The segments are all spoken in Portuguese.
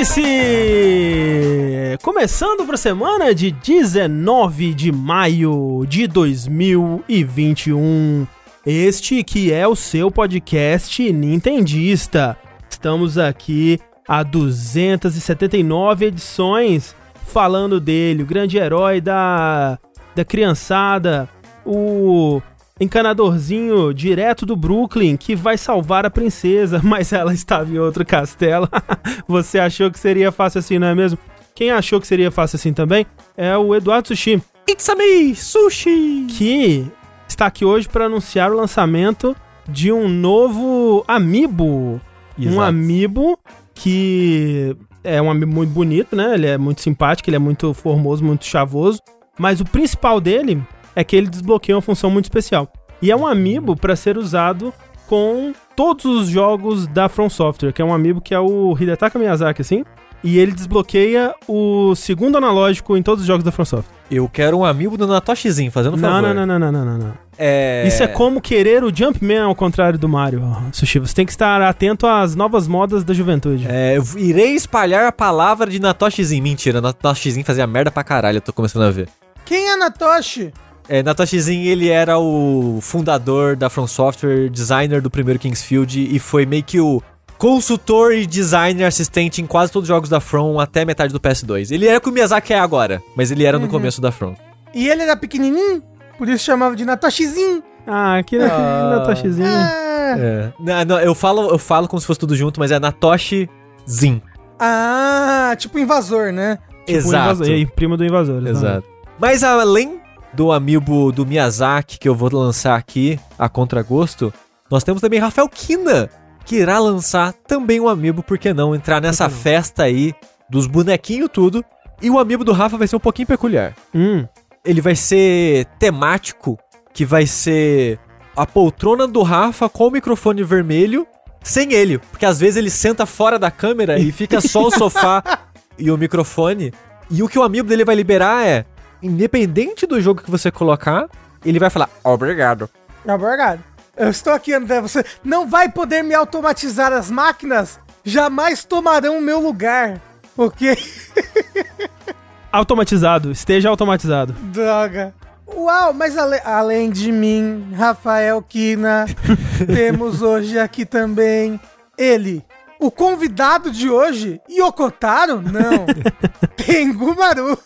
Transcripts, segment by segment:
Vértice! Começando para a semana de 19 de maio de 2021. Este que é o seu podcast Nintendista. Estamos aqui há 279 edições falando dele, o grande herói da, da criançada, o encanadorzinho direto do Brooklyn que vai salvar a princesa, mas ela estava em outro castelo. Você achou que seria fácil assim, não é mesmo? Quem achou que seria fácil assim também é o Eduardo Sushi. It's a me, Sushi! Que está aqui hoje para anunciar o lançamento de um novo amiibo. Exato. Um amiibo que é um amiibo muito bonito, né? Ele é muito simpático, ele é muito formoso, muito chavoso. Mas o principal dele é que ele desbloqueia uma função muito especial. E é um amiibo para ser usado com todos os jogos da From Software, que é um amiibo que é o Hidetaka Miyazaki, assim. E ele desbloqueia o segundo analógico em todos os jogos da From Software. Eu quero um amiibo do Natoshizinho, fazendo não, favor. Não, não, não, não, não, não. É... Isso é como querer o Jumpman ao contrário do Mario, Sushi. Você tem que estar atento às novas modas da juventude. É, eu irei espalhar a palavra de Natoshizinho. Mentira, Natoshizinho fazia merda pra caralho, eu tô começando a ver. Quem é Natoshi? É, Natoshizinho, ele era o fundador da From Software, designer do primeiro Kingsfield e foi meio que o consultor e designer assistente em quase todos os jogos da From até metade do PS2. Ele era o que o Miyazaki é agora, mas ele era uhum. no começo da From. E ele era pequenininho, por isso chamava de Natoshizinho. Ah, aquele ah, Natoshizinho. É. é. Não, não, eu, falo, eu falo como se fosse tudo junto, mas é Natoshi-Zin. Ah, tipo invasor, né? Tipo Exato. Invasor, primo do invasor. Exato. Mas além do amiibo do Miyazaki, que eu vou lançar aqui a contragosto, nós temos também Rafael Kina, que irá lançar também um amiibo, por que não, entrar nessa não. festa aí dos bonequinhos tudo. E o amiibo do Rafa vai ser um pouquinho peculiar. Hum. Ele vai ser temático, que vai ser a poltrona do Rafa com o microfone vermelho, sem ele, porque às vezes ele senta fora da câmera e fica só o sofá e o microfone. E o que o amigo dele vai liberar é independente do jogo que você colocar, ele vai falar obrigado. Obrigado. Eu estou aqui, André. Você não vai poder me automatizar as máquinas. Jamais tomarão o meu lugar. Porque. automatizado. Esteja automatizado. Droga. Uau, mas ale além de mim, Rafael Kina, temos hoje aqui também ele, o convidado de hoje, Yokotaro? Não. Tengu Maru.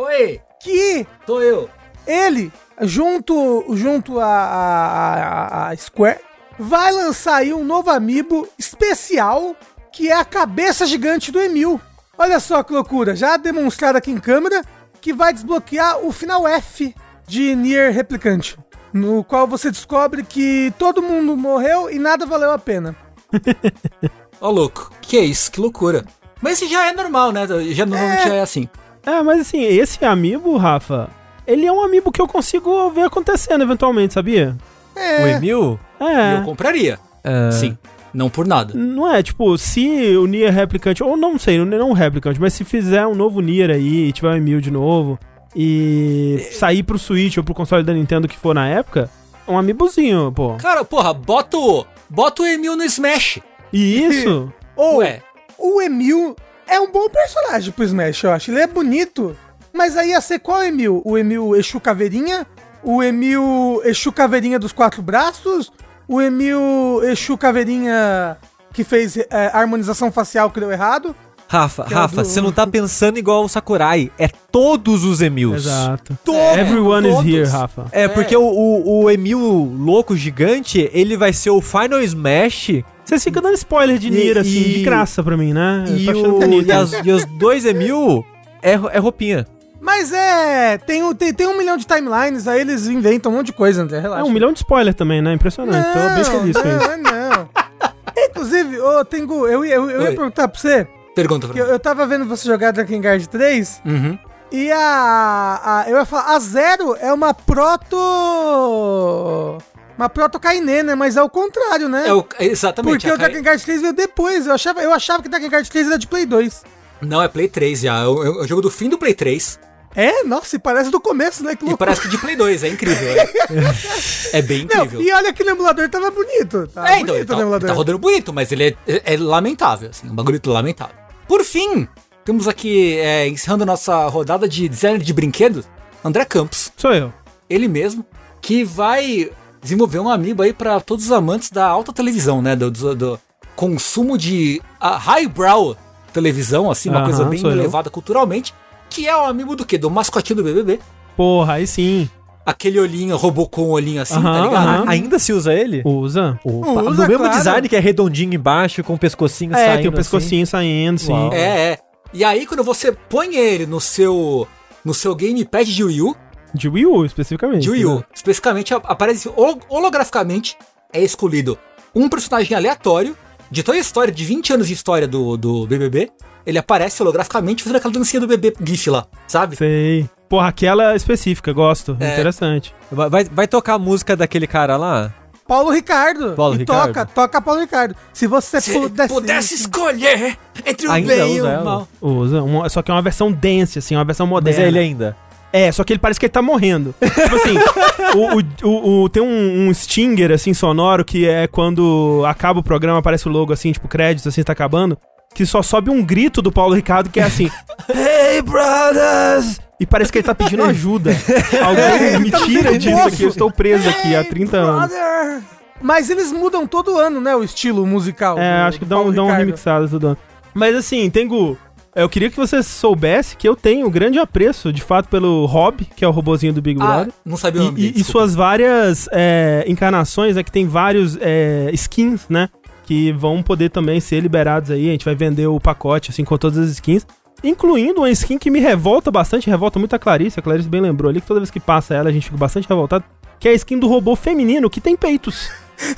Oi! Que sou eu. Ele, junto, junto a, a, a, Square, vai lançar aí um novo amiibo especial que é a cabeça gigante do Emil. Olha só que loucura, já demonstrado aqui em câmera, que vai desbloquear o final F de Nier Replicante, no qual você descobre que todo mundo morreu e nada valeu a pena. Ó, oh, louco, que é isso? Que loucura. Mas isso já é normal, né? Já normalmente é... já é assim. É, mas assim, esse amiibo, Rafa, ele é um amiibo que eu consigo ver acontecendo eventualmente, sabia? É. O Emil? É. Eu compraria. É. Sim. Não por nada. Não é, tipo, se o Nier Replicante, ou não sei, não o Replicante, mas se fizer um novo Nier aí e tiver um Emil de novo e sair pro Switch ou pro console da Nintendo que for na época, é um amiibozinho, pô. Cara, porra, bota o, bota o Emil no Smash. E isso? ou, Ué. o Emil é um bom personagem pro Smash, eu acho. Ele é bonito. Mas aí ia ser qual Emil? O Emil Exu Caveirinha? O Emil Exu Caveirinha dos Quatro Braços? O Emil Exu Caveirinha que fez é, harmonização facial que deu errado? Rafa, é Rafa, você não tá pensando igual o Sakurai. É todos os Emils. Exato. Todos, Everyone todos. is here, Rafa. É, é. porque o, o, o Emil louco gigante, ele vai ser o Final Smash você fica dando spoiler de Nier, assim, e, de graça pra mim, né? E, o, e, as, e os dois Emil é, é roupinha. Mas é. Tem, tem, tem um milhão de timelines, aí eles inventam um monte de coisa, André. Relaxa. É um milhão de spoiler também, né? Impressionante. Não, Tô bem feliz com isso. Não, não. Inclusive, ô, Tengu, eu, eu, eu ia perguntar pra você. Pergunta pra eu, eu tava vendo você jogar Drakengard 3. Uhum. E a, a. Eu ia falar, a Zero é uma proto uma proto-Kainé, né? Mas é o contrário, né? É o, exatamente. Porque o Dragon Guard 3 veio depois. Eu achava, eu achava que o Dragon Guard 3 era de Play 2. Não, é Play 3 já. É o, é o jogo do fim do Play 3. É, nossa, e parece do começo, né? Que e parece que de Play 2, é incrível. É, é bem incrível. Não, e olha que o emulador tava bonito. Tava é, então, bonito ele tá, tá rodando bonito, mas ele é, é, é lamentável, assim, um bagulho lamentável. por fim, temos aqui, é, encerrando nossa rodada de designer de brinquedos, André Campos. Sou eu. Ele mesmo, que vai desenvolver um amiibo aí para todos os amantes da alta televisão, né? Do, do, do consumo de a highbrow televisão, assim, uma coisa bem sou eu. elevada culturalmente. Que é o amiibo do quê? Do mascotinho do BBB. Porra, aí sim. Aquele olhinho, robô com um olhinho assim, tá ligado? Ainda se usa ele? Usa. Opa, Usa, no mesmo claro. design que é redondinho embaixo, com o pescocinho É, saindo tem o pescocinho saindo, sim. Uau. É, é. E aí, quando você põe ele no seu no seu gamepad de Wii U, De Wii U, especificamente. de Wii U, né? especificamente aparece holo- holograficamente é escolhido um personagem aleatório de toda a história, de 20 anos de história do, do BBB. Ele aparece holograficamente fazendo aquela dancinha do bebê GIF lá, sabe? Sei. Porra, aquela específica, gosto. É. Interessante. Vai, vai, vai tocar a música daquele cara lá? Paulo Ricardo. Paulo e Ricardo. toca, toca Paulo Ricardo. Se você Se pudesse. pudesse escolher entre o Ainda bem e o mal. Usa. uma- só que é uma versão dance, assim, uma versão Mas moderna. é ele ainda. É, só que ele parece que ele tá morrendo. tipo assim, o, o- o- tem um, um stinger, assim, sonoro, que é quando acaba o programa, aparece o logo, assim, tipo, créditos, assim, tá acabando, que só sobe um grito do Paulo Ricardo, que é assim, Hey, brothers! E parece que ele tá pedindo ajuda. Alguém me tá tira disso aqui, eu estou preso aqui há 30 anos. Brother. Mas eles mudam todo ano, né? O estilo musical. É, do- acho que do dá um, remixado tudo. ano. Mas assim, Tengu, eu queria que você soubesse que eu tenho um grande apreço, de fato, pelo Rob, que é o robozinho do Big Ah, Brother. não sabia o nome E, dele, e- suas várias é, encarnações, né? Que tem vários é, skins, né? Que vão poder também ser liberados aí. A gente vai vender o pacote, assim, com todas as skins. Incluindo uma skin que me revolta bastante, revolta muito a Clarice. A Clarice bem lembrou ali que toda vez que passa ela, a gente fica bastante revoltado. Que é a skin do robô feminino que tem peitos.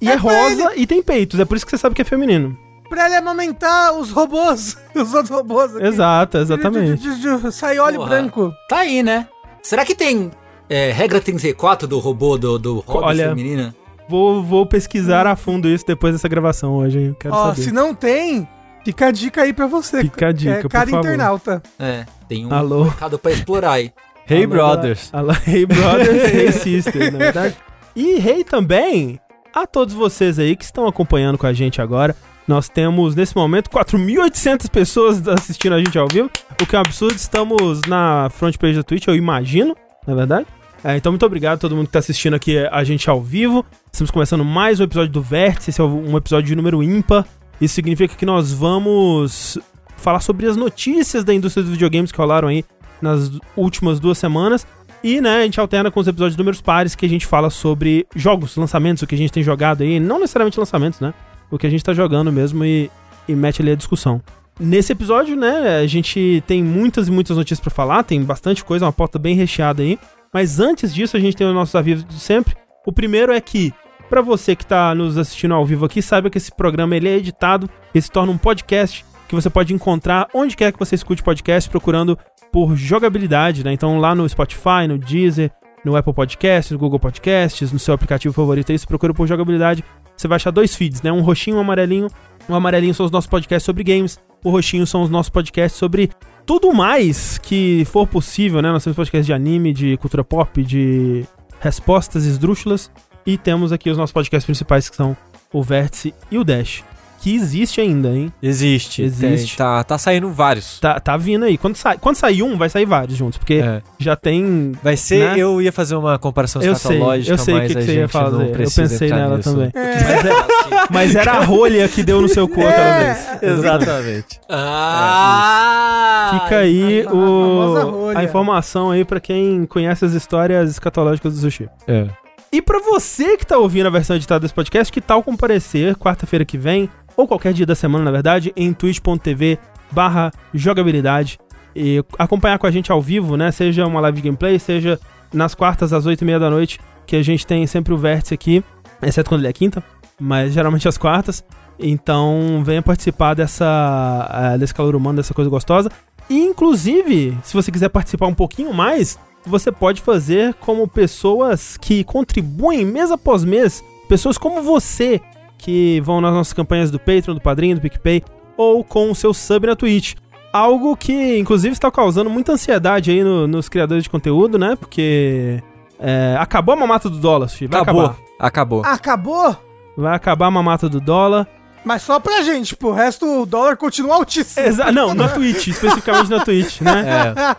E, e é rosa e tem peitos. É por isso que você sabe que é feminino. Pra ele amamentar os robôs. Os outros robôs. aqui. Exato, exatamente. De, de, de, sai óleo Porra. branco. Tá aí, né? Será que tem é, regra 34 do robô do, do Robin Olha, feminina? Vou, vou pesquisar a fundo isso depois dessa gravação hoje, hein? Quero Ó, saber. se não tem, fica a dica aí pra você. Fica a dica, é, por cara favor. internauta. É, tem um Alô? mercado pra explorar aí. Hey Alô, Brothers. Alô, hey brothers, hey sisters, na verdade. E hey também a todos vocês aí que estão acompanhando com a gente agora. Nós temos, nesse momento, 4.800 pessoas assistindo a gente ao vivo, o que é um absurdo. Estamos na front page da Twitch, eu imagino, na verdade. É, então, muito obrigado a todo mundo que está assistindo aqui a gente ao vivo. Estamos começando mais um episódio do Vértice, esse é um episódio de número ímpar. Isso significa que nós vamos falar sobre as notícias da indústria dos videogames que rolaram aí nas últimas duas semanas. E, né, a gente alterna com os episódios de números pares que a gente fala sobre jogos, lançamentos, o que a gente tem jogado aí. Não necessariamente lançamentos, né? O que a gente tá jogando mesmo e, e mete ali a discussão. Nesse episódio, né, a gente tem muitas e muitas notícias pra falar, tem bastante coisa, uma porta bem recheada aí. Mas antes disso, a gente tem os nossos avisos de sempre. O primeiro é que, pra você que tá nos assistindo ao vivo aqui, saiba que esse programa ele é editado, ele se torna um podcast que você pode encontrar onde quer que você escute podcast, procurando por jogabilidade, né? Então lá no Spotify, no Deezer, no Apple Podcasts, no Google Podcasts, no seu aplicativo favorito aí, você procura por jogabilidade, você vai achar dois feeds, né? Um roxinho um amarelinho. O amarelinho são os nossos podcasts sobre games, o roxinho são os nossos podcasts sobre tudo mais que for possível, né? Nós temos podcasts de anime, de cultura pop, de respostas esdrúxulas. E temos aqui os nossos podcasts principais que são o Vértice e o Dash. Que existe ainda, hein? Existe. Existe. Tem, tá, tá saindo vários. Tá, tá vindo aí. Quando, sai, quando sair um, vai sair vários juntos. Porque É. já tem. Vai ser, Né? eu ia fazer uma comparação Eu sei, escatológica, eu sei o mas que, que a você ia fazer. Eu pensei nela nisso. também. É. Mas, é- mas era a rolha que deu no seu cu aquela vez. Exatamente. Ah! Fica aí a- a o, rolha. a informação aí pra quem conhece as histórias escatológicas do sushi. É. E pra você que tá ouvindo a versão editada desse podcast, que tal comparecer quarta-feira que vem, ou qualquer dia da semana, na verdade, em twitch.tv barra jogabilidade e acompanhar com a gente ao vivo, né? Seja uma live de gameplay, seja nas quartas às oito e meia da noite, que a gente tem sempre o vértice aqui, exceto quando ele é quinta, mas geralmente às quartas. Então venha participar dessa eh, desse calor humano, dessa coisa gostosa. E inclusive, se você quiser participar um pouquinho mais, você pode fazer como pessoas que contribuem mês após mês, pessoas como você, que vão nas nossas campanhas do Patreon, do Padrinho, do PicPay, ou com o seu sub na Twitch. Algo que, inclusive, está causando muita ansiedade aí no- nos criadores de conteúdo, né? Porque é, acabou a mamata do dólar, filho. Vai Acabou. acabar. Acabou. Acabou? Vai acabar a mamata do dólar. Mas só pra gente, pô. O resto, o dólar continua altíssimo. Exa não, na Twitch, especificamente na Twitch, né?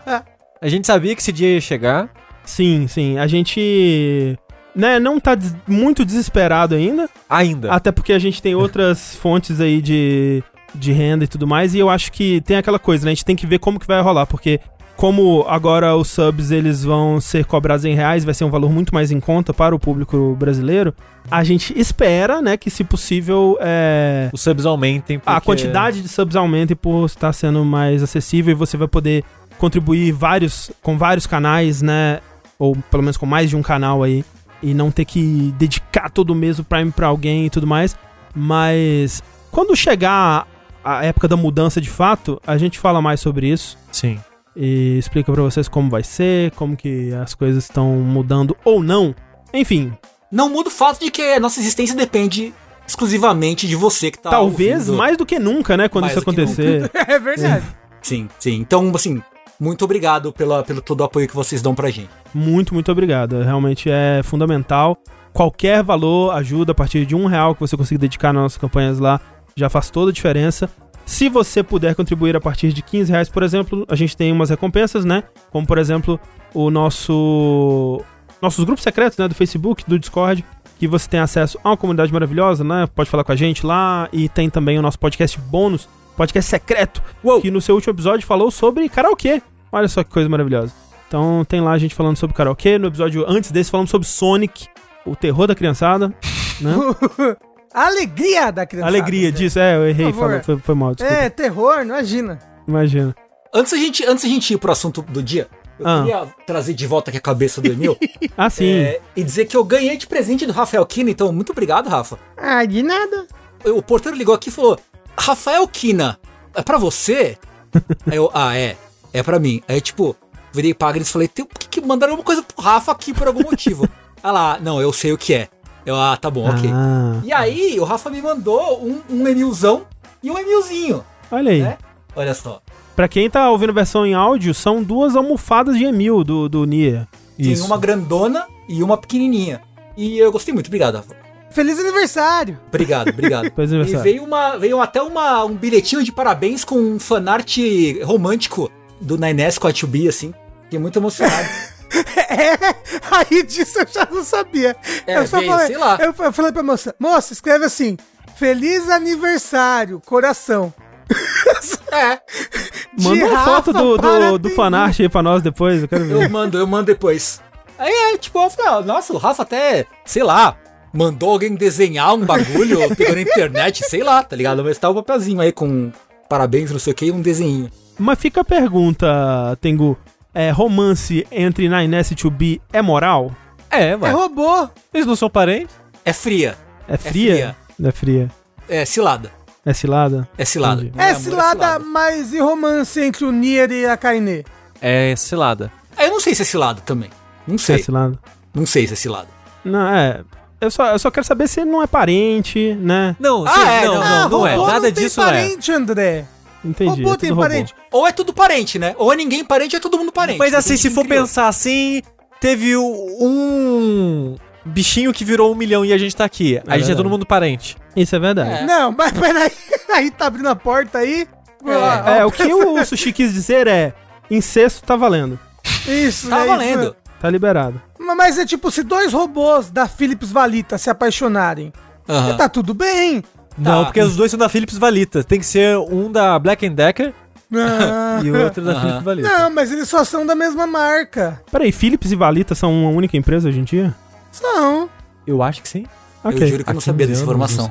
É. A gente sabia que esse dia ia chegar. Sim, sim. A gente né, não tá des muito desesperado ainda. Ainda. Até porque a gente tem outras fontes aí de, de renda e tudo mais. E eu acho que tem aquela coisa, né? A gente tem que ver como que vai rolar, porque como agora os subs eles vão ser cobrados em reais, vai ser um valor muito mais em conta para o público brasileiro. A gente espera, né, que se possível é, os subs aumentem. Porque... A quantidade de subs aumente por estar sendo mais acessível e você vai poder contribuir vários com vários canais, né, ou pelo menos com mais de um canal aí e não ter que dedicar todo mês o Prime para alguém e tudo mais. Mas quando chegar a época da mudança de fato, a gente fala mais sobre isso. Sim e explica para vocês como vai ser, como que as coisas estão mudando ou não. Enfim. Não muda o fato de que a nossa existência depende exclusivamente de você que tá Talvez ouvindo. mais do que nunca, né, quando mais isso acontecer. é verdade. Sim, sim. Então, assim, muito obrigado pela, pelo todo o apoio que vocês dão pra gente. Muito, muito obrigado. Realmente é fundamental. Qualquer valor ajuda a partir de um real que você consiga dedicar nas nossas campanhas lá já faz toda a diferença. Se você puder contribuir a partir de 15 reais, por exemplo, a gente tem umas recompensas, né? Como, por exemplo, o nosso... Nossos grupos secretos, né? Do Facebook, do Discord, que você tem acesso a uma comunidade maravilhosa, né? Pode falar com a gente lá. E tem também o nosso podcast bônus, podcast secreto, Uou. que no seu último episódio falou sobre karaokê. Olha só que coisa maravilhosa. Então tem lá a gente falando sobre karaokê. No episódio antes desse falamos sobre Sonic, o terror da criançada, né? alegria da criança. Alegria disso, é, eu errei, falou, foi, foi mal, desculpa. É, terror, imagina. Imagina. Antes a gente, antes a gente ir pro assunto do dia, eu ah. queria trazer de volta aqui a cabeça do Emil. ah, sim. É, e dizer que eu ganhei de presente do Rafael Kina, então muito obrigado, Rafa. Ah, de nada. O porteiro ligou aqui e falou: Rafael Kina, é pra você? Aí eu, ah, é. É pra mim. Aí, tipo, virei pra Agnes e falei: por que, que mandaram alguma coisa pro Rafa aqui por algum motivo? ah lá, não, eu sei o que é. Eu, ah, tá bom, ok. Ah. E aí, o Rafa me mandou um, um Emilzão e um Emilzinho. Olha aí. Né? Olha só. Pra quem tá ouvindo versão em áudio, são duas almofadas de Emil do, do Nier. Tem uma grandona e uma pequenininha. E eu gostei muito, obrigado, Rafa. Feliz aniversário! Obrigado, obrigado. Feliz aniversário. E veio, uma, veio até uma, um bilhetinho de parabéns com um fanart romântico do Nines com a 2B, assim. Fiquei muito emocionado. É, aí disso eu já não sabia. É, eu só veio, falei, sei lá. Eu, eu falei pra moça, moça, escreve assim, feliz aniversário, coração. É. Manda uma foto do, do, do fanart aí pra nós depois, eu quero ver. Eu mando, eu mando depois. Aí é, tipo, eu falei, ah, nossa, o Rafa até, sei lá, mandou alguém desenhar um bagulho, pegou na internet, sei lá, tá ligado? Mas tá o um papelzinho aí com parabéns, não sei o que, e um desenho. Mas fica a pergunta, Tengu é, romance entre Nines e 2B é moral? É, vai. É robô. Eles não são parentes? É fria. É fria? É fria. É cilada. É cilada? É cilada. É, é, cilada, é cilada, mas e romance entre o Nier e a Kainé? É cilada. É, eu não sei se é cilada também. Não sei. É cilada. Não sei se é cilada. Não, é. Eu só, eu só quero saber se ele não é parente, né? Não, ah, é, não, não, não, não, é. Nada disso parente, é. André. Entendi. Robô é tem parente. Robô. Ou é tudo parente, né? Ou é ninguém parente, ou é todo mundo parente. Mas assim, se for criou. pensar assim, teve um bichinho que virou um milhão e a gente tá aqui. É a gente é todo mundo parente. Isso é verdade. É. Não, mas peraí. Aí tá abrindo a porta aí. É, é o que o Sushi quis dizer é: incesto tá valendo. Isso, Tá é valendo. Isso. Tá liberado. Mas é tipo, se dois robôs da Philips Valita se apaixonarem, uhum. tá tudo bem. Não, tá. porque os dois são da Philips Valita. Tem que ser um da Black Decker ah. e o outro da Philips Valita. Não, mas eles só são da mesma marca. Peraí, Philips e Valita são uma única empresa hoje em dia? São. Eu acho que sim. Okay. Eu juro que eu não sabia dessa informação.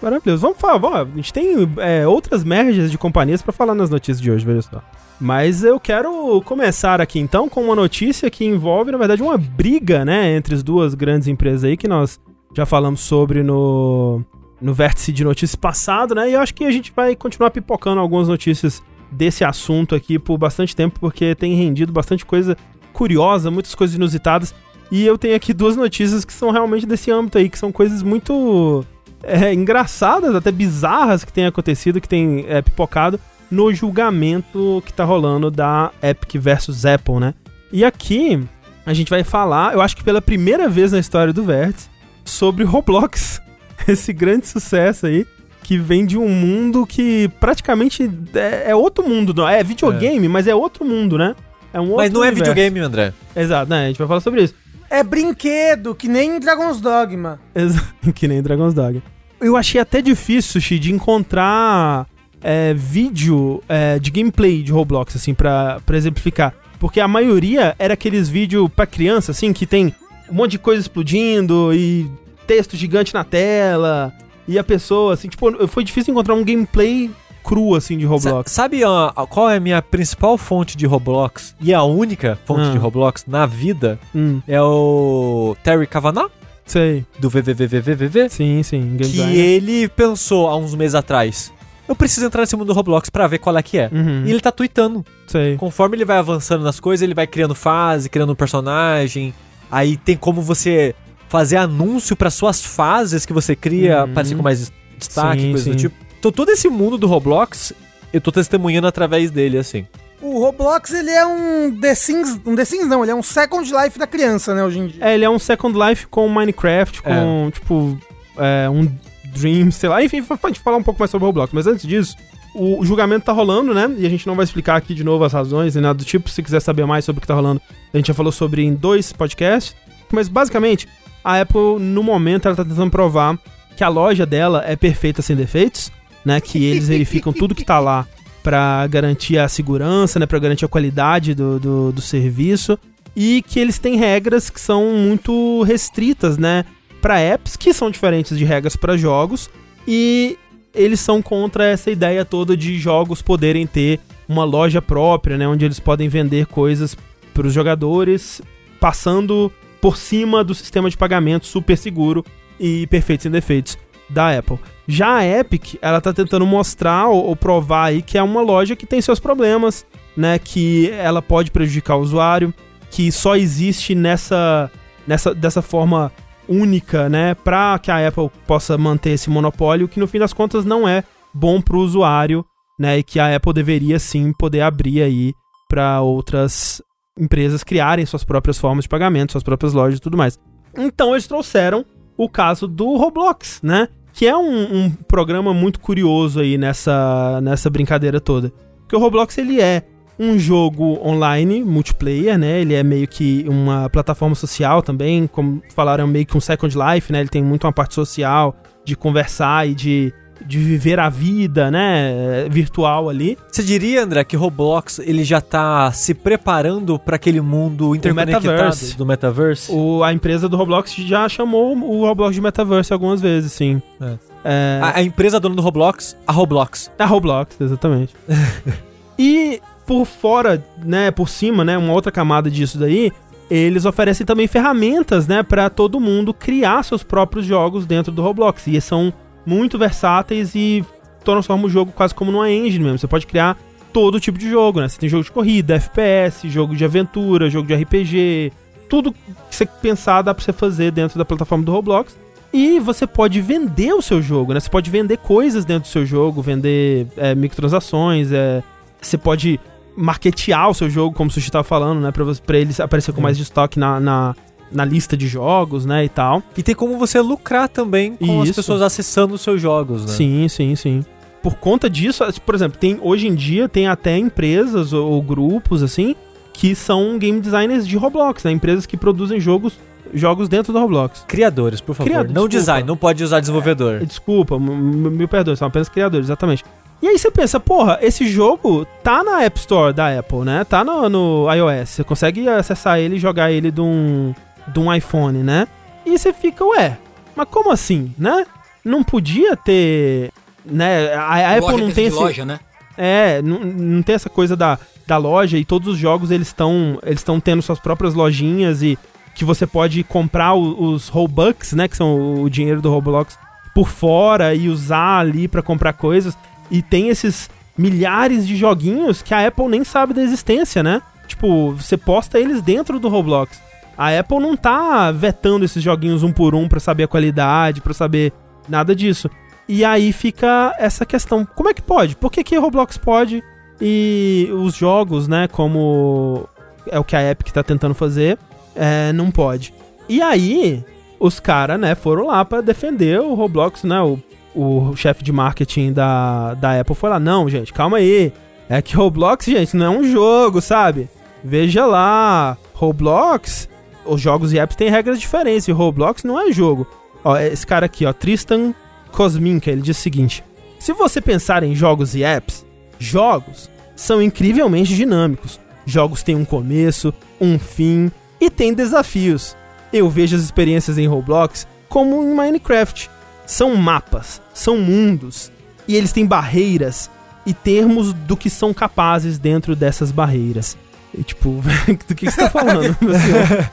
Maravilhoso. Vamos falar, vamos, a gente tem é, outras merges de companhias para falar nas notícias de hoje, veja só. Mas eu quero começar aqui então com uma notícia que envolve, na verdade, uma briga, né, entre as duas grandes empresas aí que nós já falamos sobre no no vértice de notícias passado, né? E eu acho que a gente vai continuar pipocando algumas notícias desse assunto aqui por bastante tempo, porque tem rendido bastante coisa curiosa, muitas coisas inusitadas. E eu tenho aqui duas notícias que são realmente desse âmbito aí, que são coisas muito é, engraçadas, até bizarras que tem acontecido, que tem é, pipocado no julgamento que tá rolando da Epic versus Apple, né? E aqui a gente vai falar, eu acho que pela primeira vez na história do Vértice, sobre Roblox esse grande sucesso aí, que vem de um mundo que praticamente é, é outro mundo. não- É videogame, mas é outro mundo, né? É um outro Mas não é universo. videogame, André. Exato, né? A gente vai falar sobre isso. É brinquedo, que nem Dragon's Dogma. Que nem Dragon's Dogma. Eu achei até difícil, Sushi, de encontrar é, vídeo é, de gameplay de Roblox, assim, pra, pra exemplificar. Porque a maioria era aqueles vídeos pra criança, assim, que tem um monte de coisa explodindo e texto gigante na tela. E a pessoa, assim, tipo, foi difícil encontrar um gameplay cru, assim, de Sa- Roblox. Sabe ó, qual é a minha principal fonte de Roblox? E a única fonte Ah. de Roblox na vida? Hum, É o Terry Kavanagh, sei. do VVVVVV. Sim, sim. Game Que ele pensou há uns meses atrás. Eu preciso entrar nesse mundo do Roblox pra ver qual é que é. Uhum, E ele tá tweetando. sei. Conforme ele vai avançando nas coisas, ele vai criando fase, criando um personagem. Aí tem como você fazer anúncio para suas fases que você cria, Uhum. aparecer com mais destaque, Sim, coisa do sim. tipo. Então todo esse mundo do Roblox, eu tô testemunhando através dele, assim. O Roblox, ele é um The Sims... Um The Sims não, ele é um Second Life da criança, né, hoje em dia. É, ele é um Second Life com Minecraft, com, tipo, é, um Dream, sei lá. Enfim, pra gente falar um pouco mais sobre o Roblox. Mas antes disso, o, o julgamento tá rolando, né? E a gente não vai explicar aqui de novo as razões e nada do tipo. Se quiser saber mais sobre o que tá rolando, a gente já falou sobre em dois podcasts. Mas, basicamente, a Apple, no momento, ela tá tentando provar que a loja dela é perfeita sem defeitos, né? Que eles verificam tudo que tá lá pra garantir a segurança, né? Pra garantir a qualidade do, do, do serviço e que eles têm regras que são muito restritas, né, para apps que são diferentes de regras para jogos e eles são contra essa ideia toda de jogos poderem ter uma loja própria, né, onde eles podem vender coisas para os jogadores, passando por cima do sistema de pagamento super seguro e perfeito sem defeitos da Apple. Já a Epic, ela tá tentando mostrar ou, ou provar aí que é uma loja que tem seus problemas, né, que ela pode prejudicar o usuário, que só existe nessa, nessa dessa forma única, né, para que a Apple possa manter esse monopólio, que no fim das contas não é bom pro usuário, né, e que a Apple deveria sim poder abrir aí para outras empresas criarem suas próprias formas de pagamento, suas próprias lojas e tudo mais. Então eles trouxeram o caso do Roblox, né? Que é um, um programa muito curioso aí nessa, nessa brincadeira toda. Porque o Roblox ele é um jogo online, multiplayer, né? Ele é meio que uma plataforma social também, como falaram, é meio que um Second Life, né? Ele tem muito uma parte social, de conversar e de, de viver a vida, né? Virtual ali. Você diria, André, que Roblox ele já tá se preparando para aquele mundo interconectado metaverse. do metaverse? O, a empresa do Roblox já chamou o Roblox de metaverse algumas vezes, sim. É. É, A, a empresa dona do Roblox, a Roblox. É a Roblox, exatamente. e por fora, né, por cima, né, uma outra camada disso daí, eles oferecem também ferramentas, né, para todo mundo criar seus próprios jogos dentro do Roblox. E são muito versáteis e transformam o jogo quase como numa engine mesmo. Você pode criar todo tipo de jogo, né? Você tem jogo de corrida, FPS, jogo de aventura, jogo de RPG, tudo que você pensar dá pra você fazer dentro da plataforma do Roblox. E você pode vender o seu jogo, né? Você pode vender coisas dentro do seu jogo, vender é, microtransações, é, você pode marketear o seu jogo, como o Sushi tava falando, né? Pra, pra ele aparecer com mais destaque na, na, na lista de jogos, né? E tal. E tem como você lucrar também com as Isso. pessoas acessando os seus jogos, né? Sim, sim, sim. Por conta disso, por exemplo, tem hoje em dia tem até empresas ou, ou grupos assim que são game designers de Roblox, né? Empresas que produzem jogos jogos dentro do Roblox. Criadores, por favor. Criado, não desculpa. design, não pode usar desenvolvedor. Desculpa, m- m- me perdoe, são apenas criadores, exatamente. E aí você pensa, porra, esse jogo tá na App Store da Apple, né? Tá no, no iOS. Você consegue acessar ele e jogar ele de um, de um iPhone, né? E você fica, ué, mas como assim, né? Não podia ter. Né? A, a Apple não tem esse. loja, né? É, não, não tem essa coisa da, da loja e todos os jogos eles estão eles estão tendo suas próprias lojinhas e que você pode comprar o- os Robux, né, que são o dinheiro do Roblox por fora e usar ali pra comprar coisas e tem esses milhares de joguinhos que a Apple nem sabe da existência, né? Tipo, você posta eles dentro do Roblox. A Apple não tá vetando esses joguinhos um por um pra saber a qualidade, pra saber nada disso. E aí fica essa questão, como é que pode? Por que, que Roblox pode e os jogos, né, como é o que a Epic tá tentando fazer, é, não pode? E aí, os caras, né, foram lá pra defender o Roblox, né, o, o chefe de marketing da, da Apple foi lá, não, gente, calma aí. É que Roblox, gente, não é um jogo, sabe? Veja lá, Roblox, os jogos e apps têm regras diferentes, e Roblox não é jogo. Ó, esse cara aqui, ó, Tristan Cosminka, ele diz o seguinte: Se você pensar em jogos e apps, jogos são incrivelmente dinâmicos. Jogos têm um começo, um fim e têm desafios. Eu vejo as experiências em Roblox como em Minecraft. São mapas, são mundos, e eles têm barreiras e termos do que são capazes dentro dessas barreiras. E, tipo, do que, você tá falando, meu senhor?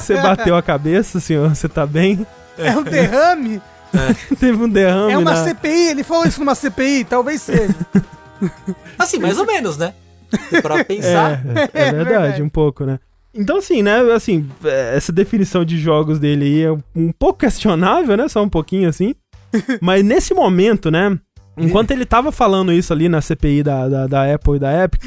Você bateu a cabeça, senhor? Você tá bem? É um derrame? É. Teve um derrame. É uma na... CPI, ele falou isso numa CPI, talvez seja. Assim, mais ou menos, né? Pra pensar. É, é, é, é verdade, um pouco, né? Então, assim, né? Assim, essa definição de jogos dele aí é um pouco questionável, né? Só um pouquinho assim. Mas nesse momento, né? Enquanto ele tava falando isso ali na CPI da, da, da Apple e da Epic,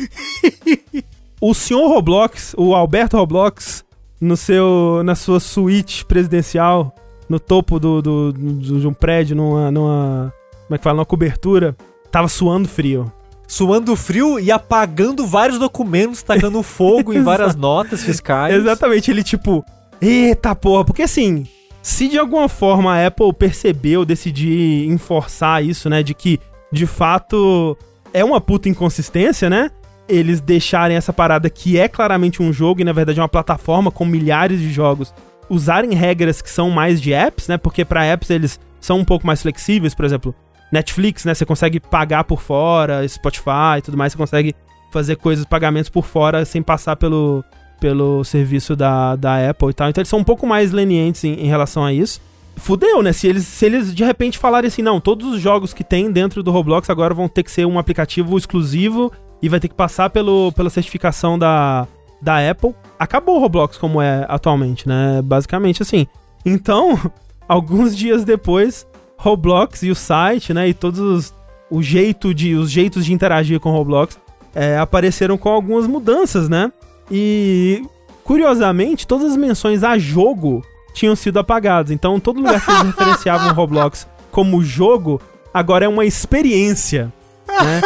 o senhor Roblox, o Alberto Roblox, no seu, na sua suíte presidencial, no topo do, do, do, de um prédio, numa, numa. Como é que fala? Numa cobertura, tava suando frio. Suando frio e apagando vários documentos, tacando fogo em várias notas fiscais. Exatamente, ele tipo. Eita porra, porque assim, se de alguma forma a Apple percebeu, decidir enforçar isso, né, de que de fato é uma puta inconsistência, né? Eles deixarem essa parada que é claramente um jogo e na verdade é uma plataforma com milhares de jogos usarem regras que são mais de apps, né? Porque para apps eles são um pouco mais flexíveis, por exemplo, Netflix, né? Você consegue pagar por fora, Spotify e tudo mais, você consegue fazer coisas, pagamentos por fora sem passar pelo, pelo serviço da, da Apple e tal. Então eles são um pouco mais lenientes em, em relação a isso. Fudeu, né? Se eles, se eles de repente falarem assim, não, todos os jogos que tem dentro do Roblox agora vão ter que ser um aplicativo exclusivo e vai ter que passar pelo, pela certificação da, da Apple, acabou o Roblox como é atualmente, né? Basicamente assim. Então, alguns dias depois, Roblox e o site, né, e todos os, o jeito de, os jeitos de interagir com o Roblox é, apareceram com algumas mudanças, né? E curiosamente, todas as menções a jogo tinham sido apagadas. Então, todo lugar que eles referenciavam o Roblox como jogo, agora é uma experiência. Né?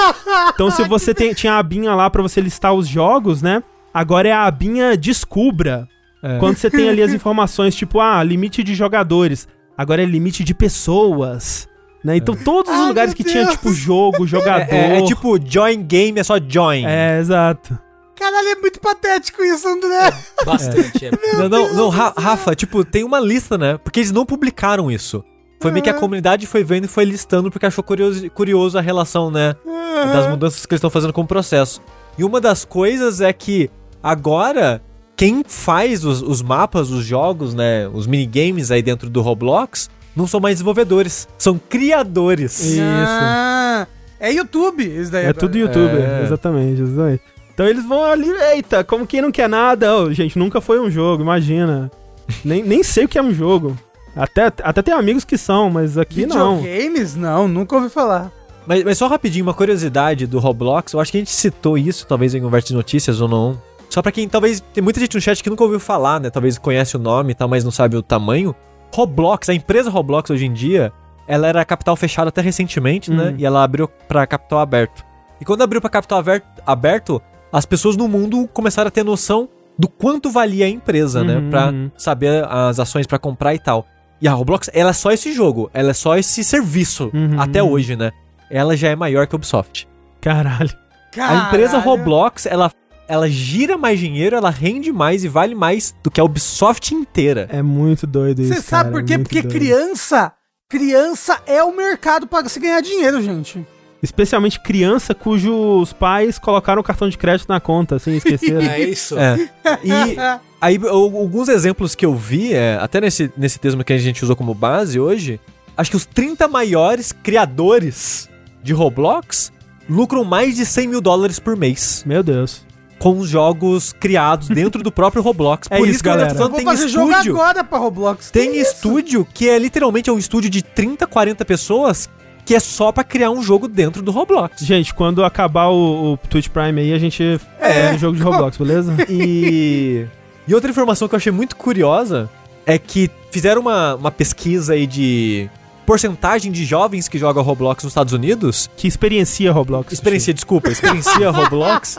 Então, se você tem, tinha a abinha lá para você listar os jogos, né? Agora é a abinha descubra. É. Quando você tem ali as informações, tipo, ah, limite de jogadores. Agora é limite de pessoas. Né? Então, é. todos os lugares que Deus. tinha, tipo, jogo, jogador. É, é, é, tipo, join game, é só join. É, exato. Caralho, é muito patético isso, André. É, bastante. É. Não, não, não, Rafa, tipo, tem uma lista, né? Porque eles não publicaram isso. Foi meio que a comunidade foi vendo e foi listando porque achou curioso, curioso a relação, né? Das mudanças que eles estão fazendo com o processo. E uma das coisas é que agora quem faz os, os mapas, os jogos, né? Os minigames aí dentro do Roblox não são mais desenvolvedores, são criadores. Isso. Ah, é YouTube, isso daí. É, é tudo YouTube, é. exatamente, exatamente. Então eles vão ali, eita, como quem não quer nada. Oh, gente, nunca foi um jogo, imagina. nem, nem sei o que é um jogo. Até, até tem amigos que são, mas aqui não. Games? Não, nunca ouvi falar. Mas, mas só rapidinho, uma curiosidade do Roblox. Eu acho que a gente citou isso, talvez em conversa de notícias ou não. Só pra quem talvez. Tem muita gente no chat que nunca ouviu falar, né? Talvez conhece o nome e tal, mas não sabe o tamanho. Roblox, a empresa Roblox hoje em dia, ela era capital fechado até recentemente, né? Uhum. E ela abriu para capital aberto. E quando abriu para capital aberto, as pessoas no mundo começaram a ter noção do quanto valia a empresa, né? uhum. né? Pra saber as ações para comprar e tal. E a Roblox, ela é só esse jogo, ela é só esse serviço, uhum. até hoje, né? Ela já é maior que a Ubisoft. Caralho. Caralho. A empresa Roblox, ela, ela gira mais dinheiro, ela rende mais e vale mais do que a Ubisoft inteira. É muito doido isso. Você sabe por quê? É Porque doido. criança, criança é o mercado para se ganhar dinheiro, gente. Especialmente criança cujos pais colocaram o cartão de crédito na conta, sem esquecer. é isso. É. E aí, alguns exemplos que eu vi, é, até nesse, nesse texto que a gente usou como base hoje, acho que os 30 maiores criadores de Roblox lucram mais de 100 mil dólares por mês. Meu Deus. Com os jogos criados dentro do próprio Roblox. É por isso, isso galera. que eu tô falando, tem fazer estúdio. Jogo agora pra Roblox. Tem que estúdio isso? que é literalmente é um estúdio de 30, 40 pessoas que é só para criar um jogo dentro do Roblox. Gente, quando acabar o, o Twitch Prime aí, a gente é um jogo de Roblox, beleza? E e outra informação que eu achei muito curiosa é que fizeram uma, uma pesquisa aí de porcentagem de jovens que jogam Roblox nos Estados Unidos, Que experiencia Roblox. experiencia, desculpa, experiencia Roblox,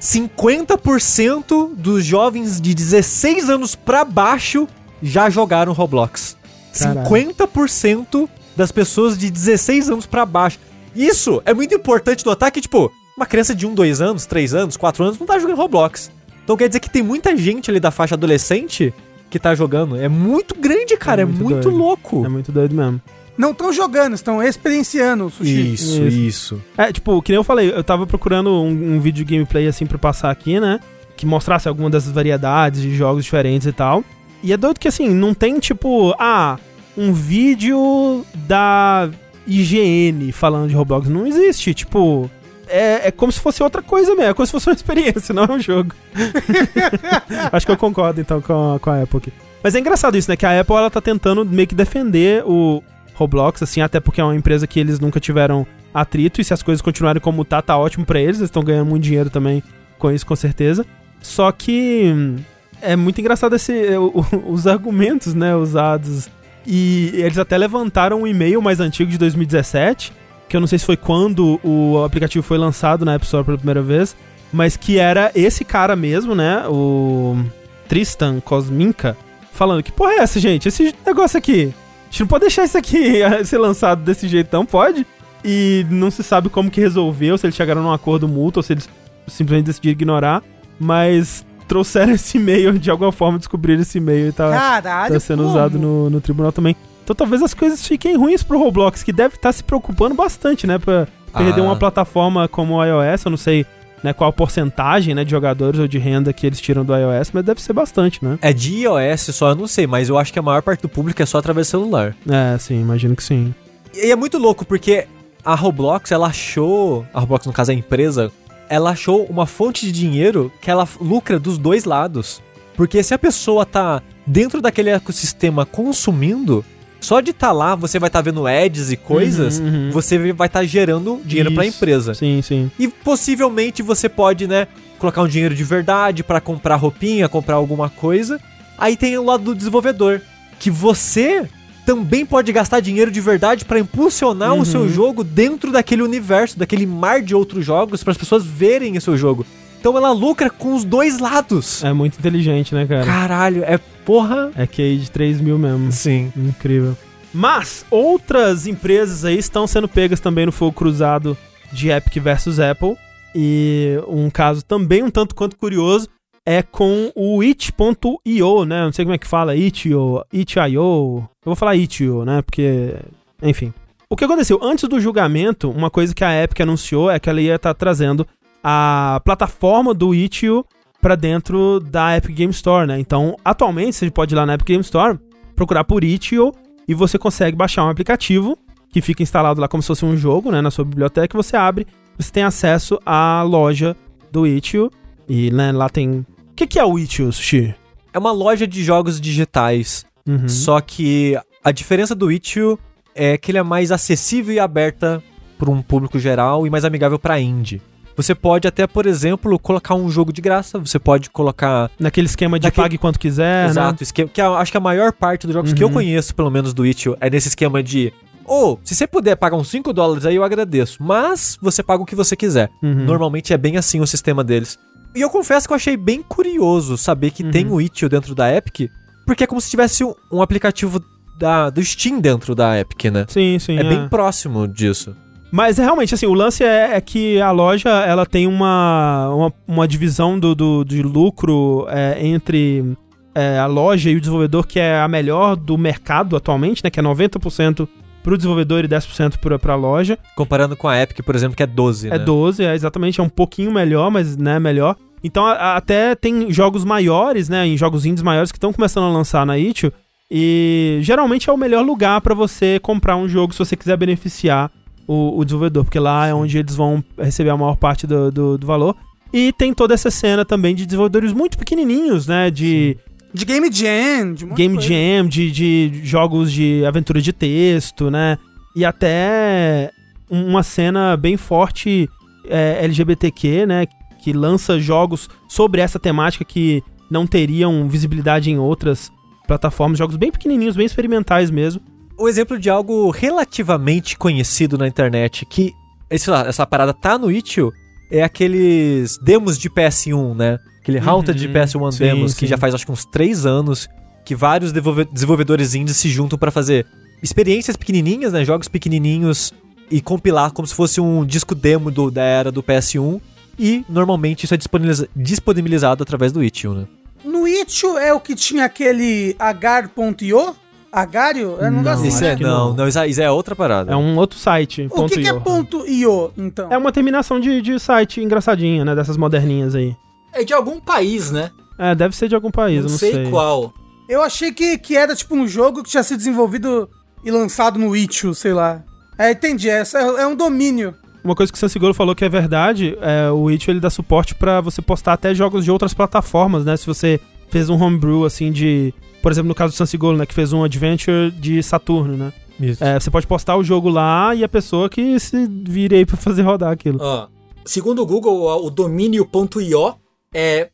50% dos jovens de 16 anos pra baixo já jogaram Roblox. Caralho. 50% das pessoas de 16 anos pra baixo. Isso é muito importante notar que, tipo, uma criança de 1, 2 anos, 3 anos, 4 anos não tá jogando Roblox. Então quer dizer que tem muita gente ali da faixa adolescente que tá jogando. É muito grande, cara. É É muito, muito doido. louco. É muito doido mesmo. Não estão jogando, estão experienciando o sushi. Isso, Isso. isso. É, tipo, que nem eu falei, eu tava procurando um, um vídeo de gameplay assim pra passar aqui, né? Que mostrasse alguma dessas variedades de jogos diferentes e tal. E é doido que assim, não tem tipo, ah, um vídeo da IGN falando de Roblox. Não existe, tipo. É, é como se fosse outra coisa mesmo, é como se fosse uma experiência, não é um jogo. Acho que eu concordo então com a, com a Apple aqui. Mas é engraçado isso, né? Que a Apple ela tá tentando meio que defender o Roblox, assim, até porque é uma empresa que eles nunca tiveram atrito, e se as coisas continuarem como tá, tá ótimo pra eles, eles estão ganhando muito dinheiro também com isso, com certeza. Só que hum, é muito engraçado esse, os argumentos, né, usados. E eles até levantaram um e-mail mais antigo de 2017, que eu não sei se foi quando o aplicativo foi lançado na App Store pela primeira vez, mas que era esse cara mesmo, né, o Tristan Cosminka, falando que porra é essa, gente? Esse negócio aqui, a gente não pode deixar isso aqui ser lançado desse jeito, não pode? E não se sabe como que resolveu, se eles chegaram num acordo mútuo ou se eles simplesmente decidiram ignorar, mas trouxeram esse e-mail, de alguma forma descobriram esse e-mail e tá, Caralho, tá sendo como? usado no, no tribunal também. Então talvez as coisas fiquem ruins pro Roblox, que deve estar se preocupando bastante, né, pra perder Ah. uma plataforma como o iOS, eu não sei né, qual a porcentagem né, de jogadores ou de renda que eles tiram do iOS, mas deve ser bastante, né? É de iOS só, eu não sei, mas eu acho que a maior parte do público é só através do celular. É, sim, imagino que sim. E é muito louco, porque a Roblox, ela achou. A Roblox, no caso, a empresa, ela achou uma fonte de dinheiro que ela lucra dos dois lados. Porque se a pessoa tá dentro daquele ecossistema consumindo, só de estar lá, você vai estar vendo ads e coisas, Uhum, uhum. você vai estar gerando dinheiro pra Isso. empresa. Sim, sim. E possivelmente você pode, né, colocar um dinheiro de verdade pra comprar roupinha, comprar alguma coisa. Aí tem o lado do desenvolvedor, que você também pode gastar dinheiro de verdade pra impulsionar Uhum. o seu jogo dentro daquele universo, daquele mar de outros jogos, para as pessoas verem o seu jogo. Então ela lucra com os dois lados. É muito inteligente, né, cara? Caralho, é porra. É QI de 3 mil mesmo. Sim. Incrível. Mas outras empresas aí estão sendo pegas também no fogo cruzado de Epic versus Apple. E um caso também um tanto quanto curioso é com o it.io, né? Não sei como é que fala, itio, itio. Eu vou falar itio, né? Porque, enfim. O que aconteceu? Antes do julgamento, uma coisa que a Epic anunciou é que ela ia estar trazendo a plataforma do itio pra dentro da Epic Game Store, né? Então, atualmente, você pode ir lá na Epic Game Store, procurar por itio e você consegue baixar um aplicativo que fica instalado lá como se fosse um jogo, né, na sua biblioteca, você abre, você tem acesso à loja do itio e né, lá tem que, que é o itio, Sushi? É uma loja de jogos digitais. Uhum. Só que a diferença do Itch.io é que ele é mais acessível e aberta para um público geral e mais amigável para indie. Você pode até, por exemplo, colocar um jogo de graça, você pode colocar Naquele esquema de Naquele- pague quanto quiser, Exato, esquema, que eu acho que a maior parte dos jogos que eu Uhum. conheço, pelo menos do Itch.io, é nesse esquema de ou, se você puder pagar uns 5 dólares aí, eu agradeço. Mas você paga o que você quiser. né? Uhum. Normalmente é bem assim o sistema deles. E eu confesso que eu achei bem curioso saber que Uhum. tem o Itch.io dentro da Epic, porque é como se tivesse um, um aplicativo da, do Steam dentro da Epic, né? Sim, sim. É, bem próximo disso. Mas é, realmente, assim, o lance é, é que a loja ela tem uma, uma, uma divisão do, do, de lucro é, entre é, a loja e o desenvolvedor que é a melhor do mercado atualmente, né? Que é 90% pro desenvolvedor e 10% pra, pra loja. Comparando com a Epic, por exemplo, que é 12, É né? 12, é exatamente, é um pouquinho melhor, mas né, melhor. Então a- a- até tem jogos maiores, né, em jogos indies maiores que estão começando a lançar na itch e geralmente é o melhor lugar pra você comprar um jogo se você quiser beneficiar o, o desenvolvedor, porque lá é onde eles vão receber a maior parte do, do, do valor. E tem toda essa cena também de desenvolvedores muito pequenininhos, né, de De Game Jam, de um de Game coisa. Jam, de, de jogos de aventura de texto, né? E até um- uma cena bem forte é, LGBTQ, né? Que lança jogos sobre essa temática que não teriam visibilidade em outras plataformas. Jogos bem pequenininhos, bem experimentais mesmo. o exemplo de algo relativamente conhecido na internet, que esse, essa parada tá no Itch.io, é aqueles demos de PS1, né? Aquele Uhum, Haunted de PS1 sim, demos, que sim. já faz acho que uns 3 anos, que vários desenvolve- desenvolvedores indies se juntam pra fazer experiências pequenininhas, né? Jogos pequenininhos e compilar como se fosse um disco demo do, da era do PS1. E normalmente isso é disponibiliza- disponibilizado através do Itch.io, né? No Itch.io é o que tinha aquele agar.io? Agario? É um negócio Não, assim, Isso é, que não, não. não, isso é- isso é outra parada. É um outro site. O ponto que, que é io. ponto .io, então? É uma terminação de, de site engraçadinha, né? Dessas moderninhas aí. É de algum país, né? É, deve ser de algum país, não, eu não sei, sei. qual. Eu achei que, que era tipo um jogo que tinha sido desenvolvido e lançado no Itch.io, sei lá. É, entendi. É, é um domínio. Uma coisa que o Sansigolo falou que é verdade, é, o Itch ele dá suporte pra você postar até jogos de outras plataformas, né? Se você fez um homebrew, assim, de... Por exemplo, no caso do Sansigolo, né? Que fez um Adventure de Saturno, né? Isso. É, você pode postar o jogo lá e a pessoa que se vire aí pra fazer rodar aquilo. Ó, segundo o Google, o domínio.io é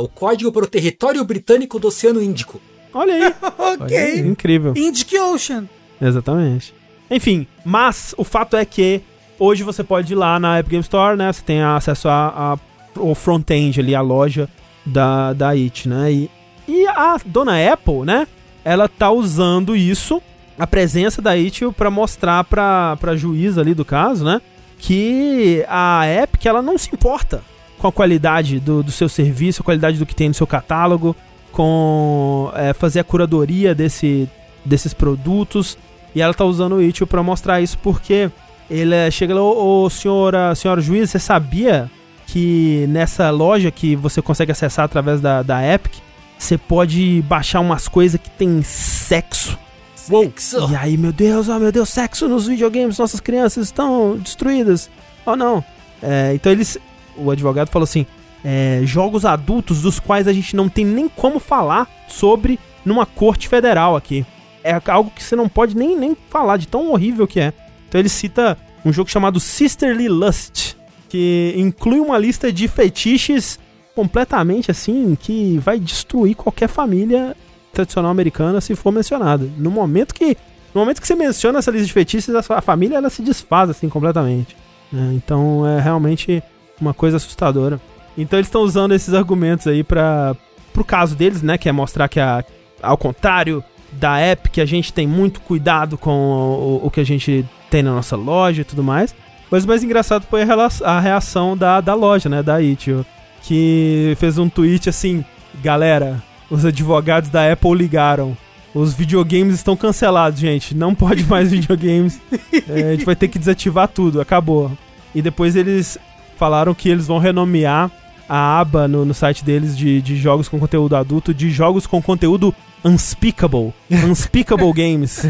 o código para o território britânico do Oceano Índico. Olha aí. ok. Incrível. Indic Ocean. Exatamente. Enfim, mas o fato é que hoje você pode ir lá na Epic Game Store, né? Você tem acesso a, a- ao front-end ali, a loja da, da IT, né? E, e a dona Apple, né? Ela tá usando isso, a presença da IT, pra mostrar pra, pra juíza ali do caso, né? Que a Epic, ela não se importa com a qualidade do, do seu serviço, a qualidade do que tem no seu catálogo, com é, fazer a curadoria desse, desses produtos. E ela tá usando o Itch pra mostrar isso porque ele é, chega lá, ô, ô senhora, senhora juiz, você sabia que nessa loja que você consegue acessar através da, da Epic, você pode baixar umas coisas que tem sexo. Sexo. E aí, meu Deus, oh meu Deus, sexo nos videogames, nossas crianças estão destruídas. Oh não. É, então eles. O advogado falou assim: é, jogos adultos dos quais a gente não tem nem como falar sobre numa corte federal aqui. É algo que você não pode nem, nem falar de tão horrível que é. Então ele cita um jogo chamado Sisterly Lust, que inclui uma lista de fetiches completamente assim que vai destruir qualquer família tradicional americana se for mencionado. No momento que no momento que você menciona essa lista de fetiches, a família ela se desfaz assim completamente. né? Então é realmente uma coisa assustadora. Então eles estão usando esses argumentos aí para pro caso deles, né, que é mostrar que a, ao contrário da Epic, a gente tem muito cuidado com o, o que a gente tem na nossa loja e tudo mais. Mas o mais engraçado foi a, rela- a reação da, da loja, né, da Itch.io, que fez um tweet assim, galera, os advogados da Apple ligaram. Os videogames estão cancelados, gente. Não pode mais videogames. É, a gente vai ter que desativar tudo. Acabou. E depois eles falaram que eles vão renomear a aba no, no site deles de, de jogos com conteúdo adulto de jogos com conteúdo unspeakable. Unspeakable Games.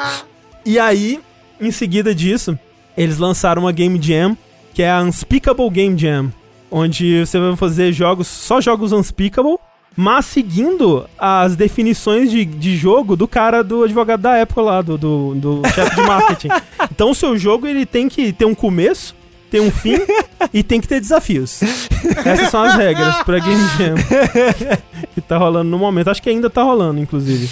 e aí, em seguida disso, eles lançaram uma Game Jam, que é a Unspeakable Game Jam. Onde você vai fazer jogos, só jogos unspeakable, mas seguindo as definições de, de jogo do cara do advogado da Apple lá, do, do, do chefe de marketing. Então o seu jogo ele tem que ter um começo, ter um fim e tem que ter desafios. Essas são as regras pra Game Jam. que tá rolando no momento. Acho que ainda tá rolando, inclusive.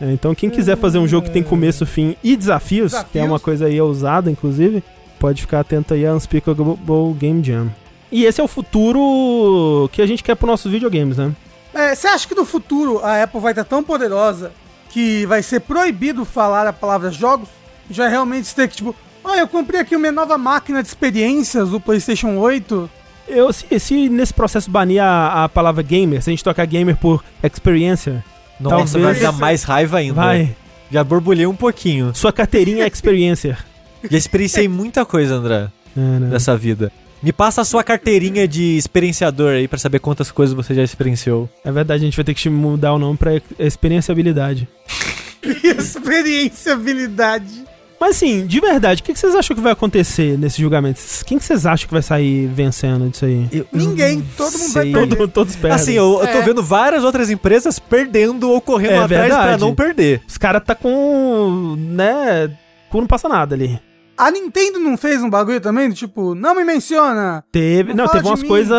É, então quem quiser fazer um jogo que tem começo, fim e desafios, que é Desafios. uma coisa aí ousada, inclusive, pode ficar atento aí a Unspeakable Game Jam. E esse é o futuro que a gente quer pros nossos videogames, né? É, Você acha que no futuro a Apple vai estar tão poderosa que vai ser proibido falar a palavra jogos? Já realmente ter que, tipo, ah, eu comprei aqui uma nova máquina de experiências do PlayStation 8. Eu, se, se nesse processo banir a, a palavra gamer, se a gente trocar gamer por experiencer, Nossa, Talvez- vai dar mais raiva ainda. vai. Já borbulhei um pouquinho. Sua carteirinha é experiencer. Já experienciei muita coisa, André, É, né? nessa vida. Me passa a sua carteirinha de experienciador aí pra saber quantas coisas você já experienciou. É verdade, a gente vai ter que mudar o nome pra experienciabilidade. Experienciabilidade. Mas assim, de verdade, o que que vocês acham que vai acontecer nesse julgamento? Quem que vocês acham que vai sair vencendo disso aí? Ninguém, todo mundo vai sei. perder. Todo, todos perdem. Assim, eu, eu tô É. vendo várias outras empresas perdendo ou correndo É atrás pra verdade. não perder. Os caras tá com. né. cu não passa nada ali. A Nintendo não fez um bagulho também? Tipo, não me menciona. Teve. Não Não, teve umas coisas.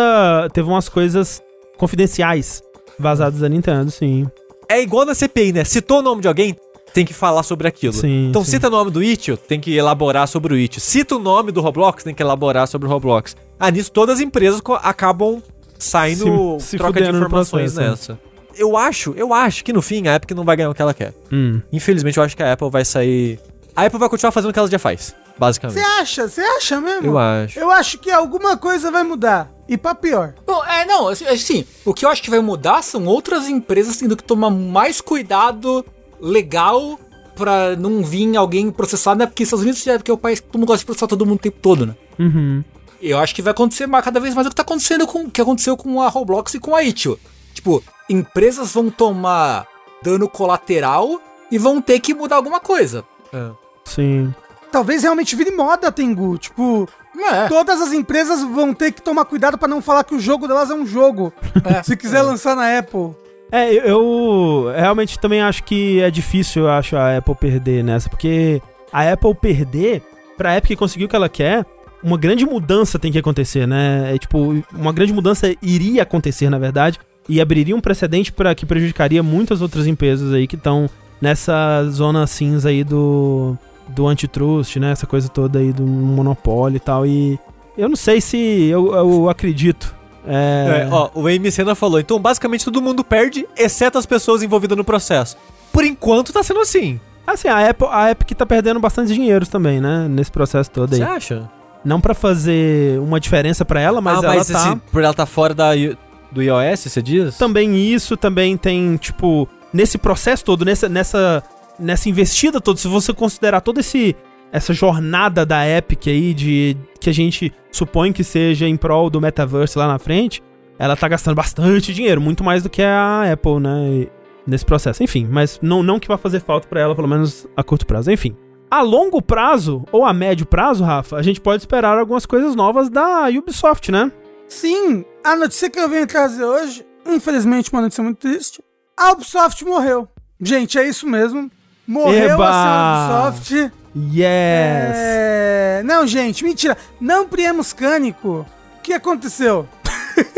Teve umas coisas confidenciais vazadas da Nintendo, sim. É igual na CPI, né? Citou o nome de alguém, tem que falar sobre aquilo. Sim, então sim. cita o nome do Itch, tem que elaborar sobre o Itch. Cita o nome do Roblox, tem que elaborar sobre o Roblox. Ah, nisso todas as empresas acabam saindo Se- se troca de informações processo, nessa. Eu acho, eu acho que no fim a Epic não vai ganhar o que ela quer. Hum. Infelizmente eu acho que a Apple vai sair... A Apple vai continuar fazendo o que ela já faz, Você basicamente. acha? Você acha mesmo? Eu acho. Eu acho que alguma coisa vai mudar. E pra pior. Bom, é, não, assim, assim, o que eu acho que vai mudar são outras empresas tendo que tomar mais cuidado legal pra não vir alguém processar, né? Porque Estados Unidos é porque é o país que todo mundo gosta de processar todo mundo o tempo todo, né? Uhum. Eu acho que vai acontecer mais, cada vez mais o que tá acontecendo com o que aconteceu com a Roblox e com a Itch.io. Tipo, empresas vão tomar dano colateral e vão ter que mudar alguma coisa. É. Sim. Talvez realmente vire moda, Tengu. Tipo, É. todas as empresas vão ter que tomar cuidado pra não falar que o jogo delas é um jogo. É. Se quiser lançar na Apple. É, eu, realmente também acho que é difícil, eu acho, a Apple perder nessa, porque a Apple perder, pra Epic conseguir o que ela quer, uma grande mudança tem que acontecer, né? É, tipo, uma grande mudança iria acontecer, na verdade, e abriria um precedente para que prejudicaria muitas outras empresas aí que estão nessa zona cinza aí do, do antitrust, né? Essa coisa toda aí do monopólio e tal, e eu não sei se eu, eu acredito. É, É, ó, o Amy Senna falou, então basicamente todo mundo perde, exceto as pessoas envolvidas no processo. Por enquanto tá sendo assim. Assim, a Apple, a Epic tá perdendo bastante dinheiro também, né? Nesse processo todo aí. Você acha? Não pra fazer uma diferença pra ela, mas ah, ela mas tá... esse- por ela tá fora da, do iOS, você diz? Também isso, também tem, tipo, nesse processo todo, nessa, nessa, nessa investida toda, se você considerar toda esse, essa jornada da Epic aí, de que a gente supõe que seja em prol do metaverse lá na frente, ela tá gastando bastante dinheiro, muito mais do que a Apple, né? Nesse processo. Enfim, mas não, não que vai fazer falta pra ela, pelo menos a curto prazo. Enfim. A longo prazo, ou a médio prazo, Rafa, a gente pode esperar algumas coisas novas da Ubisoft, né? Sim, a notícia que eu venho trazer hoje, infelizmente uma notícia muito triste, a Ubisoft morreu. Gente, é isso mesmo. Morreu Eba! a Ubisoft. Yes! É... Não, gente, mentira. Não priemos cânico. O que aconteceu?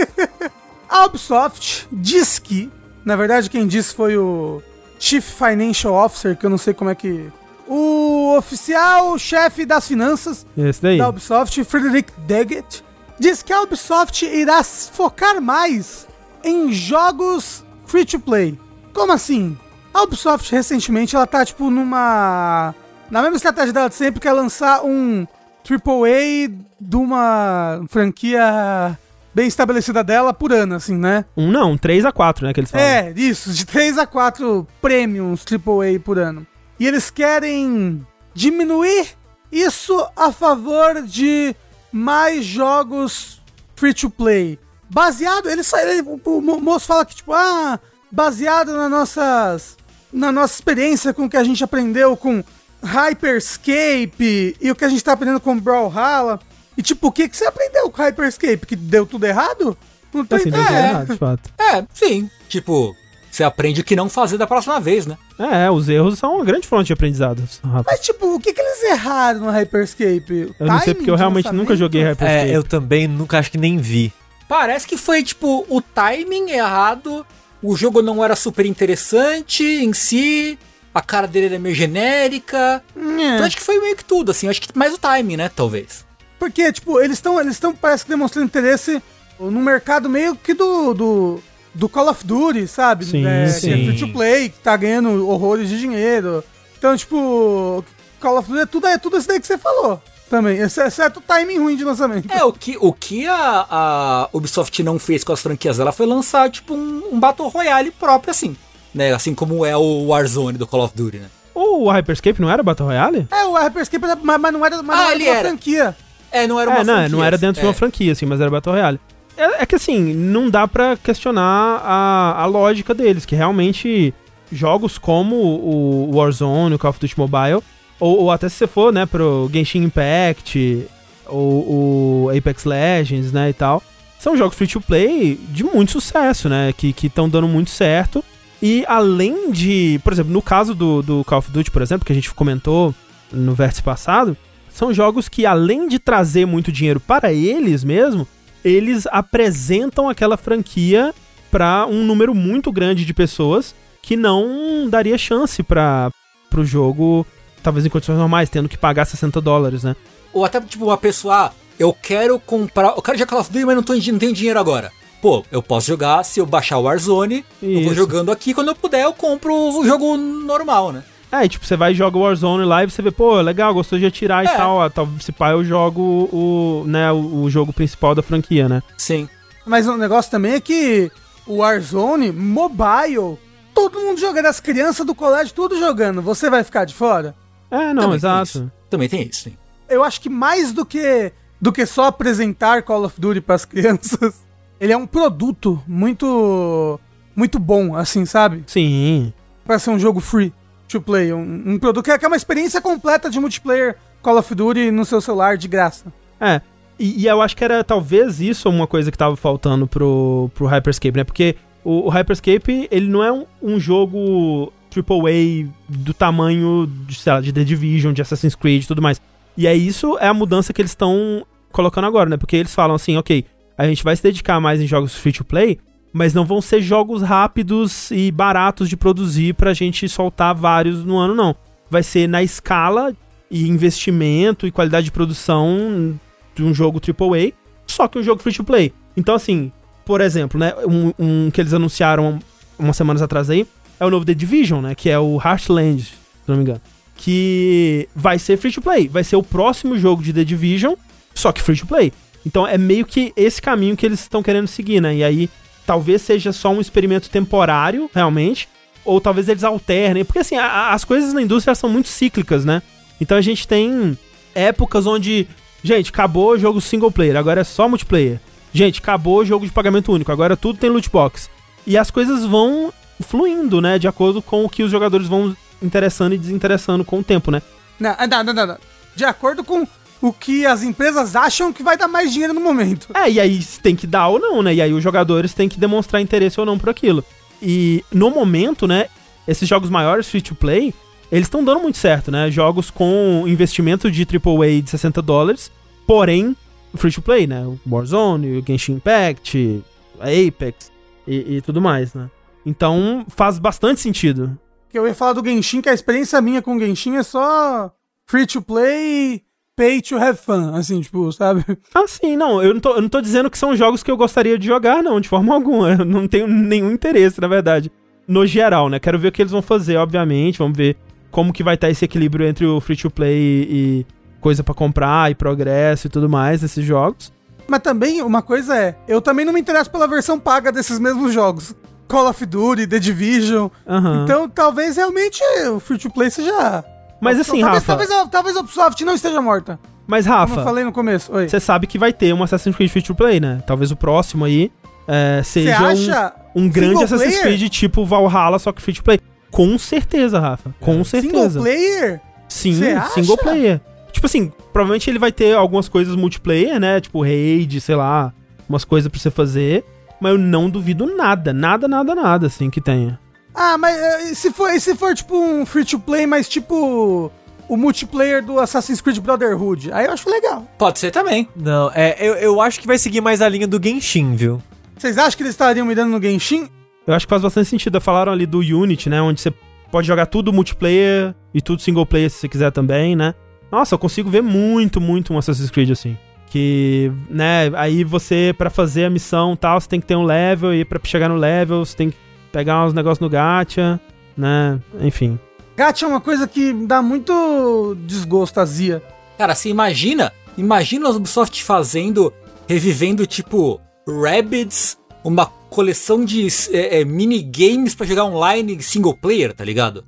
a Ubisoft diz que, na verdade, quem disse foi o Chief Financial Officer, que eu não sei como é que. O oficial chefe das finanças Esse daí. da Ubisoft, Frederick Daggett, diz que a Ubisoft irá focar mais em jogos free to play. Como assim? A Ubisoft recentemente ela tá tipo numa na mesma estratégia dela de sempre que é lançar um AAA de uma franquia bem estabelecida dela por ano, assim, né? Um não, 3 a 4 né, que eles falam. É, isso, de 3 a 4 premiums AAA por ano. E eles querem diminuir isso a favor de mais jogos free to play. Baseado, ele, ele o, o mo- moço fala que tipo, ah, baseado nas nossas na nossa experiência com o que a gente aprendeu com Hyperscape e o que a gente tá aprendendo com Brawlhalla. E tipo, o que que você aprendeu com Hyperscape? Que deu tudo errado? Não tô Assim, deu entendendo. tudo errado, de fato. É, sim. Tipo, você aprende o que não fazer da próxima vez, né? É, os erros são uma grande fonte de aprendizado, Rafa. Mas, tipo, o que, que eles erraram no Hyperscape? Eu não sei Timing porque eu realmente nunca joguei Hyperscape. É, eu também nunca acho que nem vi. Parece que foi, tipo, o timing errado, o jogo não era super interessante em si, a cara dele era meio genérica. É, Então acho que foi meio que tudo, assim. Acho que mais o timing, né? Talvez. porque, tipo, eles estão, eles estão, parece que demonstrando interesse no mercado meio que do, do, do Call of Duty, sabe? Sim, É, sim. Que é free to play, que tá ganhando horrores de dinheiro. Então, tipo, Call of Duty é tudo, é tudo isso daí que você falou. Também, ex- exceto o timing ruim de lançamento. É, o que, o que a, a Ubisoft não fez com as franquias dela foi lançar, tipo, um, um Battle Royale próprio, assim. Né? Assim como é o Warzone do Call of Duty, né? O Hyperscape não era Battle Royale? É, o Hyperscape, era- mas, mas não era, mas Ah, não era ele uma era. franquia. É, não era uma É, não, franquia, não era dentro de é. uma franquia, assim, mas era Battle Royale. É, é que assim, não dá pra questionar a, a lógica deles, que realmente jogos como o Warzone, o Call of Duty Mobile, ou, ou até se você for, né, pro Genshin Impact, ou o Apex Legends, né, e tal, são jogos free to play de muito sucesso, né, que estão dando muito certo. E além de, por exemplo, no caso do, do Call of Duty, por exemplo, que a gente comentou no vértice passado, são jogos que além de trazer muito dinheiro para eles mesmo, eles apresentam aquela franquia para um número muito grande de pessoas que não daria chance para pro jogo, talvez em condições normais, tendo que pagar 60 dólares, né? Ou até, tipo, uma pessoa, ah, eu quero comprar. Eu quero jogar Call of Duty, mas não, tô, não tenho dinheiro agora. Pô, eu posso jogar, se eu baixar o Warzone, eu vou Isso. jogando aqui, quando eu puder eu compro o jogo normal, né? É, e, tipo, você vai e joga o Warzone lá e você vê, pô, legal, gostou de atirar e É. tal. Ó, tal se pá, eu jogo o, né, o, o jogo principal da franquia, né? Sim. Mas o negócio também é que o Warzone mobile, todo mundo jogando, as crianças do colégio tudo jogando. Você vai ficar de fora? É, não, Também tem exato. isso. Também tem isso, sim. Eu acho que mais do que do que só apresentar Call of Duty para as crianças, ele é um produto muito muito bom, assim, sabe? Sim. Pra ser um jogo free to play, um, um produto que é que é uma experiência completa de multiplayer Call of Duty no seu celular de graça. É. E, e eu acho que era talvez isso uma coisa que tava faltando pro, pro Hyperscape, né? Porque o, o Hyperscape, ele não é um, um jogo AAA do tamanho de, sei lá, de The Division, de Assassin's Creed e tudo mais. E é isso, é a mudança que eles estão colocando agora, né? Porque eles falam assim, ok, a gente vai se dedicar mais em jogos free to play, mas não vão ser jogos rápidos e baratos de produzir pra gente soltar vários no ano, não. Vai ser na escala e investimento e qualidade de produção de um jogo AAA, só que um jogo free to play. Então, assim, por exemplo, né, um, um que eles anunciaram umas semanas atrás aí é o novo The Division, né, que é o Heartland, se não me engano, que vai ser free to play, vai ser o próximo jogo de The Division, só que free to play. Então é meio que esse caminho que eles estão querendo seguir, né? E aí talvez seja só um experimento temporário, realmente, ou talvez eles alternem, porque assim, a- as coisas na indústria são muito cíclicas, né? Então a gente tem épocas onde, gente, acabou o jogo single player, agora é só multiplayer. Gente, acabou o jogo de pagamento único, agora tudo tem loot box. E as coisas vão fluindo, né, de acordo com o que os jogadores vão interessando e desinteressando com o tempo, né? Não, não, não, não, não. De acordo com o que as empresas acham que vai dar mais dinheiro no momento. É, e aí tem que dar ou não, né? E aí os jogadores têm que demonstrar interesse ou não por aquilo. E no momento, né, esses jogos maiores free to play, eles estão dando muito certo, né? Jogos com investimento de AAA de 60 dólares, porém free to play, né? O Warzone, o Genshin Impact, a Apex e, e tudo mais, né? Então faz bastante sentido. Que eu ia falar do Genshin, que a experiência minha com o Genshin é só free to play, pay to have fun, assim, tipo, sabe? Ah, sim, não, eu não, tô, eu não tô dizendo que são jogos que eu gostaria de jogar, não, de forma alguma. Eu não tenho nenhum interesse, na verdade. No geral, né? Quero ver o que eles vão fazer, obviamente. Vamos ver como que vai estar esse equilíbrio entre o free to play e, coisa pra comprar e progresso e tudo mais desses jogos. Mas também, uma coisa é, eu também não me interesso pela versão paga desses mesmos jogos. Call of Duty, The Division. Aham. Então, talvez realmente o free to play seja. Mas assim, talvez, Rafa. Talvez, a- talvez a Ubisoft não esteja morta. Mas, Como eu Rafa, falei no começo. Você sabe que vai ter um Assassin's Creed free to play, né? Talvez o próximo aí é, seja um, acha um grande Assassin's player? Creed tipo Valhalla, só que free to play. Com certeza, Rafa. Com É. single certeza. player? Sim, Cê acha? single player. Tipo assim, provavelmente ele vai ter algumas coisas multiplayer, né? Tipo raid, sei lá, umas coisas pra você fazer. Mas eu não duvido nada, nada, nada, nada, assim, que tenha. Ah, mas eh, e se for, se for tipo um free to play, mas tipo o multiplayer do Assassin's Creed Brotherhood? Aí eu acho legal. Pode ser também. Não, é, eu, eu acho que vai seguir mais a linha do Genshin, viu? Vocês acham que eles estariam mirando no Genshin? Eu acho que faz bastante sentido. Falaram ali do Unity, né? Onde você pode jogar tudo multiplayer e tudo single player se você quiser também, né? Nossa, eu consigo ver muito, muito um Assassin's Creed assim. Que, né, aí você, pra fazer a missão e tal, você tem que ter um level, e pra chegar no level, você tem que pegar uns negócios no gacha, né? Enfim. Gacha é uma coisa que dá muito desgosto, azia. Cara, você imagina, imagina a Ubisoft fazendo, revivendo tipo Rabbids, uma coleção de é, é, minigames pra jogar online single player, tá ligado?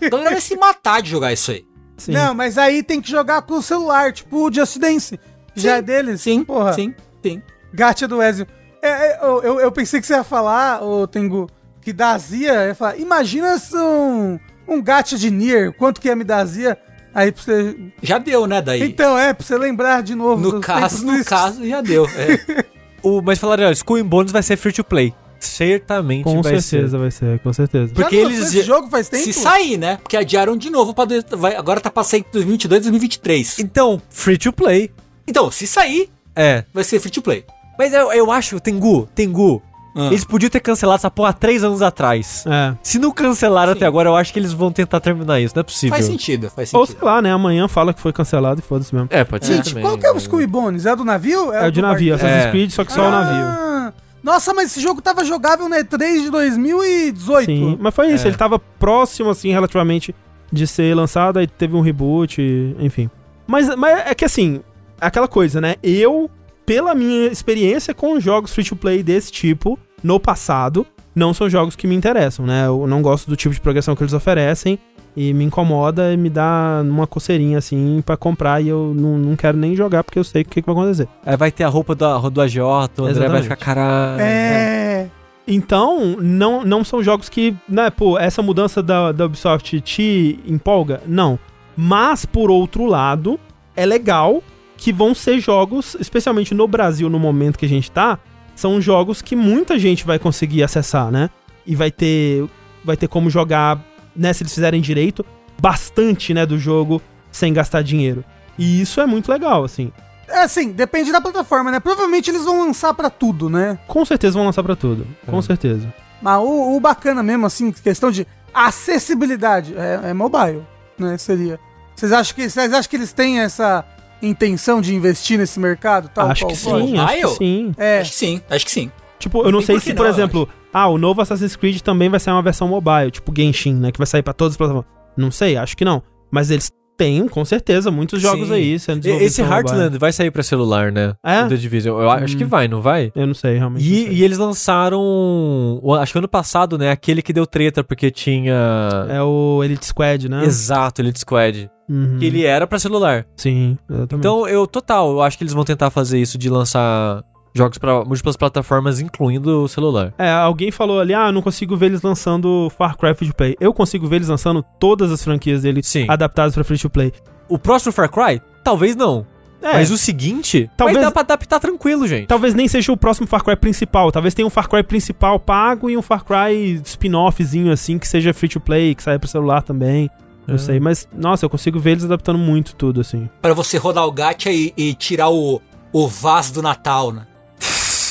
A galera vai se matar de jogar isso aí. Sim. Não, mas aí tem que jogar com o celular, tipo o Just Dance. Já é deles? Sim, Porra. sim, sim. Gacha do Ezio. É, é, eu, eu, eu pensei que você ia falar, ô Tengu, que da azia, ia falar, imagina um, um gacha de Nier, quanto que ia me dar azia? Aí pra você... Já deu, né, daí? Então, é, pra você lembrar de novo. no caso, no caso, já deu. é. O, mas falaram, Skull and Bones vai ser free to play. Certamente Com vai certeza vai ser, com certeza. Já Porque lançou eles esse já- jogo faz tempo? Se sair, né? Porque adiaram de novo Vai, agora tá sair em 2022 e 2023. ser. Então, free to play. Então, se sair, É. vai ser free to play. Mas eu, eu acho, Tengu, Tengu, Ah. Eles podiam ter cancelado essa porra há três anos atrás. É. Se não cancelaram Sim. até agora, eu acho que eles vão tentar terminar isso. Não é possível. Faz sentido, faz sentido. Ou sei lá, né? Amanhã fala que foi cancelado e foda-se mesmo. É, pode ser. Gente, qual que é o Scooby Bones? É do navio? É, é de navio, Assassin's é. Creed, só que só ah. o navio. Nossa, mas esse jogo tava jogável na E3 de 2018. Sim, mas foi isso, é. ele tava próximo, assim, relativamente, de ser lançado, aí teve um reboot, enfim. Mas, mas é que assim, aquela coisa, né? Eu, pela minha experiência com jogos free-to-play desse tipo, no passado, não são jogos que me interessam, né? Eu não gosto do tipo de progressão que eles oferecem e me incomoda e me dá uma coceirinha assim para comprar e eu não, não quero nem jogar porque eu sei o que, que vai acontecer. Aí vai ter a roupa do, do AJ, o André Exatamente. vai ficar caralho. É. Então, não, não são jogos que, né, pô, essa mudança da, da Ubisoft te empolga? Não. Mas, por outro lado, é legal que vão ser jogos, especialmente no Brasil, no momento que a gente tá, são jogos que muita gente vai conseguir acessar, né? E vai ter, vai ter como jogar, né, se eles fizerem direito, bastante, né, do jogo sem gastar dinheiro. E isso é muito legal, assim. É assim, depende da plataforma, né? Provavelmente eles vão lançar para tudo, né? Com certeza vão lançar para tudo, com é. certeza. Mas o, o, bacana mesmo, assim, questão de acessibilidade, é, é mobile, né? Seria. Vocês acham que vocês acham que eles têm essa intenção de investir nesse mercado? Tal, acho que sim, acho que sim. É. Acho que sim, acho que sim. Tipo, eu não sei se, por exemplo, ah, o novo Assassin's Creed também vai sair uma versão mobile, tipo Genshin, né, que vai sair para todas as plataformas. Não sei, acho que não. Mas eles têm, com certeza, muitos jogos Sim. aí sendo Esse Heartland vai sair pra celular, né? É? The Division. Eu acho que hum. vai, não vai? Eu não sei, realmente. E, sei. e, eles lançaram, acho que ano passado, né? Aquele que deu treta porque tinha... É o Elite Squad, né? Exato, Elite Squad. Uhum. Que ele era para celular. Sim, exatamente. Então, eu, total, eu acho que eles vão tentar fazer isso de lançar jogos para múltiplas plataformas, incluindo o celular. É, alguém falou ali, ah, não consigo ver eles lançando Far Cry Free to Play. Eu consigo ver eles lançando todas as franquias dele Sim. adaptadas para Free to Play. O próximo Far Cry? Talvez não. É. Mas o seguinte, talvez dá pra adaptar tranquilo, gente. Talvez nem seja o próximo Far Cry principal. Talvez tenha um Far Cry principal pago e um Far Cry spin-offzinho assim, que seja free to play, que saia pro celular também. Eu é. sei, mas nossa, eu consigo ver eles adaptando muito tudo, assim. Para você rodar o gacha e, e, tirar o, o vaso do Natal, né?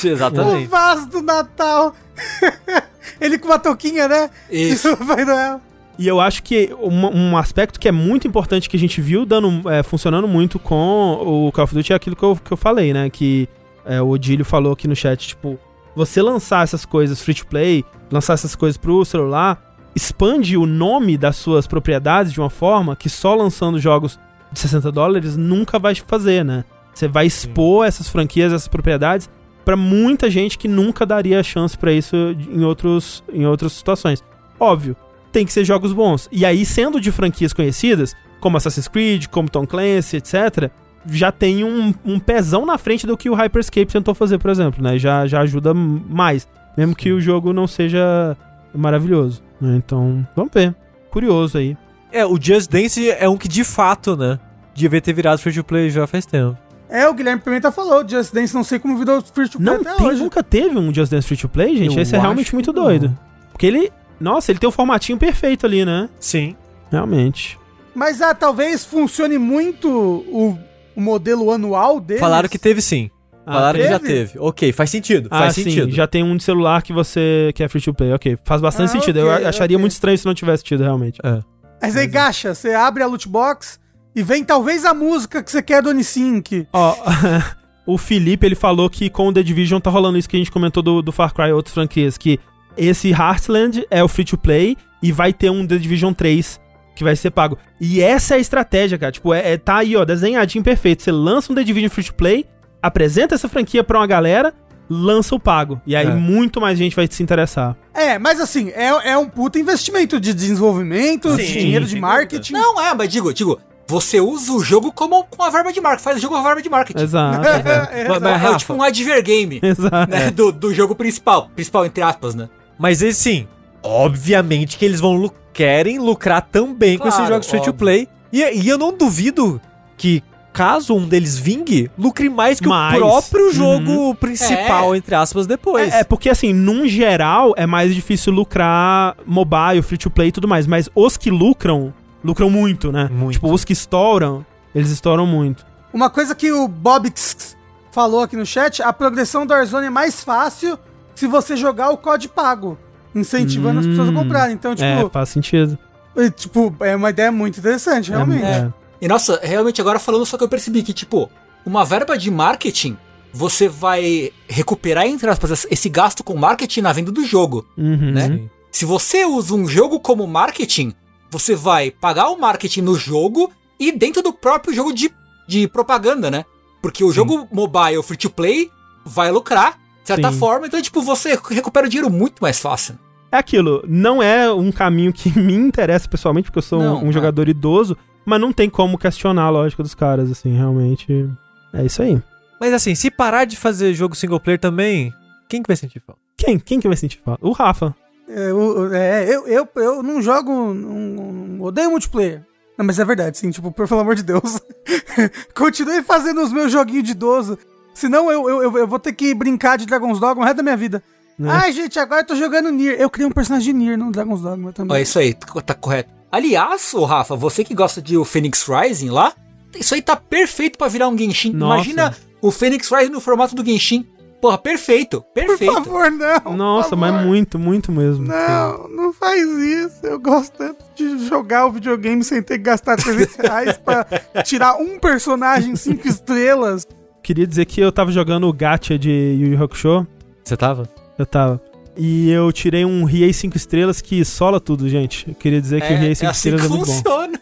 Exatamente. O vaso do Natal. Ele com uma touquinha, né? Isso. Vai Noel. E eu acho que um, um, aspecto que é muito importante que a gente viu dando, é, funcionando muito com o Call of Duty é aquilo que eu, que eu falei, né? Que é, o Odílio falou aqui no chat, tipo, você lançar essas coisas free to play, lançar essas coisas pro celular, expande o nome das suas propriedades de uma forma que só lançando jogos de 60 dólares nunca vai fazer, né? Você vai expor Sim. essas franquias, essas propriedades para muita gente que nunca daria chance para isso em, outros, em outras situações. Óbvio, tem que ser jogos bons. E aí, sendo de franquias conhecidas, como Assassin's Creed, como Tom Clancy, etc., já tem um, um pezão na frente do que o Hyperscape tentou fazer, por exemplo, né? Já, já ajuda mais. Mesmo Sim. que o jogo não seja maravilhoso. Né? Então, vamos ver. Curioso aí. É, o Just Dance é um que de fato, né? Devia ter virado free to play já faz tempo. É, o Guilherme Pimenta falou, Just Dance não sei como virou free to play não até tem, hoje. Nunca teve um Just Dance free to play, gente? Eu Esse é realmente muito doido. Porque ele, nossa, ele tem o formatinho perfeito ali, né? Sim. Realmente. Mas ah, talvez funcione muito o, o modelo anual dele. Falaram que teve sim. Ah, Falaram teve? que já teve. Ok, faz sentido. Ah, faz sim, sentido. Já tem um de celular que você que é free to play. Ok, faz bastante ah, sentido. Okay, Eu acharia okay. muito estranho se não tivesse tido, realmente. É. Mas aí, Gacha, você abre a loot box e vem talvez a música que você quer do N-Sync. Ó, o Felipe, ele falou que com o The Division tá rolando isso que a gente comentou do, do Far Cry e outras franquias, que esse Heartland é o free to play e vai ter um The Division 3 que vai ser pago. E essa é a estratégia, cara. Tipo, é, é tá aí, ó, desenhadinho perfeito. Você lança um The Division free to play, apresenta essa franquia pra uma galera, lança o pago. E aí é. muito mais gente vai se interessar. É, mas assim, é, é um puta investimento de desenvolvimento, sim, de dinheiro de marketing. Não, é, mas digo, digo, você usa o jogo como com a verba de marketing, faz o jogo com a verba de marketing. Exato. é, é, é, tipo um advergame Exato. Né, do, do jogo principal. Principal, entre aspas, né? Mas sim, obviamente que eles vão querem lucrar também claro, com esses jogos free to play. E, e eu não duvido que caso um deles vingue, lucre mais que mais. o próprio uhum. jogo uhum. principal, é. entre aspas, depois. É, é, porque, assim, num geral, é mais difícil lucrar mobile, free to play e tudo mais. Mas os que lucram, lucram muito, né? Muito. Tipo, os que estouram, eles estouram muito. Uma coisa que o Bobix falou aqui no chat, a progressão do Warzone é mais fácil se você jogar o código pago, incentivando as pessoas a Hum, comprarem. Então, É, tipo, faz sentido. é, tipo, é uma ideia muito interessante, realmente. É, E nossa, realmente agora falando só que eu percebi que, tipo, uma verba de marketing, você vai recuperar, entre aspas, esse gasto com marketing na venda do jogo, Uhum. né? Se você usa um jogo como marketing, você vai pagar o marketing no jogo e dentro do próprio jogo de, de propaganda, né? Porque o jogo mobile free to play vai lucrar, de certa Sim. forma, então, tipo, você recupera o dinheiro muito mais fácil. É aquilo, não é um caminho que me interessa pessoalmente, porque eu sou um- Não, um, é. jogador idoso, mas não tem como questionar a lógica dos caras, assim, realmente. É isso aí. Mas assim, se parar de fazer jogo single player também, quem que vai sentir falta? Quem? Quem que vai sentir falta? O Rafa. É, o- é, eu, eu, eu não jogo. Não, não- odeio multiplayer. Não, mas é verdade, sim, tipo, por pelo amor de Deus. Continue fazendo os meus joguinhos de idoso. Senão eu, eu, eu, eu vou ter que brincar de Dragon's Dogma o resto da minha vida. Né? Ai, gente, agora eu tô jogando Nier. Eu criei um personagem de Nier no Dragon's Dogma também. Ó, isso aí, tá correto. Aliás, ô Rafa, você que gosta de o Phoenix Rising lá, isso aí tá perfeito pra virar um Genshin. Nossa. Imagina o Phoenix Rising no formato do Genshin. Porra, perfeito, Por perfeito. favor, não. Nossa, por mas favor. muito, muito mesmo. Não, não faz isso. Eu gosto tanto de jogar o videogame sem ter que gastar 300 reais pra tirar um personagem 5 estrelas. Queria dizer que eu tava jogando o gacha de Yu Yu Hakusho. Você tava? Eu tava. E eu tirei um Riei 5 estrelas que sola tudo, gente. Eu queria dizer que o É, Riei é 5 assim estrelas que é muito bom. funciona.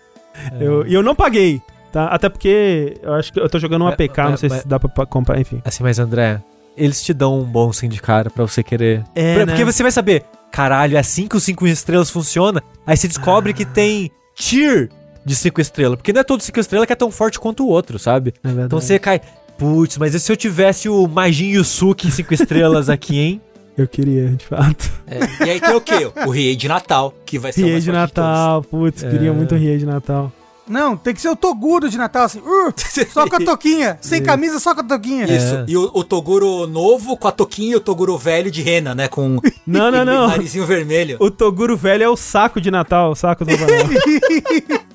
Eu- E eu não paguei, tá? Até porque eu acho que eu tô jogando um Mas- APK, não sei mas- se dá pra comprar, enfim. Assim, mas André, eles te dão um bom sim de cara pra você querer. É, Pra- né? Porque você vai saber, caralho, é assim que os 5 estrelas funciona. Aí você descobre que tem tier de 5 estrelas. Porque não é todo 5 estrelas que é tão forte quanto o outro, sabe? É verdade. Então você cai. Putz, mas e se eu tivesse o Majin Yusuke 5 estrelas aqui, hein? Eu queria, de fato. É, E aí tem o quê? O Riei de Natal, que vai ser o Riei mais de. Natal, putz, É. queria muito Riei de Natal. Não, tem que ser o Toguro de Natal, assim. uh, só com a toquinha. Sem camisa, só com a toquinha. Isso, É. e o, o Toguro novo com a toquinha e o Toguro velho de rena, né? Com Não, não, não. narizinho vermelho. O Toguro velho é o saco de Natal, o saco do Noel.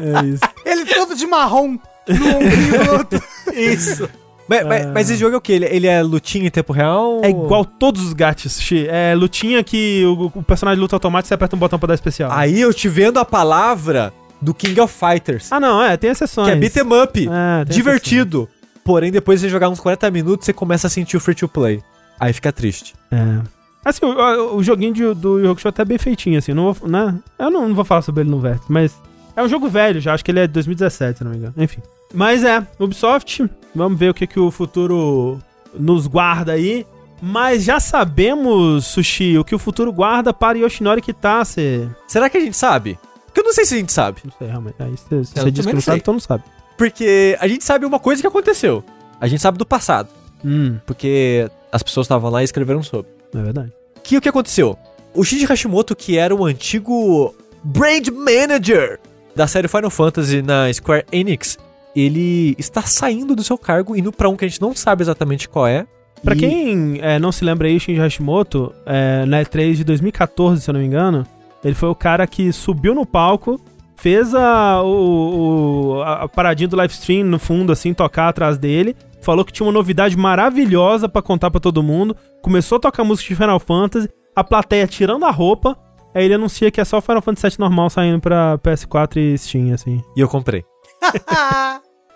É isso. Ele todo de marrom no ombrinho do outro. Isso. Mas, mas- mas esse jogo é o quê? Ele, ele é lutinha em tempo real? É igual todos os gatos, Xi. É lutinha que o, o personagem luta automático e você aperta um botão pra dar especial. Aí eu te vendo a palavra do King of Fighters. Ah, não, é, tem exceções. que é beat 'em up. É, divertido. Porém, depois de você jogar uns 40 minutos, você começa a sentir o free to play. Aí fica triste. É. Assim, o, o- joguinho de- do Yu Hakusho é até bem feitinho, assim. Não vou, né? Eu não, não vou falar sobre ele no Vértice, mas é um jogo velho já. Acho que ele é de 2017, se não me engano. Enfim. Mas é, Ubisoft, vamos ver o que, que o futuro nos guarda aí. Mas já sabemos, Sushi, o que o futuro guarda para Yoshinori Kitase. Será que a gente sabe? Porque eu não sei se a gente sabe. Não sei, realmente. Aí você, se você diz que não não sabe, sei. então não sabe. Porque a gente sabe uma coisa que aconteceu. A gente sabe do passado. Hum, Porque as pessoas estavam lá e escreveram sobre. é verdade. Que o que aconteceu? O Shinji Hashimoto, que era o antigo brand manager da série Final Fantasy na Square Enix, ele está saindo do seu cargo, indo pra um que a gente não sabe exatamente qual é. Pra E- quem é, não se lembra aí, o Shinji Hashimoto, é, na E3 de 2014, se eu não me engano, ele foi o cara que subiu no palco, fez a, o, o- a paradinha do live stream no fundo, assim, tocar atrás dele, falou que tinha uma novidade maravilhosa pra contar pra todo mundo, começou a tocar música de Final Fantasy, a plateia tirando a roupa, aí ele anuncia que é só o Final Fantasy VII normal saindo pra PS4 e Steam, assim. E eu comprei.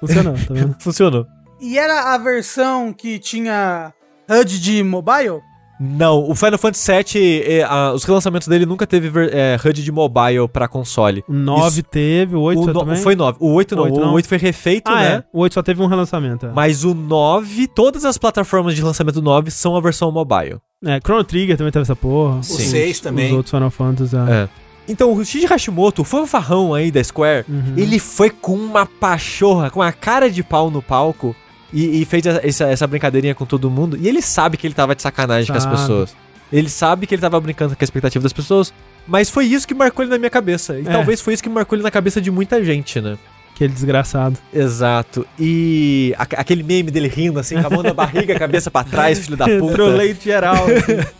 Funcionou, tá vendo? Funcionou. e era a versão que tinha HUD de mobile? Não, o Final Fantasy VII, eh, ah, os relançamentos dele nunca teve ver- eh, HUD de mobile pra console. O 9 Isso. teve, o 8 o no- também. Foi 9. O 8 não, Oito o não. 8 foi refeito, ah, né? é. O 8 só teve um relançamento. é. Mas o 9, todas as plataformas de lançamento do 9 são a versão mobile. É, Chrono Trigger também teve essa porra. Sim. O 6 também. Os outros Final Fantasy, é. É. Então, o Shinji Hashimoto, o fanfarrão aí da Square, Uhum. ele foi com uma pachorra, com a cara de pau no palco e, e fez essa, essa brincadeirinha com todo mundo. E ele sabe que ele tava de sacanagem com as Sabe. pessoas. Ele sabe que ele tava brincando com a expectativa das pessoas. Mas foi isso que marcou ele na minha cabeça. E É. talvez foi isso que marcou ele na cabeça de muita gente, né? Aquele desgraçado. Exato. E a- aquele meme dele rindo assim, com a mão na barriga, a cabeça pra trás, filho da puta. Trolei geral.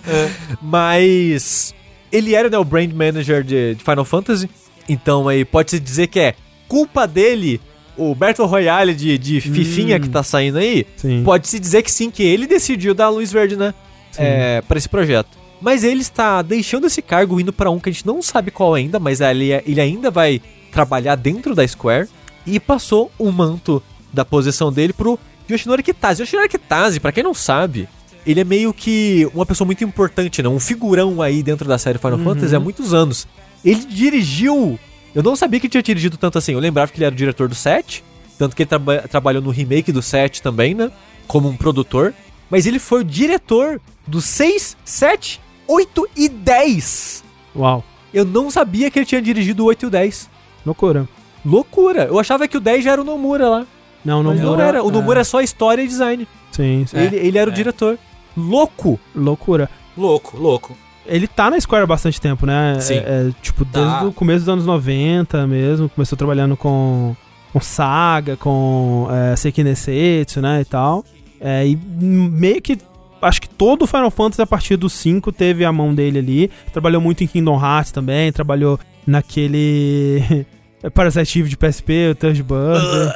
Mas ele era né, o brand manager de, de Final Fantasy. Então aí pode-se dizer que é culpa dele, o Battle Royale de, de Fifinha Hum. que tá saindo aí. Pode-se dizer que sim, que ele decidiu dar a luz verde, né? é, para esse projeto. Mas ele está deixando esse cargo indo para um que a gente não sabe qual ainda, mas ele, ele ainda vai trabalhar dentro da Square e passou o manto da posição dele pro Yoshinori Kitase. Yoshinori Kitase, para quem não sabe, ele é meio que uma pessoa muito importante, né? Um figurão aí dentro da série Final uhum. Fantasy há muitos anos. Ele dirigiu. Eu não sabia que tinha dirigido tanto assim. Eu lembrava que ele era o diretor do 7. Tanto que ele traba trabalhou no remake do 7 também, né? Como um produtor. Mas ele foi o diretor do 6, 7, 8 e 10. Uau. Eu não sabia que ele tinha dirigido o 8 e o 10. Loucura. Loucura. Eu achava que o 10 já era o Nomura lá. Não, Mas Nomura. não era. O Nomura é, é só história e design. Sim, sim. Ele, ele era o é. diretor. Louco. Loucura. Louco, louco. Ele tá na Square há bastante tempo, né? Sim. É, é, tipo, desde tá. o começo dos anos 90 mesmo. Começou trabalhando com, com Saga, com é, Seiki Nesetsu, né? E tal. É, e meio que. Acho que todo o Final Fantasy a partir do 5 teve a mão dele ali. Trabalhou muito em Kingdom Hearts também. Trabalhou naquele. Parasite Eve de PSP, o Third Bird.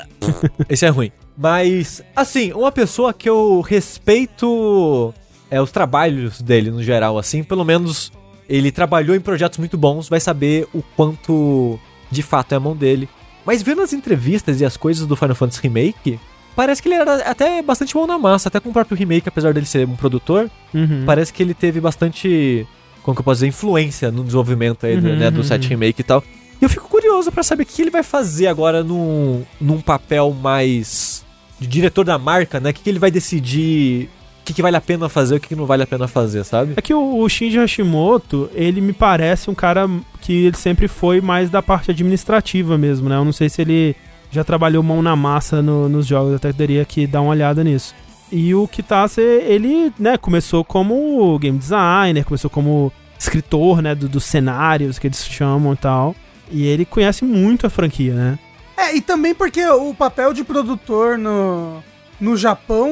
Esse é ruim. Mas, assim, uma pessoa que eu respeito é, os trabalhos dele no geral, assim, pelo menos ele trabalhou em projetos muito bons, vai saber o quanto de fato é a mão dele. Mas vendo as entrevistas e as coisas do Final Fantasy Remake, parece que ele era até bastante bom na massa, até com o próprio remake, apesar dele ser um produtor, uhum. parece que ele teve bastante, como que eu posso dizer, influência no desenvolvimento aí, uhum, né, do uhum. set remake e tal. E eu fico curioso para saber o que ele vai fazer agora num, num papel mais de diretor da marca, né? O que, que ele vai decidir o que, que, vale a pena fazer e o que, que, não vale a pena fazer, sabe? É que o, o, Shinji Hashimoto, ele me parece um cara que ele sempre foi mais da parte administrativa mesmo, né? Eu não sei se ele já trabalhou mão na massa no, nos jogos, até teria que dar uma olhada nisso. E o Kitase, ele, né, começou como game designer, começou como escritor, né, do, dos cenários que eles chamam e tal. E ele conhece muito a franquia, né? É, e também porque o papel de produtor no, no Japão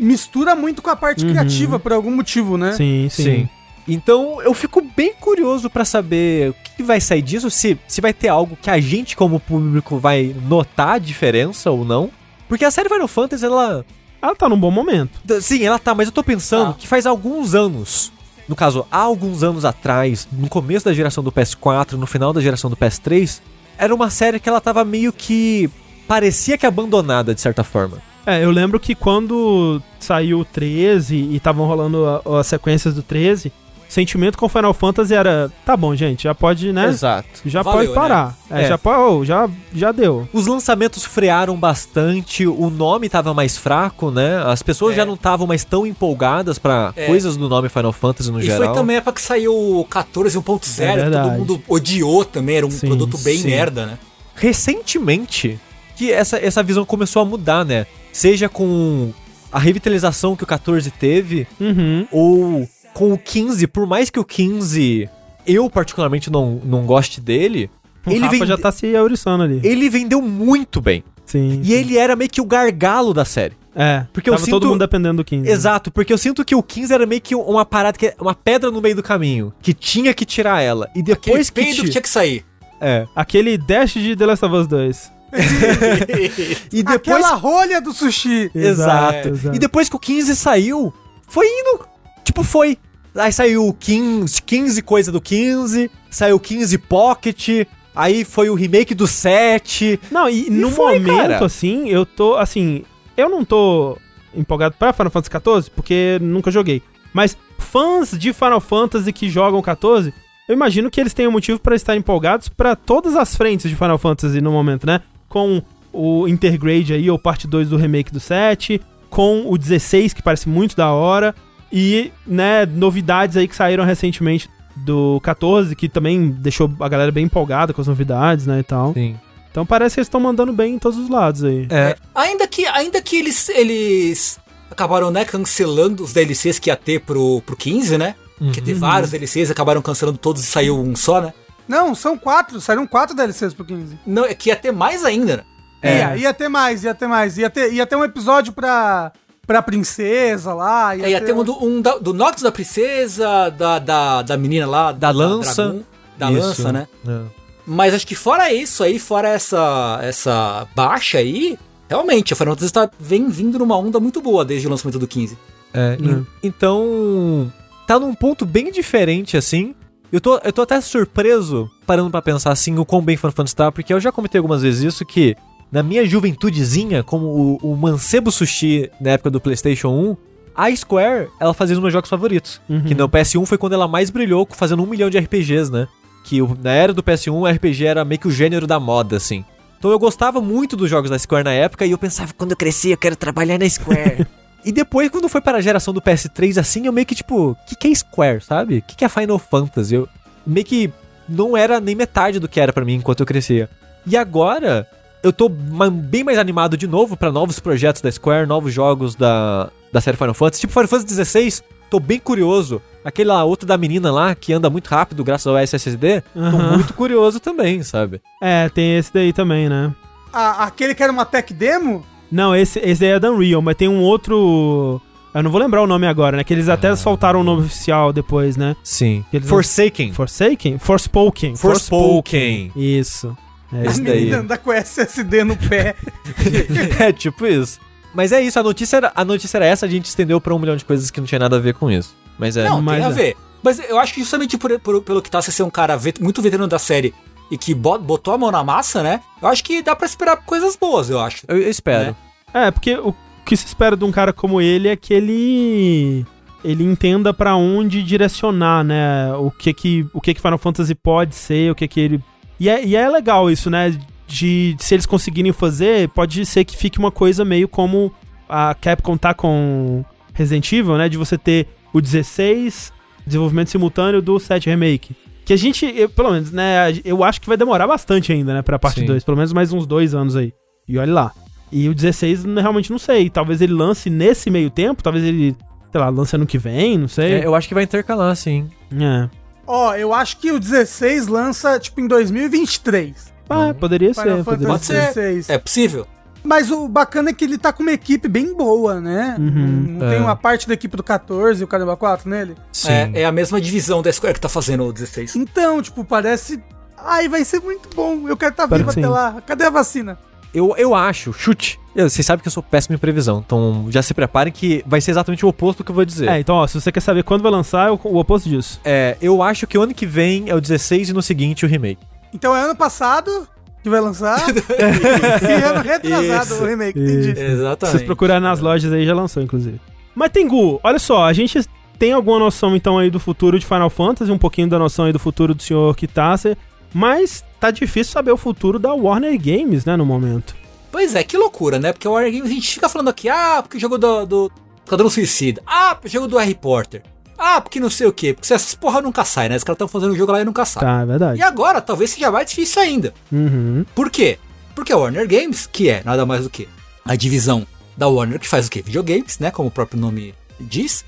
mistura muito com a parte uhum. criativa por algum motivo, né? Sim, sim. sim. Então eu fico bem curioso para saber o que vai sair disso, se, se vai ter algo que a gente, como público, vai notar a diferença ou não. Porque a série Final Fantasy, ela. Ela tá num bom momento. Sim, ela tá, mas eu tô pensando ah. que faz alguns anos no caso, há alguns anos atrás, no começo da geração do PS4, no final da geração do PS3, era uma série que ela tava meio que. parecia que abandonada, de certa forma. É, eu lembro que quando saiu o 13 e estavam rolando as sequências do 13, sentimento com Final Fantasy era, tá bom, gente, já pode, né? Exato. Já Valeu, pode parar. Né? É, é, já pode, oh, já já deu. Os lançamentos frearam bastante, o nome tava mais fraco, né? As pessoas é. já não estavam mais tão empolgadas para é. coisas do nome Final Fantasy no e geral. E foi também a época que saiu o 14 1.0, é todo mundo odiou também, era um sim, produto bem sim. merda, né? Recentemente que essa, essa visão começou a mudar, né? Seja com a revitalização que o 14 teve, uhum. ou com o 15, por mais que o 15 eu particularmente não, não goste dele, o ele vende... já tá se auriçando ali. Ele vendeu muito bem. Sim. E sim. ele era meio que o gargalo da série. É, porque eu sinto... todo mundo dependendo do 15. Exato, porque eu sinto que o 15 era meio que uma parada, que uma pedra no meio do caminho, que tinha que tirar ela. E depois Aquele que, que tinha que sair. É. Aquele dash de The Last of Us 2. e depois... Aquela rolha do sushi. Exato. É. exato. E depois que o 15 saiu, foi indo. Tipo, foi. Aí saiu o 15, 15 coisa do 15, saiu o 15 Pocket, aí foi o remake do 7. Não, e, e no foi, momento, cara. assim, eu tô, assim, eu não tô empolgado pra Final Fantasy XIV, porque nunca joguei. Mas fãs de Final Fantasy que jogam 14, eu imagino que eles tenham motivo para estar empolgados para todas as frentes de Final Fantasy no momento, né? Com o Intergrade aí, ou parte 2 do remake do 7, com o 16, que parece muito da hora, e, né, novidades aí que saíram recentemente do 14, que também deixou a galera bem empolgada com as novidades, né, e tal. Sim. Então parece que eles estão mandando bem em todos os lados aí. É. Ainda que, ainda que eles, eles acabaram, né, cancelando os DLCs que ia ter pro, pro 15, né? Uhum. Que ia ter vários DLCs, acabaram cancelando todos e saiu um só, né? Não, são quatro, saíram quatro DLCs pro 15. Não, é que ia ter mais ainda, né? É. Ia, ia ter mais, ia ter mais. Ia ter, ia ter um episódio pra pra princesa lá. Ia, é, ia ter um, do, um da, do Nox da princesa, da, da, da menina lá. Da, da lança. Dragão, da lança, né? É. Mas acho que fora isso aí, fora essa, essa baixa aí, realmente, a Final Fantasy tá, vem vindo numa onda muito boa desde o lançamento do 15. É, Hum. Então, tá num ponto bem diferente, assim. Eu tô, eu tô até surpreso, parando pra pensar assim, o quão bem Final Fantasy tá, porque eu já comentei algumas vezes isso, que na minha juventudezinha, como o, o Mancebo Sushi na época do PlayStation 1, a Square, ela fazia os meus jogos favoritos. Uhum. Que no PS1 foi quando ela mais brilhou, fazendo um milhão de RPGs, né? Que o- na era do PS1, o RPG era meio que o gênero da moda, assim. Então eu gostava muito dos jogos da Square na época e eu pensava, quando eu crescer, eu quero trabalhar na Square. e depois, quando foi para a geração do PS3, assim, eu meio que tipo, o que, que é Square, sabe? O que, que é Final Fantasy? Eu meio que não era nem metade do que era pra mim enquanto eu crescia. E agora, eu tô bem mais animado de novo pra novos projetos da Square, novos jogos da, da série Final Fantasy. Tipo Final Fantasy XVI, tô bem curioso. Aquele lá, outro da menina lá, que anda muito rápido graças ao SSD, tô Aham. muito curioso também, sabe? É, tem esse daí também, né? A- aquele que era uma tech demo? Não, esse, esse daí é da Unreal, mas tem um outro. Eu não vou lembrar o nome agora, né? Que eles até soltaram o nome oficial depois, né? Sim. Eles- Forsaken. Forsaken? Forspoken. Forspoken. Isso. É isso. daí. menina anda com SSD no pé. é, tipo isso. Mas é isso, a notícia, era, a notícia era essa, a gente estendeu pra um milhão de coisas que não tinha nada a ver com isso. Mas é. Não, mas tem a é. ver. Mas eu acho que justamente por, por- pelo que tá você ser um cara vet- muito veterano da série e que bo- botou a mão na massa, né? Eu acho que dá pra esperar coisas boas, eu acho. Eu, eu espero. É, porque o que se espera de um cara como ele é que ele ele entenda pra onde direcionar, né? O que que o que que Final Fantasy pode ser, o que que ele e é, e é legal isso, né? De se eles conseguirem fazer, pode ser que fique uma coisa meio como a Capcom tá com Resident Evil, né? De você ter o 16 desenvolvimento simultâneo do 7 remake. Que a gente, eu- pelo menos, né? Eu acho que vai demorar bastante ainda, né? Pra parte Sim. 2. Pelo menos mais uns dois anos aí. E olha lá. E o 16, n- realmente não sei. Talvez ele lance nesse meio tempo. Talvez ele, sei lá, lance ano que vem, não sei. É, eu acho que vai intercalar, sim. É. Ó, eu acho que o 16 lança, tipo, em 2023. Ah, poderia Final ser. Poderia ser. ser. 16. É possível? Mas o bacana é que ele tá com uma equipe bem boa, né? Uhum, não é. tem uma parte da equipe do 14 e o Caramba 4 nele? Sim. É, é a mesma divisão da Square que tá fazendo o 16. Então, tipo, parece. Ai, vai ser muito bom. Eu quero estar tá vivo até lá. Cadê a vacina? Eu, eu acho, chute. Eu- Vocês sabem que eu sou péssimo em previsão, então já se preparem que vai ser exatamente o oposto do que eu vou dizer. É, então, ó, se você quer saber quando vai lançar, é o, o oposto disso. É, eu acho que o ano que vem é o 16 e no seguinte o remake. Então é ano passado que vai lançar. e ano retrasado Isso, o remake, isso. entendi. Se Exatamente. vocês procurarem nas lojas aí, já lançou, inclusive. Mas Tengu, olha só, a gente tem alguma noção então aí do futuro de Final Fantasy, um pouquinho da noção aí do futuro do senhor Kitase, mas tá difícil saber o futuro da Warner Games, né, no momento. Pois é, que loucura, né? Porque o Warner Games a gente fica falando aqui, ah, porque o jogo do, do Esquadrão Suicida, ah, porque o jogo do Harry Potter, ah, porque não sei o quê, porque essas porra nunca sai, né? Os caras estão fazendo o jogo lá e nunca sai. Tá, é verdade. E agora talvez seja mais difícil ainda. Uhum. Por quê? Porque a Warner Games, que é nada mais do que a divisão da Warner que faz o quê? Videogames, né? Como o próprio nome diz,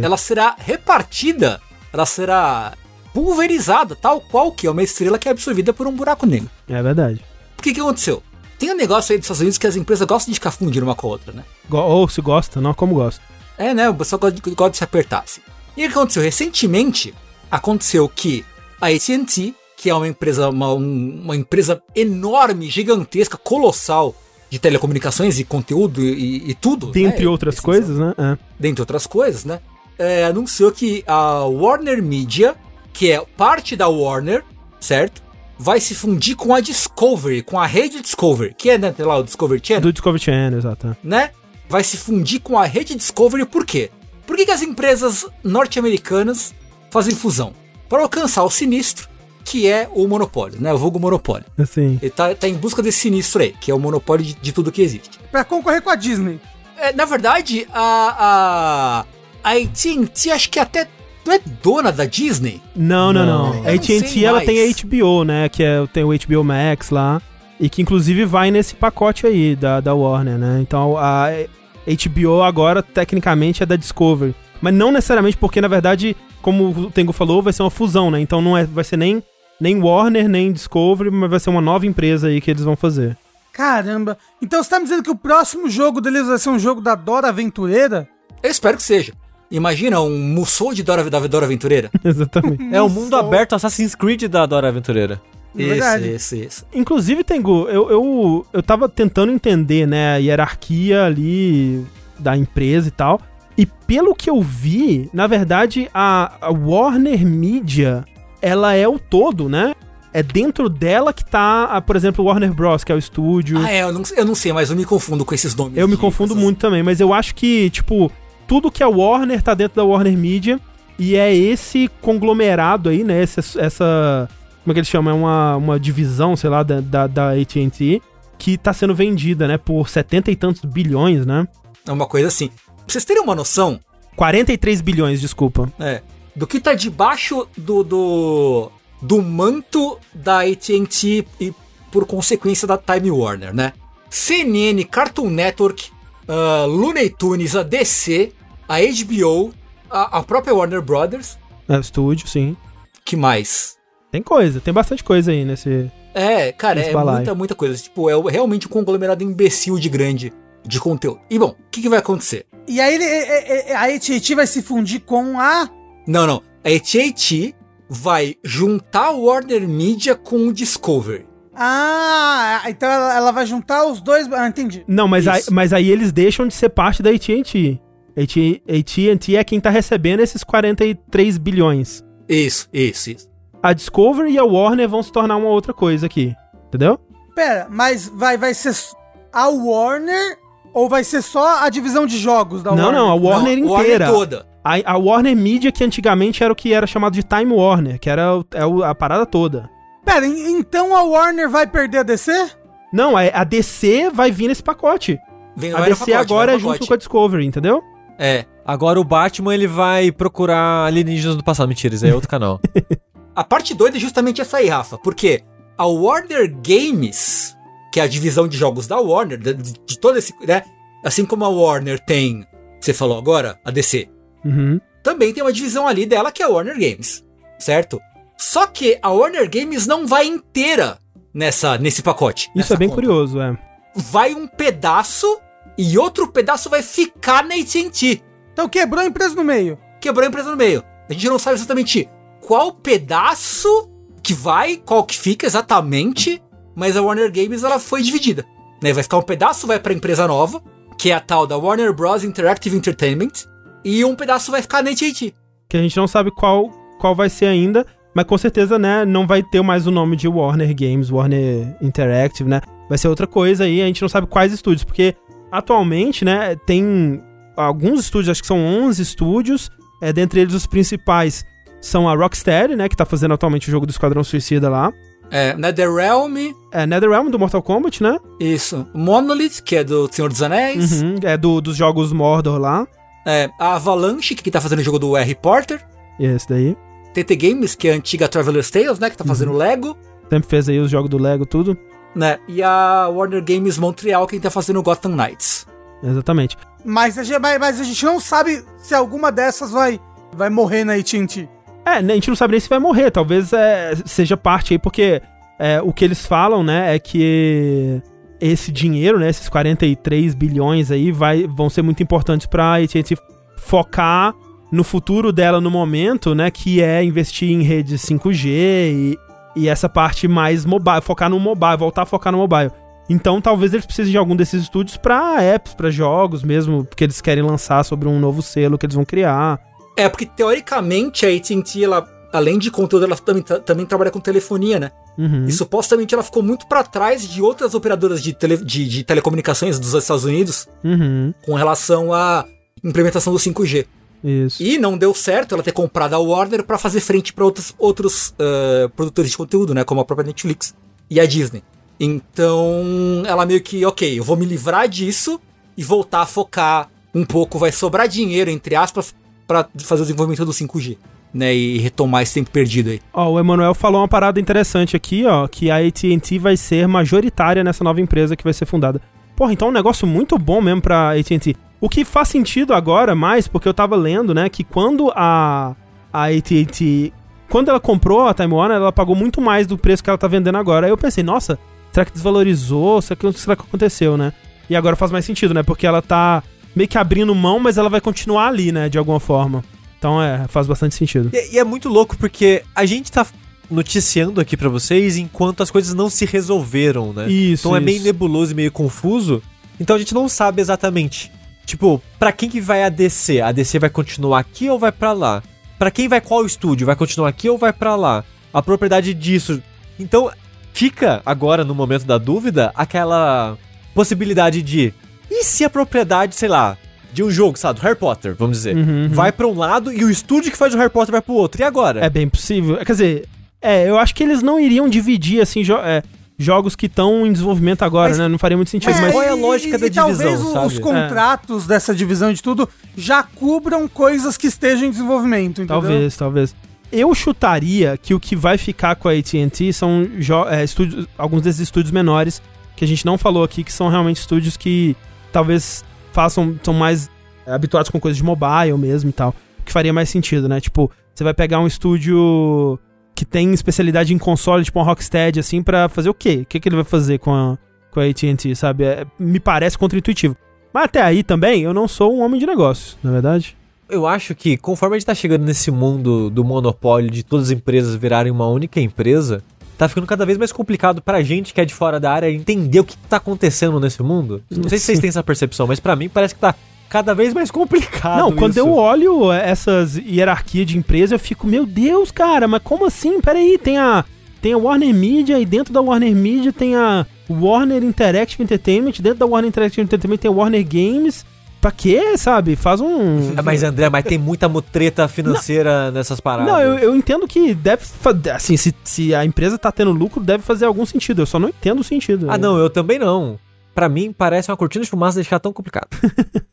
ela será repartida, ela será pulverizada, tal qual que é uma estrela que é absorvida por um buraco negro. É verdade. Por que que aconteceu? Tem um negócio aí dos Estados Unidos que as empresas gostam de ficar fundindo uma com a outra, né? Ou se gosta, não como gosta. É, né? O pessoal gosta de, gosta de se apertar. Assim. E o que aconteceu? Recentemente, aconteceu que a AT&T, que é uma empresa, uma, um- uma empresa enorme, gigantesca, colossal de telecomunicações e conteúdo e, e tudo, Dentre né? outras coisas, né? É. dentre outras coisas, né? é, anunciou que a Warner Media, que é parte da Warner, certo? Vai se fundir com a Discovery, com a rede Discovery, que é, né, lá, o Discovery Channel, Do Discovery Channel, exato. é. né? Vai se fundir com a rede Discovery por quê? Por que, que as empresas norte-americanas fazem fusão? Para alcançar o sinistro, que é o monopólio, né? O vulgo monopólio. Assim. Ele tá, tá em busca desse sinistro aí, que é o monopólio de, de tudo que existe. Pra concorrer com a Disney. É, na verdade, a, a, a AT&T acho que até não é dona da Disney. Não, não, não. Não. A AT&T, ela mais. tem a HBO, né? Que é, tem o HBO Max lá. E que inclusive vai nesse pacote aí da, da Warner, né? Então a HBO agora, tecnicamente, é da Discovery. Mas não necessariamente porque, na verdade, como o Tengu falou, vai ser uma fusão, né? Então não é, vai ser nem, nem Warner, nem Discovery, mas vai ser uma nova empresa aí que eles vão fazer. Caramba. Então você tá me dizendo que o próximo jogo deles vai ser um jogo da Dora Aventureira? Eu espero que seja. Imagina um Musou de Dora, da Dora Aventureira. Exatamente. É o mundo aberto Assassin's Creed da Dora Aventureira. É verdade. Isso, isso, isso. Inclusive, Tengu, eu, eu, eu tava tentando entender, né, a hierarquia ali da empresa e tal. E pelo que eu vi, na verdade, a, a Warner Media, ela é o todo, né? É dentro dela que tá, a, por exemplo, Warner Bros., que é o estúdio. Ah, é, eu não, eu não sei, mas eu me confundo com esses nomes. Eu me confundo muito também, mas eu acho que, tipo, tudo que é Warner tá dentro da Warner Media e é esse conglomerado aí, né? Essa. essa como é que eles chamam? É uma, uma divisão, sei lá, da, da, da ATT que tá sendo vendida, né? Por 70 e tantos bilhões, né? É uma coisa assim. Pra vocês terem uma noção, 43 bilhões, desculpa. é, do que tá debaixo do, do, do manto da AT&T e por consequência da Time Warner, né? CNN, Cartoon Network, ah, Looney Tunes, a DC, a HBO, a, a própria Warner Brothers, É, estúdio, sim. que mais? Tem coisa, tem bastante coisa aí nesse. É, cara, Esse é balaio. muita, muita coisa. Tipo, é realmente um conglomerado imbecil de grande de conteúdo. E bom, o que, que vai acontecer? E aí ele, é- é- é- a AT&T vai se fundir com a... Não, não. A AT&T vai juntar a Warner Media com o Discovery. Ah, então ela, ela vai juntar os dois... Ah, entendi. Não, mas aí, mas aí eles deixam de ser parte da AT&T. AT&T é quem tá recebendo esses 43 bilhões. Isso, isso, isso. A Discovery e a Warner vão se tornar uma outra coisa aqui. Entendeu? Pera, mas vai, vai ser a Warner ou vai ser só a divisão de jogos da não, Warner? não, a Warner Não, inteira. Warner toda. A, a Warner Media, que antigamente era o que era chamado de Time Warner, que era o- é o- a parada toda. Pera, en- então a Warner vai perder a DC? Não, a, a DC vai vir nesse pacote. Vem, A DC pacote, agora é junto com a Discovery, entendeu? É. Agora o Batman ele vai procurar alienígenas do passado. Mentira, isso aí é outro canal. A parte doida é justamente essa aí, Rafa. Porque a Warner Games, que é a divisão de jogos da Warner, de, de todo esse. Né? Assim como a Warner tem, você falou agora, a DC, Uhum. também tem uma divisão ali dela que é a Warner Games, certo? Só que a Warner Games não vai inteira nessa nesse pacote. Isso nessa é bem conta. curioso, é. Vai um pedaço e outro pedaço vai ficar na AT&T. Então quebrou a empresa no meio. Quebrou a empresa no meio. A gente não sabe exatamente qual pedaço que vai, qual que fica exatamente, mas a Warner Games ela foi dividida. Né? Vai ficar um pedaço vai para empresa nova, que é a tal da Warner Bros Interactive Entertainment, e um pedaço vai ficar na AT&T. Que a gente não sabe qual, qual vai ser ainda, mas com certeza, né, não vai ter mais o nome de Warner Games, Warner Interactive, né? Vai ser outra coisa aí, a gente não sabe quais estúdios, porque atualmente, né, tem alguns estúdios, acho que são 11 estúdios, é, dentre eles os principais são a Rocksteady, né, que tá fazendo atualmente o jogo do Esquadrão Suicida lá, É, NetherRealm, é NetherRealm do Mortal Kombat, né, isso. Monolith, que é do Senhor dos Anéis. uhum, é do, dos jogos Mordor lá, É, a Avalanche, que tá fazendo o jogo do Harry Potter. e esse daí, TT Games, que é a antiga Traveler's Tales, né? Que tá fazendo Lego. sempre fez aí os jogos do Lego, tudo, Né? E a Warner Games Montreal, quem tá fazendo Gotham Knights. exatamente. Mas a, gente, mas- mas a gente não sabe se alguma dessas vai, vai morrer na AT&T. É, né, a gente não sabe nem se vai morrer, talvez é, seja parte aí, porque é, o que eles falam, né, é que esse dinheiro, né, esses 43 bilhões aí, vai, vão ser muito importantes pra AT&T focar no futuro dela no momento, né, que é investir em redes 5G e, e essa parte mais mobile, focar no mobile, voltar a focar no mobile. Então, talvez eles precisem de algum desses estúdios pra apps, pra jogos mesmo, porque eles querem lançar sobre um novo selo que eles vão criar. É, porque teoricamente a AT&T, ela, além de conteúdo, ela também, também trabalha com telefonia, né? Uhum. E supostamente ela ficou muito pra trás de outras operadoras de, tele, de, de telecomunicações dos Estados Unidos Uhum. com relação à implementação do 5G. Isso. E não deu certo ela ter comprado a Warner pra fazer frente pra outros, outros eh, produtores de conteúdo, né? Como a própria Netflix e a Disney. Então, ela meio que, ok, eu vou me livrar disso e voltar a focar um pouco, vai sobrar dinheiro, entre aspas, pra fazer o desenvolvimento do 5G, né? E retomar esse tempo perdido aí. Ó, o Emanuel falou uma parada interessante aqui, ó, que a AT&T vai ser majoritária nessa nova empresa que vai ser fundada. Porra, então é um negócio muito bom mesmo pra AT&T. O que faz sentido agora mais, porque eu tava lendo, né, que quando a, a AT&T... Quando ela comprou a Time Warner, ela pagou muito mais do preço que ela tá vendendo agora. Aí eu pensei, nossa, será que desvalorizou? Será que, será que aconteceu, né? E agora faz mais sentido, né? Porque ela tá meio que abrindo mão, mas ela vai continuar ali, né, de alguma forma. Então é, faz bastante sentido. E, e é muito louco porque a gente tá noticiando aqui pra vocês enquanto as coisas não se resolveram, né? Isso, Então é meio nebuloso e meio confuso. Então a gente não sabe exatamente Tipo, pra quem que vai a DC? A DC vai continuar aqui ou vai pra lá? Pra quem vai qual estúdio? Vai continuar aqui ou vai pra lá? A propriedade disso. Então, fica agora, no momento da dúvida, aquela possibilidade de. E se a propriedade, sei lá, de um jogo, sabe, do Harry Potter, vamos dizer, Uhum, uhum. vai pra um lado e o estúdio que faz o Harry Potter vai pro outro. E agora? É bem possível. Quer dizer, é, eu acho que eles não iriam dividir, assim, jo- é, jogos que estão em desenvolvimento agora, Mas- né? Não faria muito sentido. É, mas qual é a lógica da divisão, talvez sabe? os contratos dessa divisão de tudo já cubram coisas que estejam em desenvolvimento, entendeu? Talvez, talvez. Eu chutaria que o que vai ficar com a AT&T são é, estúdios, alguns desses estúdios menores que a gente não falou aqui, que são realmente estúdios que talvez façam, são mais é, habituados com coisas de mobile mesmo e tal. Que faria mais sentido, né? Tipo, você vai pegar um estúdio que tem especialidade em console, tipo uma Rocksteady, assim, pra fazer o quê? O que, que ele vai fazer com a, com a AT&T, sabe? É, me parece contra-intuitivo. Mas até aí também, eu não sou um homem de negócios, na é verdade. Eu acho que conforme a gente tá chegando nesse mundo do monopólio de todas as empresas virarem uma única empresa, tá ficando cada vez mais complicado pra gente que é de fora da área entender o que tá acontecendo nesse mundo. Não sei se vocês têm essa percepção, mas pra mim parece que tá cada vez mais complicado. Não, quando isso. eu olho essas hierarquias de empresa, eu fico, meu Deus, cara, mas como assim? Peraí, tem a, tem a Warner Media e dentro da Warner Media tem a Warner Interactive Entertainment, dentro da Warner Interactive Entertainment tem a Warner Games. Pra quê, sabe? Faz um... Ah, Mas André, mas tem muita mutreta financeira nessas paradas. Não, eu, eu entendo que deve. Assim, se, se a empresa tá tendo lucro, deve fazer algum sentido. Eu só não entendo o sentido. Ah, não, eu também não. Pra mim, parece uma cortina de fumaça deixar tão complicado.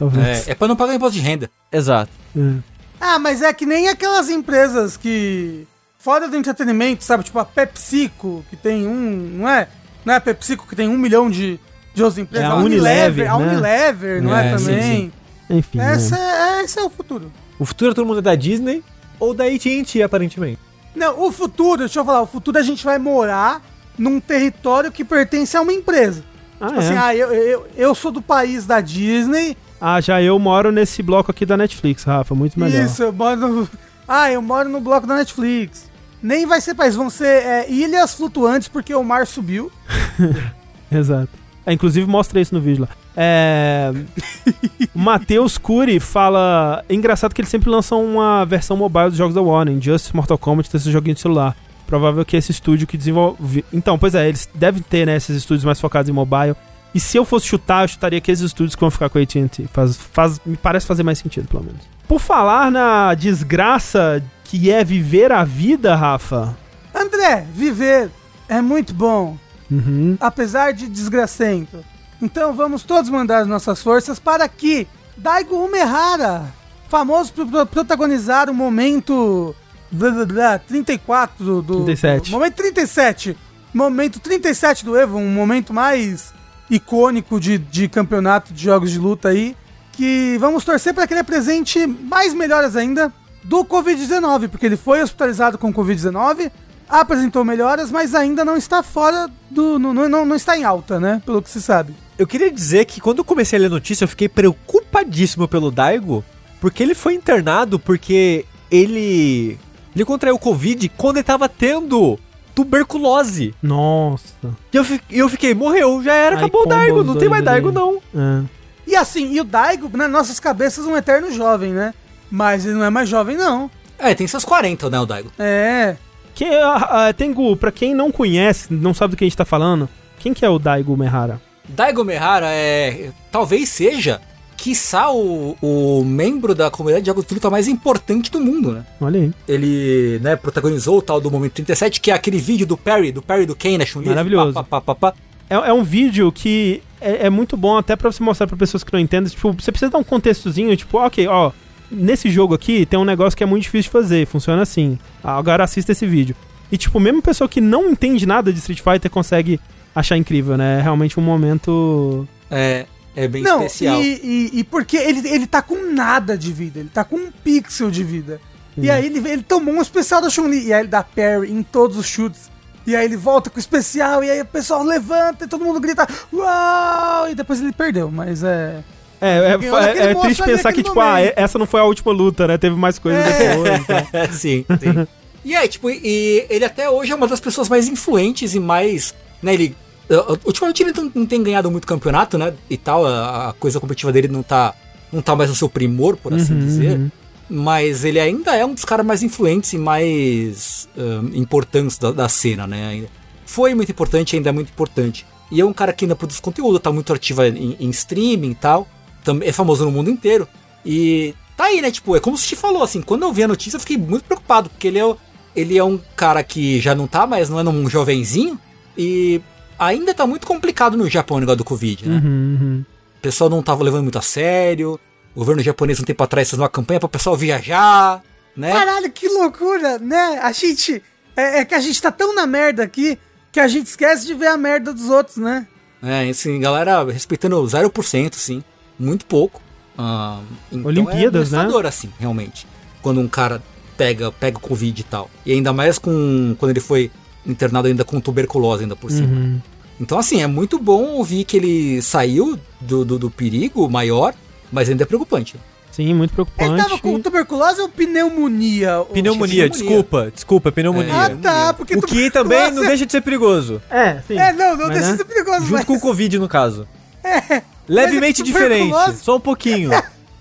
É, é pra não pagar imposto de renda. Exato. É. Ah, mas é que nem aquelas empresas que. Fora do entretenimento, sabe? Tipo a PepsiCo, que tem um. Não é? Não é a PepsiCo que tem um milhão de, de outras empresas. É a Unilever, A né? Unilever, não é, É, sim, também? sim. Enfim. Essa né? é, esse é o futuro. O futuro todo mundo é da Disney ou da AT&T, aparentemente. Não, o futuro, deixa eu falar, o futuro a gente vai morar num território que pertence a uma empresa. Ah, Tipo é. assim, ah, eu, eu, eu sou do país da Disney. Ah, já eu moro nesse bloco aqui da Netflix, Rafa. Muito melhor. Isso, eu moro no. Ah, eu moro no bloco da Netflix. Nem vai ser país, vão ser é, ilhas flutuantes porque o mar subiu. Exato. É, inclusive mostra isso no vídeo lá. É... o Matheus Cury fala. É engraçado que eles sempre lançam uma versão mobile dos jogos da Warner. Injustice, Mortal Kombat, tem esse joguinho de celular. Provável que esse estúdio que desenvolve. Então, pois é, eles devem ter, né, esses estúdios mais focados em mobile. E se eu fosse chutar, eu chutaria aqueles estúdios que vão ficar com a AT&T. Faz, faz, me parece fazer mais sentido, pelo menos. Por falar na desgraça que é viver a vida, Rafa. André, viver é muito bom, Uhum. apesar de desgracento. Então vamos todos mandar as nossas forças para que Daigo Umehara, famoso por pro- protagonizar o momento blá, blá, blá, 34 do, do 37. do- momento 37. Momento 37 do Evo, um momento mais icônico de, de campeonato de jogos de luta aí, que vamos torcer para que ele apresente mais melhoras ainda do Covid-19, porque ele foi hospitalizado com Covid-19, apresentou melhoras, mas ainda não está fora do. Não, não, não está em alta, né? Pelo que se sabe. Eu queria dizer que quando eu comecei a ler a notícia, eu fiquei preocupadíssimo pelo Daigo, porque ele foi internado porque ele. Ele contraiu Covid quando ele tava tendo tuberculose. Nossa. E eu, eu fiquei, morreu, já era, Ai, acabou o Daigo, não tem mais. Daigo não. É. E assim, e o Daigo, nas nossas cabeças, um eterno jovem, né? Mas ele não é mais jovem, não. É, tem seus 40, né, o Daigo? É. Que, ah, ah, Tengu, pra quem não conhece, não sabe do que a gente tá falando, quem que é o Daigo Mehara? Daigo Mehara é. Talvez seja, quiçá, o, o membro da comunidade de luta mais importante do mundo, né? Olha aí. Ele, né, protagonizou o tal do Momento 37, que é aquele vídeo do Perry, do Perry do Kane, Chun-Li. Maravilhoso. pá, pá, pá, pá, pá. É, é um vídeo que é, é muito bom até pra você mostrar pra pessoas que não entendem. Tipo, você precisa dar um contextozinho, tipo, ok, ó, nesse jogo aqui tem um negócio que é muito difícil de fazer, funciona assim. Agora assista esse vídeo. E, tipo, mesmo pessoa que não entende nada de Street Fighter consegue achar incrível, né? É realmente um momento. É, é bem não, especial. E, e, e porque ele, ele tá com nada de vida, ele tá com um pixel de vida. E aí ele, ele tomou um especial da Chun-Li, e aí ele dá parry em todos os chutes. E aí ele volta com o especial, e aí o pessoal levanta e todo mundo grita Uau! E depois ele perdeu, mas é. É, é, é, é triste pensar que, tipo, ah, momento. essa não foi a última luta, né? Teve mais coisa É. depois. então. sim, sim. E aí, tipo, e ele até hoje é uma das pessoas mais influentes e mais. Né, ele Uh, ultimamente ele não, não, tem ganhado muito campeonato, né? E tal, a, a, coisa competitiva dele não tá, não tá mais no seu primor, por assim uhum, dizer. Uhum. Mas ele ainda é um dos caras mais influentes e mais uh, importantes da, da, cena, né? Foi muito importante, ainda é muito importante. E é um cara que ainda produz conteúdo, tá muito ativo em, em streaming e tal. É famoso no mundo inteiro. E tá aí, né? Tipo, é como se te falou, assim, quando eu vi a notícia eu fiquei muito preocupado, porque ele é, ele é um cara que já não tá mais, não é um jovenzinho. E ainda tá muito complicado no Japão o negócio do Covid, né? Uhum, uhum. O pessoal não tava levando muito a sério. O governo japonês um tempo atrás fez uma campanha para o pessoal viajar, né? Caralho, que loucura, né? A gente. É, é, que a gente tá tão na merda aqui que a gente esquece de ver a merda dos outros, né? É, assim, galera respeitando 0%, sim. Muito pouco. Ah, então Olimpíadas, é né? assim, realmente. Quando um cara pega, pega o Covid e tal. E ainda mais com quando ele foi internado ainda com tuberculose ainda por cima. Uhum. Então, assim, é muito bom ouvir que ele saiu do, do, do, perigo maior, mas ainda é preocupante. Sim, muito preocupante. Ele tava com tuberculose ou pneumonia? Pneumonia, desculpa, desculpa, pneumonia. É, ah, tá, porque O que também não deixa de ser perigoso. É, sim. É, não, não mas, deixa né? de ser perigoso, Junto mas... com o Covid, no caso. É. Levemente diferente, só um pouquinho.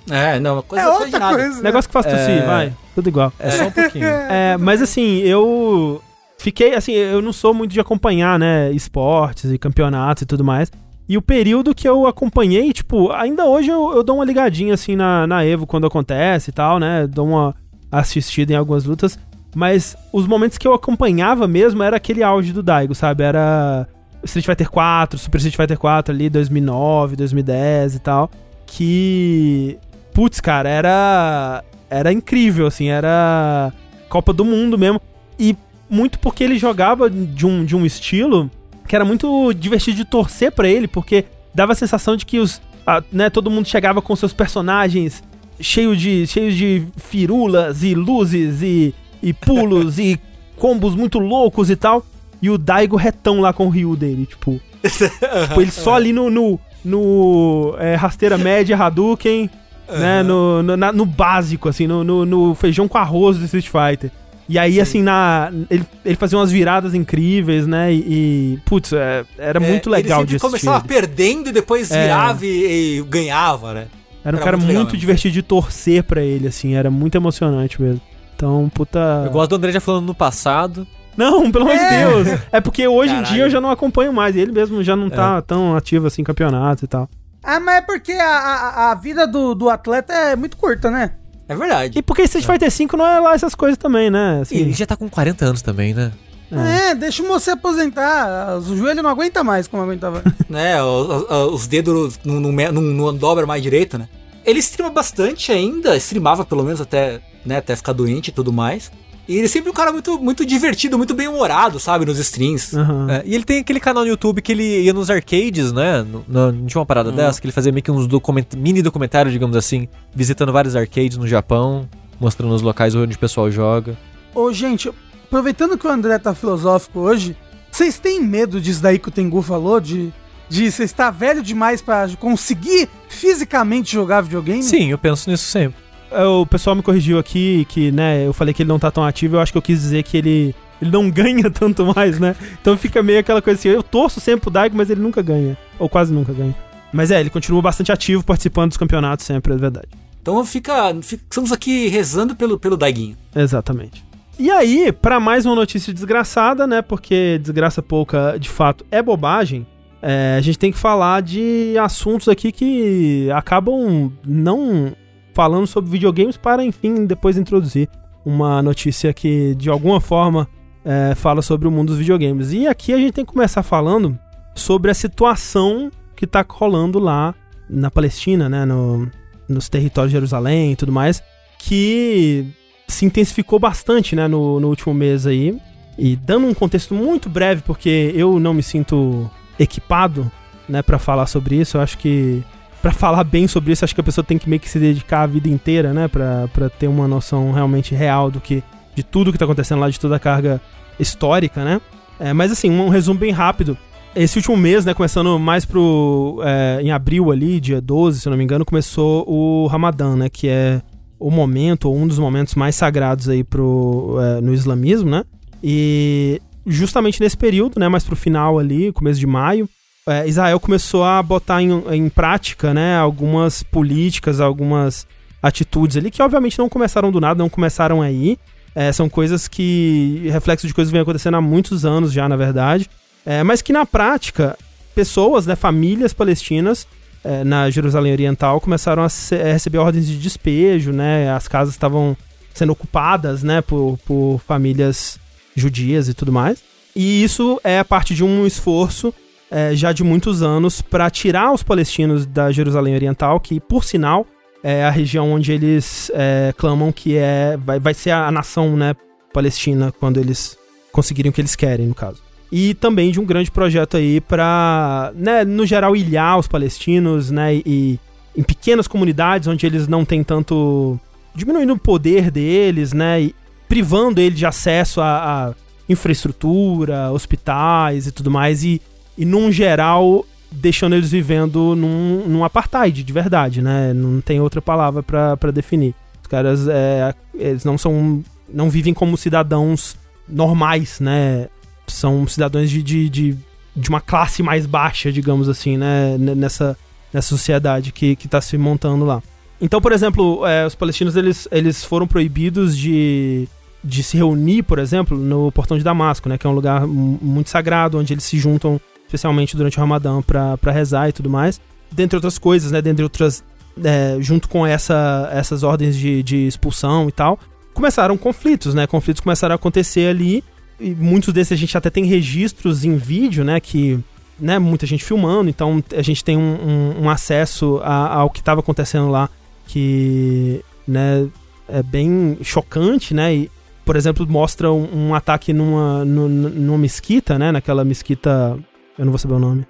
É, não, coisa, é outra coisa. Né? Negócio que faz tossir, é... vai. Tudo igual. É só um pouquinho. É, mas assim, eu fiquei assim, eu não sou muito de acompanhar, né, esportes e campeonatos e tudo mais. E o período que eu acompanhei, tipo, ainda hoje eu, eu dou uma ligadinha assim na, na Evo quando acontece e tal, né? Dou uma assistida em algumas lutas. Mas os momentos que eu acompanhava mesmo era aquele auge do Daigo, sabe? Era Street Fighter 4, Super Street Fighter 4 ali, 2009, 2010 e tal. Que. Putz, cara, era. Era incrível, assim, era. Copa do Mundo mesmo. E muito porque ele jogava de um, de um estilo que era muito divertido de torcer para ele, porque dava a sensação de que os, a, né, todo mundo chegava com seus personagens cheios de, cheios de firulas e luzes e, e pulos e combos muito loucos e tal. E o Daigo retão lá com o Ryu dele, tipo. tipo ele só ali no. no, no é, rasteira média, Hadouken, uhum. né? No, no, na, no, básico, assim, no, no, no feijão com arroz do Street Fighter. E aí, Sim. assim, na, ele, ele fazia umas viradas incríveis, né? E, e putz, é, era é, muito legal de assistir. começava perdendo e depois é. virava e, e, ganhava, né? Era um era cara muito, muito divertido de torcer para ele, assim, era muito emocionante mesmo. Então, puta. Eu gosto do André já falando no passado. Não, pelo amor de é. Deus. É porque hoje Caralho. em dia eu já não acompanho mais. Ele mesmo já não tá é. tão ativo assim em campeonatos e tal. Ah, mas é porque a, a, a vida do, do atleta é muito curta, né? É verdade. E porque Street Fighter V não é lá essas coisas também, né? Assim, e ele já tá com 40 anos também, né? É, é deixa você aposentar. O joelho não aguenta mais como aguentava. né, os, os dedos não, não, não, não dobra mais direito, né? Ele streama bastante ainda, streamava pelo menos até, né, até ficar doente e tudo mais. E ele é sempre um cara muito, muito divertido, muito bem-humorado, sabe, nos streams. Uhum. É, e ele tem aquele canal no YouTube que ele ia nos arcades, né? No, não tinha uma parada uhum. dessa, que ele fazia meio que uns document, mini documentários, digamos assim, visitando vários arcades no Japão, mostrando os locais onde o pessoal joga. Ô, gente, aproveitando que o André tá filosófico hoje, vocês têm medo disso daí que o Tengu falou? De de você estar velho demais para conseguir fisicamente jogar videogame? Sim, eu penso nisso sempre. É, o pessoal me corrigiu aqui que, né, eu falei que ele não tá tão ativo, eu acho que eu quis dizer que ele ele não ganha tanto mais, né? Então fica meio aquela coisa assim, eu torço sempre pro Daigo, mas ele nunca ganha, ou quase nunca ganha. Mas é, ele continua bastante ativo, participando dos campeonatos sempre, é verdade. Então fica, estamos aqui rezando pelo, pelo Daiguinho. Exatamente. E aí, para mais uma notícia desgraçada, né? Porque desgraça pouca, de fato, é bobagem. É, a gente tem que falar de assuntos aqui que acabam não falando sobre videogames para, enfim, depois introduzir uma notícia que de alguma forma é, fala sobre o mundo dos videogames. E aqui a gente tem que começar falando sobre a situação que está rolando lá na Palestina, né, no, nos territórios de Jerusalém e tudo mais, que se intensificou bastante, né, no, no último mês aí. E dando um contexto muito breve, porque eu não me sinto equipado, né, para falar sobre isso, eu acho que para falar bem sobre isso, acho que a pessoa tem que meio que se dedicar a vida inteira, né? Pra, ter uma noção realmente real do que. de tudo que tá acontecendo lá, de toda a carga histórica, né? É, mas assim, um resumo bem rápido. Esse último mês, né, começando mais pro. É, em abril ali, dia 12, se eu não me engano, começou o Ramadã, né? Que é o momento, ou um dos momentos mais sagrados aí pro, é, no islamismo, né? E justamente nesse período, né, mais pro final ali, começo de maio, é, Israel começou a botar em, em prática, né, algumas políticas, algumas atitudes ali que obviamente não começaram do nada, não começaram aí. É, são coisas que. reflexo de coisas que vem acontecendo há muitos anos já, na verdade. É, mas que na prática, pessoas, né, famílias palestinas é, na Jerusalém Oriental começaram a, se, a, receber ordens de despejo, né? As casas estavam sendo ocupadas, né, por, por famílias judias e tudo mais. E isso é parte de um esforço é, já de muitos anos para tirar os palestinos da Jerusalém Oriental, que, por sinal, é a região onde eles é, clamam que é vai, vai ser a, nação né, palestina quando eles conseguirem o que eles querem, no caso. E também de um grande projeto aí para, né, no geral, ilhar os palestinos, né, e em pequenas comunidades onde eles não têm tanto. diminuindo o poder deles, né, e privando ele de acesso a, a infraestrutura, hospitais e tudo mais, e, e num geral deixando eles vivendo num, num apartheid, de verdade, né? Não tem outra palavra para definir. Os caras, é, eles não são. não vivem como cidadãos normais, né? São cidadãos de, de, de, de uma classe mais baixa, digamos assim, né? Nessa, nessa sociedade que, que tá se montando lá. Então, por exemplo, é, os palestinos eles, eles foram proibidos de, de se reunir, por exemplo, no Portão de Damasco, né? Que é um lugar muito sagrado, onde eles se juntam especialmente durante o Ramadã, para rezar e tudo mais. Dentre outras coisas, né? Dentre outras. É, junto com essa, essas ordens de, de expulsão e tal, começaram conflitos, né? Conflitos começaram a acontecer ali. E muitos desses a gente até tem registros em vídeo, né? Que. Né, muita gente filmando, então a gente tem um, um, um acesso a, ao que estava acontecendo lá que né, é bem chocante, né? E, por exemplo, mostra um, um ataque numa, numa, numa mesquita, né? Naquela mesquita eu não vou saber o nome.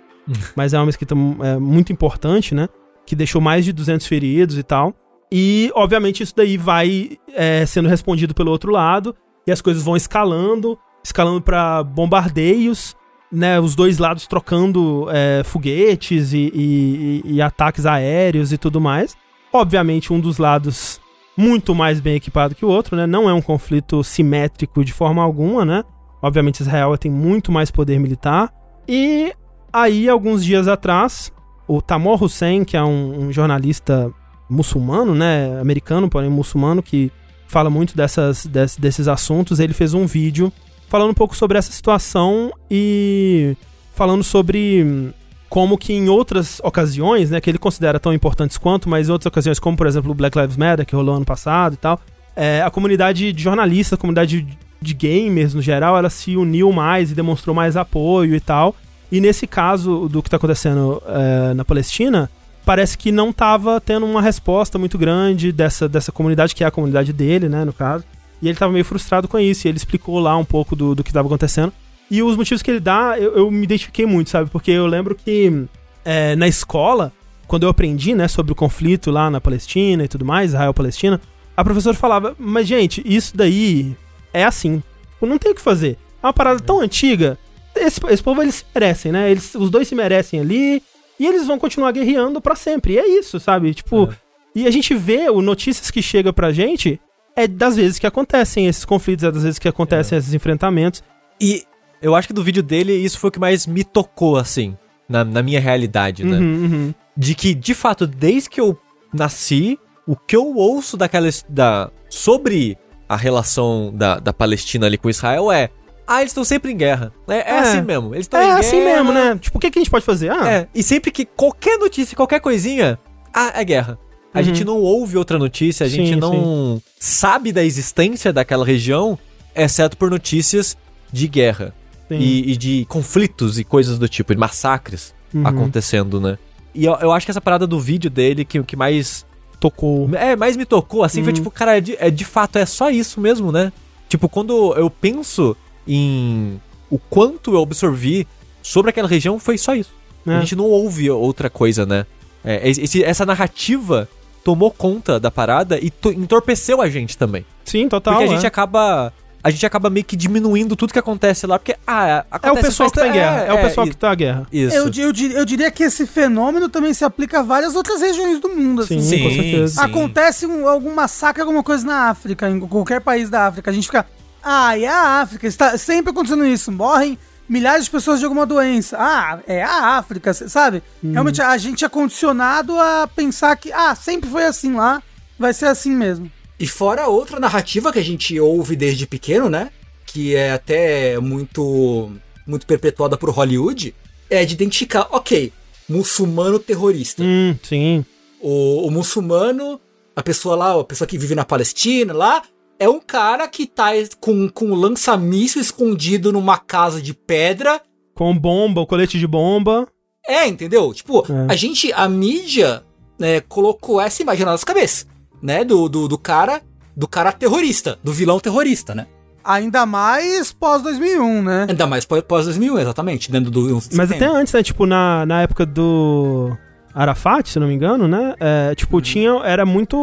mas é uma mesquita é, muito importante, né? Que deixou mais de 200 feridos e tal. E, obviamente, isso daí vai é, sendo respondido pelo outro lado. E as coisas vão escalando escalando para bombardeios, né? Os dois lados trocando é, foguetes e, e, e, ataques aéreos e tudo mais. Obviamente, um dos lados muito mais bem equipado que o outro, né? Não é um conflito simétrico de forma alguma, né? Obviamente, Israel tem muito mais poder militar. E aí, alguns dias atrás, o Tamor Hussein, que é um, um jornalista muçulmano, né, americano, porém muçulmano, que fala muito dessas, des, desses assuntos, ele fez um vídeo falando um pouco sobre essa situação e falando sobre como que em outras ocasiões, né, que ele considera tão importantes quanto, mas em outras ocasiões, como por exemplo o Black Lives Matter, que rolou ano passado e tal, é, a comunidade de jornalistas, a comunidade de gamers no geral, ela se uniu mais e demonstrou mais apoio e tal. E nesse caso do que está acontecendo é, na Palestina, parece que não estava tendo uma resposta muito grande dessa, dessa comunidade, que é a comunidade dele, né, no caso. E ele estava meio frustrado com isso, e ele explicou lá um pouco do, do que estava acontecendo. E os motivos que ele dá, eu, eu me identifiquei muito, sabe? Porque eu lembro que é, na escola, quando eu aprendi, né, sobre o conflito lá na Palestina e tudo mais, Israel-Palestina, a professora falava, mas gente, isso daí é assim. Não tem o que fazer. É uma parada tão antiga. Esse, esse povo, eles se merecem, né? Eles, os dois se merecem ali. E eles vão continuar guerreando para sempre. E é isso, sabe? Tipo. É. E a gente vê o notícias que chega pra gente é das vezes que acontecem esses conflitos, é das vezes que acontecem é. esses enfrentamentos. E eu acho que do vídeo dele, isso foi o que mais me tocou, assim, na, na minha realidade, né? Uhum, uhum. De que, de fato, desde que eu nasci, o que eu ouço daquela. Da, sobre a relação da, da Palestina ali com Israel é. Ah, eles estão sempre em guerra. É, é, é. assim mesmo. Eles estão é em guerra. É assim mesmo, né? Tipo, o que, que a gente pode fazer? Ah. É, e sempre que qualquer notícia, qualquer coisinha, ah, é guerra. A uhum. gente não ouve outra notícia, a gente sim, não sim. sabe da existência daquela região, exceto por notícias de guerra. E, e, de conflitos e coisas do tipo, de massacres uhum. acontecendo, né? E eu, eu, acho que essa parada do vídeo dele, que o que mais tocou. É, mais me tocou, assim, foi uhum. tipo, cara, é de, é de fato, é só isso mesmo, né? Tipo, quando eu penso em o quanto eu absorvi sobre aquela região, foi só isso. É. A gente não ouve outra coisa, né? É, esse, essa narrativa tomou conta da parada e entorpeceu a gente também. Sim, total. Porque a gente é. acaba a gente acaba meio que diminuindo tudo que acontece lá, porque, ah, é o pessoal que tá em guerra. É, é o pessoal é, que tá em guerra. Isso. Eu, eu, eu, diria que esse fenômeno também se aplica a várias outras regiões do mundo. Assim. Sim, com certeza. Acontece um, algum massacre, alguma coisa na África, em qualquer país da África. A gente fica. Ah, e é a África. Está sempre acontecendo isso. Morrem milhares de pessoas de alguma doença. Ah, é a África, sabe? Hum. Realmente a gente é condicionado a pensar que, ah, sempre foi assim lá, vai ser assim mesmo. E fora outra narrativa que a gente ouve desde pequeno, né? Que é até muito muito perpetuada por Hollywood, é de identificar, ok, muçulmano terrorista. Hum, sim. O, o muçulmano, a pessoa lá, a pessoa que vive na Palestina lá, é um cara que tá com, com lança-míssil escondido numa casa de pedra. Com bomba, o colete de bomba. É, entendeu? Tipo, é. a gente, a mídia, né, colocou essa imagem na nossa cabeça, né? Do, do, do cara, do cara terrorista, do vilão terrorista, né? Ainda mais pós 2001, né? Ainda mais pós 2001, exatamente, dentro do. Mas até antes, né? Tipo, na, na época do Arafat, se não me engano, né? É, tipo, uhum. tinha. Era muito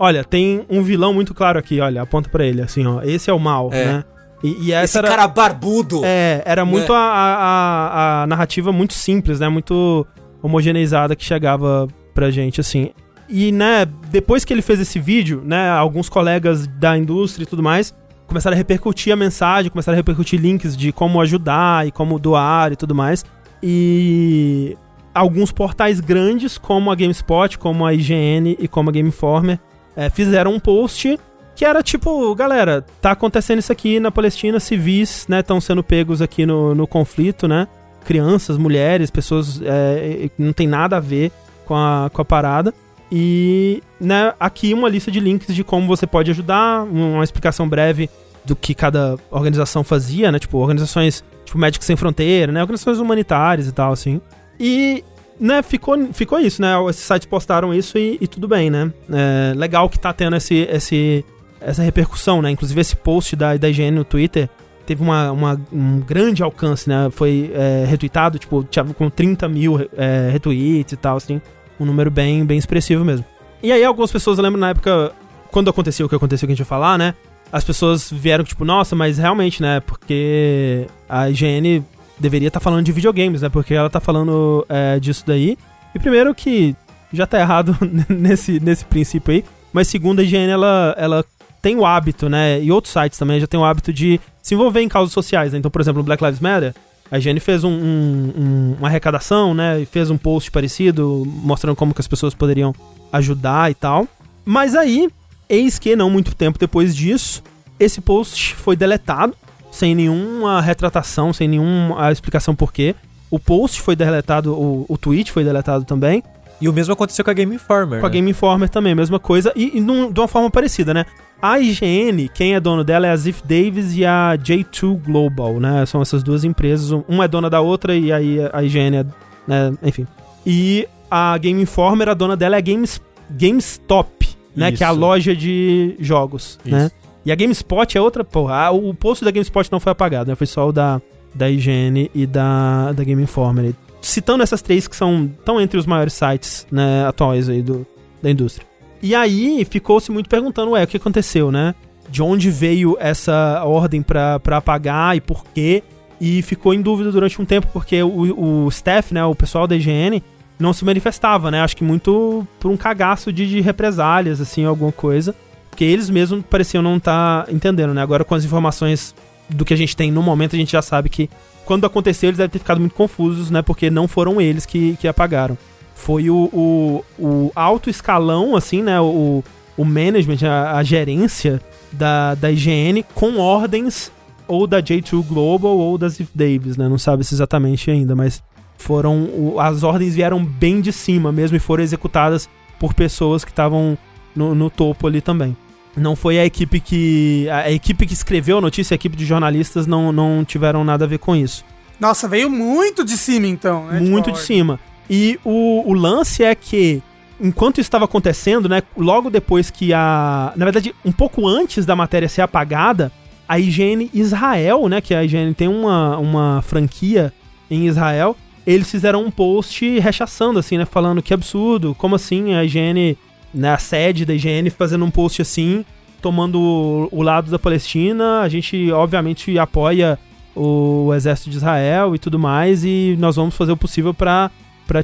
olha, tem um vilão muito claro aqui, olha, aponta para ele, assim, ó, esse é o mal, é. né? E, e essa Esse era, cara barbudo. É, era muito né? a, a, a, narrativa muito simples, né? Muito homogeneizada que chegava pra gente, assim. E, né, depois que ele fez esse vídeo, né, alguns colegas da indústria e tudo mais começaram a repercutir a mensagem, começaram a repercutir links de como ajudar e como doar e tudo mais. E alguns portais grandes, como a GameSpot, como a IGN e como a Game Informer, é, fizeram um post que era tipo, galera, tá acontecendo isso aqui na Palestina, civis, né, estão sendo pegos aqui no, no conflito, né? Crianças, mulheres, pessoas é, não tem nada a ver com a, com a parada. E, né, aqui uma lista de links de como você pode ajudar, uma explicação breve do que cada organização fazia, né? Tipo, organizações tipo Médicos Sem Fronteira, né? Organizações humanitárias e tal, assim. E né, ficou, ficou isso, né? Esses sites postaram isso e, e tudo bem, né? É, legal que tá tendo esse, esse, essa repercussão, né? Inclusive esse post da, da IGN no Twitter teve uma, uma um grande alcance, né? Foi é, retweetado, tipo, tinha com 30 mil é, retweets e tal, assim. Um número bem, bem expressivo mesmo. E aí algumas pessoas, eu lembro na época, quando aconteceu o que aconteceu que a gente ia falar, né? As pessoas vieram, tipo, nossa, mas realmente, né? Porque a IGN deveria estar tá falando de videogames, né? Porque ela tá falando é, disso daí. E primeiro que já tá errado nesse, nesse princípio aí. Mas segundo, a IGN, ela, ela tem o hábito, né? E outros sites também já tem o hábito de se envolver em causas sociais, né? Então, por exemplo, o Black Lives Matter, a IGN fez um, um, uma arrecadação, né? E fez um post parecido, mostrando como que as pessoas poderiam ajudar e tal. Mas aí, eis que não muito tempo depois disso, esse post foi deletado sem nenhuma retratação, sem nenhuma explicação por quê. O post foi deletado, o, o tweet foi deletado também. E o mesmo aconteceu com a Game Informer. Com né? a Game Informer também, mesma coisa. E, e num, de uma forma parecida, né? A IGN, quem é dono dela é a Ziff Davis e a J2 Global, né? São essas duas empresas. Uma é dona da outra e aí a IGN é. Né? Enfim. E a Game Informer, a dona dela é a Games, GameStop, né? Isso. Que é a loja de jogos, né? Isso. né? E a GameSpot é outra, porra. O post da GameSpot não foi apagado, né? Foi só o da, da IGN e da, da Game Informer. Citando essas três que são tão entre os maiores sites né, atuais aí do, da indústria. E aí ficou-se muito perguntando, ué, o que aconteceu, né? De onde veio essa ordem pra apagar e por quê? E ficou em dúvida durante um tempo, porque o, o staff, né, o pessoal da IGN, não se manifestava, né? Acho que muito por um cagaço de, de represálias, assim, alguma coisa. Porque eles mesmos pareciam não estar tá entendendo, né? Agora, com as informações do que a gente tem no momento, a gente já sabe que quando aconteceu, eles devem ter ficado muito confusos, né? Porque não foram eles que, que apagaram. Foi o, o, o alto escalão, assim, né? O, o management, a, a gerência da, da IGN com ordens ou da J2 Global ou da Ziff Davis, né? Não sabe se exatamente ainda, mas foram. As ordens vieram bem de cima mesmo e foram executadas por pessoas que estavam no, no topo ali também. Não foi a equipe que. A equipe que escreveu a notícia, a equipe de jornalistas não, não tiveram nada a ver com isso. Nossa, veio muito de cima então, né? Muito de, de cima. E o, o lance é que, enquanto isso estava acontecendo, né? Logo depois que a. Na verdade, um pouco antes da matéria ser apagada, a IGN Israel, né? Que a IGN tem uma, uma franquia em Israel. Eles fizeram um post rechaçando, assim, né? Falando que absurdo, como assim a IGN na sede da IGN fazendo um post assim, tomando o lado da Palestina. A gente, obviamente, apoia o exército de Israel e tudo mais, e nós vamos fazer o possível para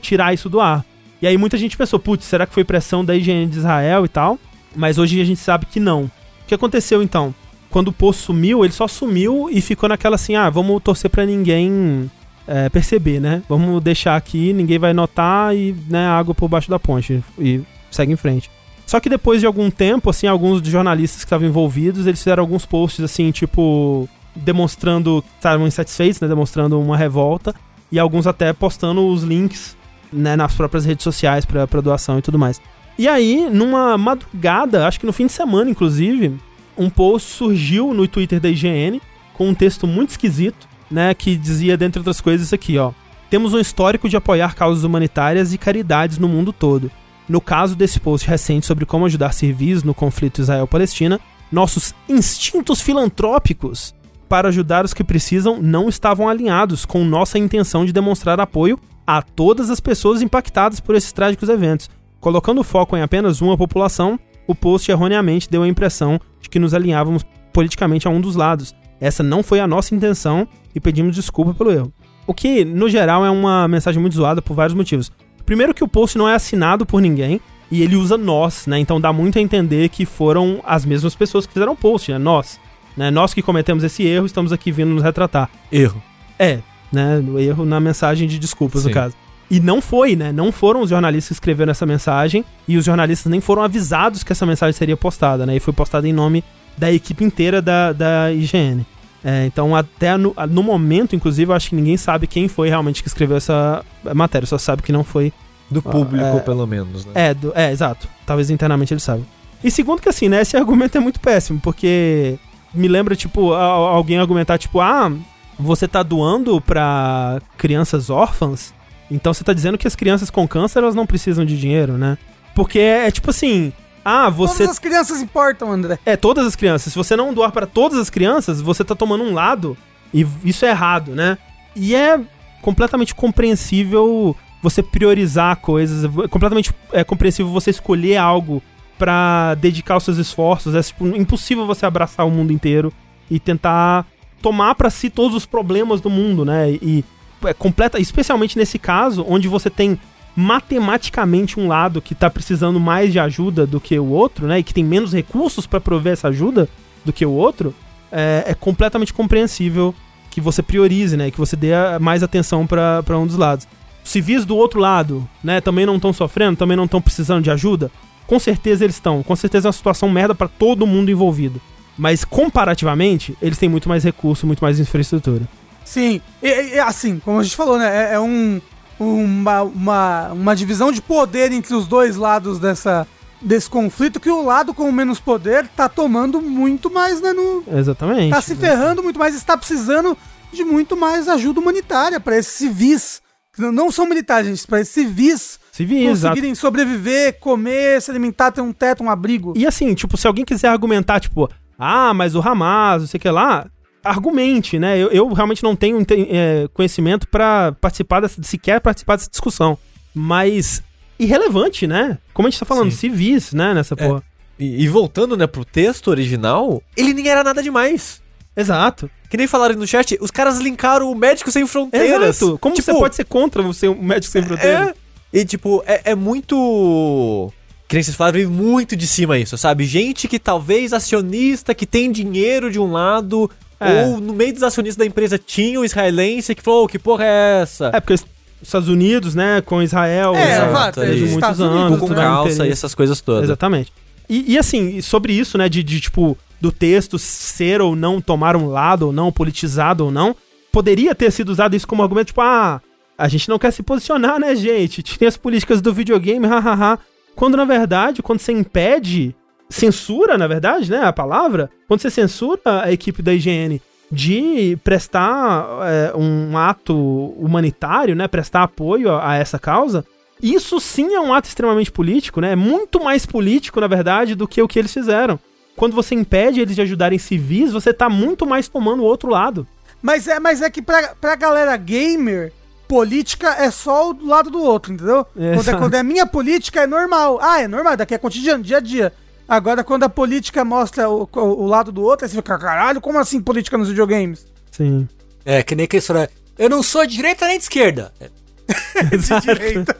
tirar isso do ar. E aí muita gente pensou, putz, será que foi pressão da IGN de Israel e tal? Mas hoje a gente sabe que não. O que aconteceu então? quando o post sumiu, ele só sumiu e ficou naquela assim, ah, vamos torcer pra ninguém é, perceber, né? Vamos deixar aqui, ninguém vai notar e, né, água por baixo da ponte e segue em frente. Só que depois de algum tempo, assim, alguns dos jornalistas que estavam envolvidos, eles fizeram alguns posts, assim, tipo, demonstrando, estavam insatisfeitos, né, demonstrando uma revolta, e alguns até postando os links, né, nas próprias redes sociais pra, pra doação e tudo mais. E aí, numa madrugada, acho que no fim de semana, inclusive, um post surgiu no Twitter da IGN com um texto muito esquisito, né, que dizia, dentre outras coisas, isso aqui, ó. Temos um histórico de apoiar causas humanitárias e caridades no mundo todo. No caso desse post recente sobre como ajudar civis no conflito Israel-Palestina, nossos instintos filantrópicos para ajudar os que precisam não estavam alinhados com nossa intenção de demonstrar apoio a todas as pessoas impactadas por esses trágicos eventos. Colocando foco em apenas uma população, o post erroneamente deu a impressão de que nos alinhávamos politicamente a um dos lados. Essa não foi a nossa intenção e pedimos desculpa pelo erro. O que, no geral, é uma mensagem muito zoada por vários motivos. Primeiro que o post não é assinado por ninguém e ele usa nós, né? Então dá muito a entender que foram as mesmas pessoas que fizeram o post, né? Nós. Né? Nós que cometemos esse erro, estamos aqui vindo nos retratar. Erro. É, né? O erro na mensagem de desculpas, Sim. no caso. E não foi, né? Não foram os jornalistas que escreveram essa mensagem e os jornalistas nem foram avisados que essa mensagem seria postada, né? E foi postada em nome da equipe inteira da, da IGN. É, então, até no, no momento, inclusive, eu acho que ninguém sabe quem foi realmente que escreveu essa matéria, só sabe que não foi. Do público, é. pelo menos, né? É, do- é, exato. Talvez internamente ele saiba. E segundo que assim, né, esse argumento é muito péssimo, porque me lembra, tipo, alguém argumentar, tipo, ah, você tá doando pra crianças órfãs, então você tá dizendo que as crianças com câncer, elas não precisam de dinheiro, né? Porque é, é tipo assim, ah, você... Todas as crianças importam, André. É, todas as crianças. Se você não doar para todas as crianças, você tá tomando um lado e isso é errado, né? E é completamente compreensível você priorizar coisas, é completamente é compreensível você escolher algo pra dedicar os seus esforços. É tipo, impossível você abraçar o mundo inteiro e tentar tomar pra si todos os problemas do mundo, né? E é completa, especialmente nesse caso onde você tem matematicamente um lado que tá precisando mais de ajuda do que o outro, né? E que tem menos recursos pra prover essa ajuda do que o outro, é, é completamente compreensível que você priorize, né? Que você dê mais atenção pra um dos lados. Os civis do outro lado, né? Também não estão sofrendo, também não estão precisando de ajuda. Com certeza eles estão. Com certeza é uma situação merda pra todo mundo envolvido. Mas comparativamente, eles têm muito mais recurso, muito mais infraestrutura. Sim, e, e, assim, como a gente falou, né? É, é um, uma, uma, uma divisão de poder entre os dois lados dessa, desse conflito que o lado com menos poder tá tomando muito mais, né? No, Exatamente. tá se ferrando muito mais, está precisando de muito mais ajuda humanitária para esses civis. que Não são militares, gente, para esses civis Civis, exato. conseguirem sobreviver, comer, se alimentar, ter um teto, um abrigo. E assim, tipo, se alguém quiser argumentar, tipo, ah, mas o Hamas, não sei o que lá, argumente, né? Eu, eu realmente não tenho é, conhecimento pra participar dessa, sequer participar dessa discussão. Mas irrelevante, né? Como a gente tá falando, Sim. civis, né, nessa É. porra. E, e voltando, né, pro texto original, ele nem era nada demais. Exato. Que nem falaram no chat, os caras linkaram o Médico Sem Fronteiras. Exato. Como Tipo, você pode ser contra você, um médico sem fronteiras? É. E tipo, é, é muito. Que nem vocês falaram, vem muito de cima isso, sabe? Gente que talvez acionista, que tem dinheiro de um lado, É. ou no meio dos acionistas da empresa tinha um israelense que falou, "Ô, que porra é essa? É, porque os Estados Unidos, né, com Israel, É, né, exato, desde muitos Estados anos, Unidos, com né? calça e essas coisas todas. Exatamente. E, e, assim, sobre isso, né, de, de, tipo, do texto ser ou não tomar um lado ou não, politizado ou não, poderia ter sido usado isso como argumento, tipo, ah, a gente não quer se posicionar, né, gente? Tem as políticas do videogame, hahaha. Quando, na verdade, quando você impede, censura, na verdade, né, a palavra, quando você censura a equipe da IGN de prestar é, um ato humanitário, né, prestar apoio a, a essa causa, isso sim é um ato extremamente político, né? É muito mais político, na verdade, do que o que eles fizeram. Quando você impede eles de ajudarem civis, você tá muito mais tomando o outro lado. Mas é, mas é que pra, pra galera gamer, política é só o lado do outro, entendeu? É, quando, é, quando é minha política, é normal. Ah, é normal, daqui é cotidiano, dia a dia. Agora, quando a política mostra o, o, lado do outro, aí você fica, caralho, como assim política nos videogames? Sim. É, que nem aquele história. Eu não sou de direita nem de esquerda. De direita.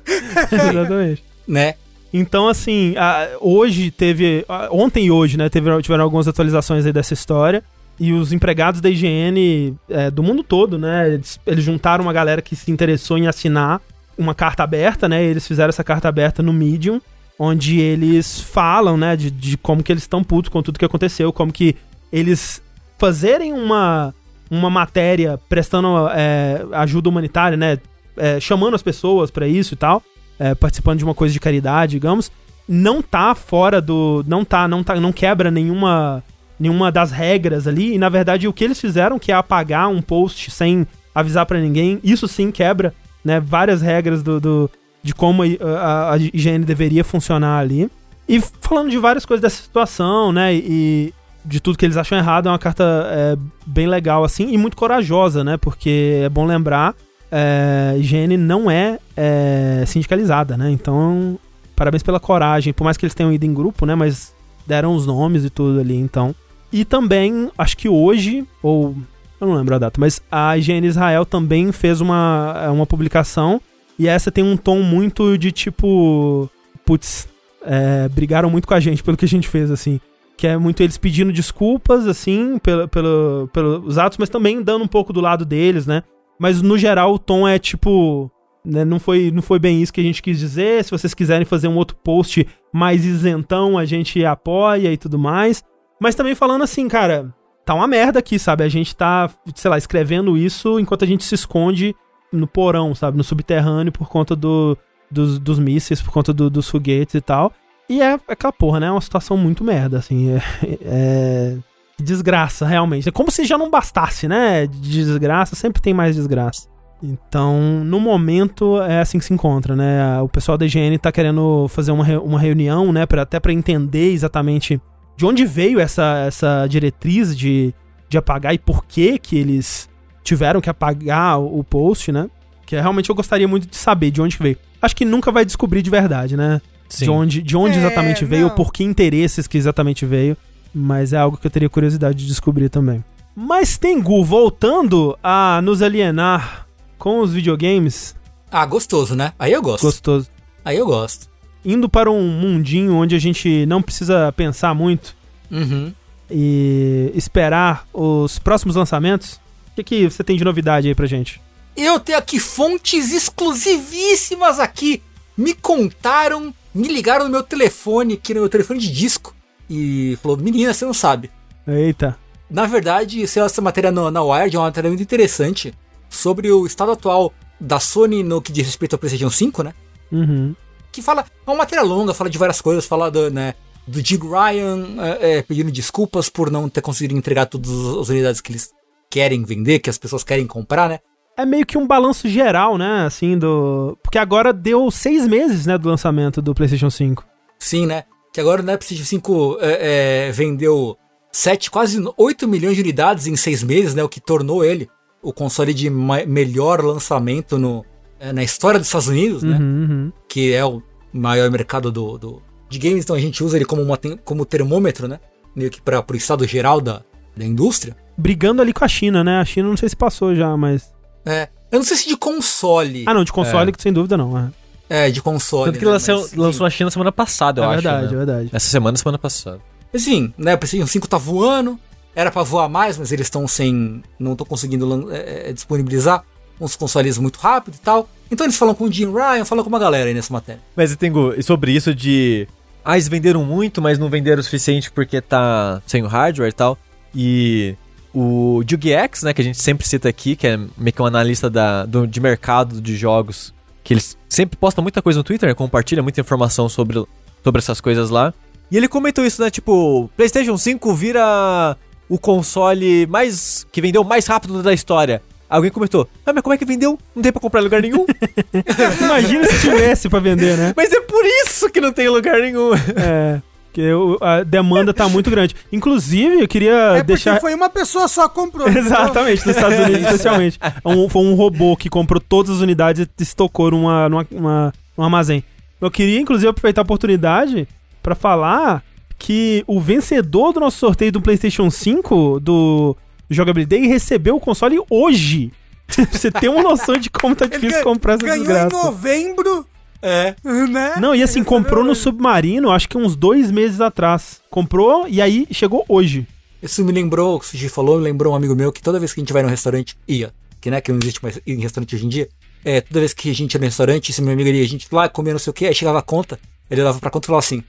Exatamente. né? Então, assim, a, hoje teve. A, ontem e hoje, né? Teve, tiveram algumas atualizações aí dessa história. E os empregados da IGN é, do mundo todo, né? Eles, eles, juntaram uma galera que se interessou em assinar uma carta aberta, né? Eles fizeram essa carta aberta no Medium, onde eles falam, né? De, de como que eles estão putos com tudo que aconteceu, como que eles fazerem uma, uma matéria prestando é, ajuda humanitária, né? É, chamando as pessoas para isso e tal, é, participando de uma coisa de caridade, digamos, não tá fora do. Não tá, não tá, não quebra nenhuma nenhuma das regras ali. E na verdade o que eles fizeram, que é apagar um post sem avisar para ninguém, isso sim quebra, né? Várias regras do, do de como a, a, a, higiene deveria funcionar ali. E falando de várias coisas dessa situação, né? E de tudo que eles acham errado, é uma carta é, bem legal, assim, e muito corajosa, né? Porque é bom lembrar, é, higiene não é, é sindicalizada, né? Então, parabéns pela coragem. Por mais que eles tenham ido em grupo, né? Mas deram os nomes e tudo ali, então. E também, acho que hoje, ou eu não lembro a data, mas a IGN Israel também fez uma, é, uma publicação e essa tem um tom muito de tipo. Putz, é, brigaram muito com a gente pelo que a gente fez, assim. Que é muito eles pedindo desculpas, assim, pelo, pelo, pelos atos, mas também dando um pouco do lado deles, né? Mas no geral o tom é tipo. Né, não, foi, não foi bem isso que a gente quis dizer. Se vocês quiserem fazer um outro post mais isentão, a gente apoia e tudo mais. Mas também falando assim, cara, tá uma merda aqui, sabe? A gente tá, sei lá, escrevendo isso enquanto a gente se esconde no porão, sabe? No subterrâneo por conta do, dos, dos mísseis, por conta do, dos foguetes e tal. E é, é aquela porra, né? É uma situação muito merda, assim. É, é, desgraça, realmente. É como se já não bastasse, né? De desgraça, sempre tem mais desgraça. Então, no momento, é assim que se encontra, né? O pessoal da IGN tá querendo fazer uma, uma reunião, né? Pra, até para entender exatamente de onde veio essa, essa diretriz de, de apagar e por que que eles tiveram que apagar o post, né? Que é, realmente eu gostaria muito de saber de onde veio. Acho que nunca vai descobrir de verdade, né? Sim. De onde, de onde é, exatamente veio, por que interesses que exatamente veio. Mas é algo que eu teria curiosidade de descobrir também. Mas Tengu, voltando a nos alienar com os videogames. Ah, gostoso, né? Aí eu gosto. Gostoso. Aí eu gosto indo para um mundinho onde a gente não precisa pensar muito uhum. e esperar os próximos lançamentos, que, que você tem de novidade aí pra gente? Eu tenho aqui fontes exclusivíssimas aqui. Me contaram, me ligaram no meu telefone, aqui no meu telefone de disco, e falou: Menina, você não sabe. Eita. Na verdade, essa matéria na, na Wired é uma matéria muito interessante sobre o estado atual da Sony no que diz respeito ao PlayStation 5, né? Uhum que fala. É uma matéria longa, fala de várias coisas, fala do, né, do Jig Ryan é, é, pedindo desculpas por não ter conseguido entregar todas as unidades que eles querem vender, que as pessoas querem comprar, né? É meio que um balanço geral, né? Assim, do. Porque agora deu seis meses, né, do lançamento do PlayStation 5. Sim, né? Que agora né, o PlayStation 5 é, é, vendeu 7, quase 8 milhões de unidades em seis meses, né? O que tornou ele o console de melhor lançamento no, é, na história dos Estados Unidos, né? Uhum, uhum. Que é o maior mercado do, do, de games, então a gente usa ele como, uma, como termômetro, né? Meio que para o estado geral da, da indústria. Brigando ali com a China, né? A China não sei se passou já, mas. É. Eu não sei se de console. Ah, não, de console, é. sem dúvida não. É. É, de console. Tanto que né? lançou, mas, lançou na China semana passada, eu é acho. Verdade, né? É verdade, Essa semana, semana passada. Assim, né? O PlayStation 5 tá voando. Era para voar mais, mas eles estão sem. Não estão conseguindo é, é, disponibilizar uns consoles muito rápido e tal. Então eles falam com o Jim Ryan, falam com uma galera aí nessa matéria. Mas, Tengu, e sobre isso de. Ah, eles venderam muito, mas não venderam o suficiente porque tá sem o hardware e tal. E o X, né, que a gente sempre cita aqui, que é meio que um analista da, do, de mercado de jogos, que eles sempre postam muita coisa no Twitter, né, compartilha muita informação sobre, sobre essas coisas lá. E ele comentou isso, né, tipo, PlayStation 5 vira o console mais que vendeu mais rápido da história. Alguém comentou, ah, mas como é que vendeu? Não tem pra comprar em lugar nenhum. Imagina se tivesse pra vender, né? Mas é por isso que não tem lugar nenhum. É. Porque a demanda tá muito grande. Inclusive, eu queria é deixar. foi uma pessoa só que comprou. Exatamente, nos Estados Unidos especialmente. Um, foi um robô que comprou todas as unidades e estocou numa, numa, num armazém. Eu queria, inclusive, aproveitar a oportunidade para falar que o vencedor do nosso sorteio do PlayStation 5, do Jogabilidade recebeu o console hoje. Você tem uma noção de como tá difícil comprar essa ganhou desgraça. em novembro É. né? Não, e assim, comprou no hoje. Submarino, acho que uns dois meses atrás. Comprou e aí chegou hoje. Isso me lembrou, o Suji falou, me lembrou um amigo meu que toda vez que a gente vai no restaurante, ia, que né, que não existe mais em restaurante hoje em dia, é, toda vez que a gente ia no restaurante, esse meu amigo ia, a gente lá comia não sei o que, aí chegava a conta, ele levava pra conta e falava assim, o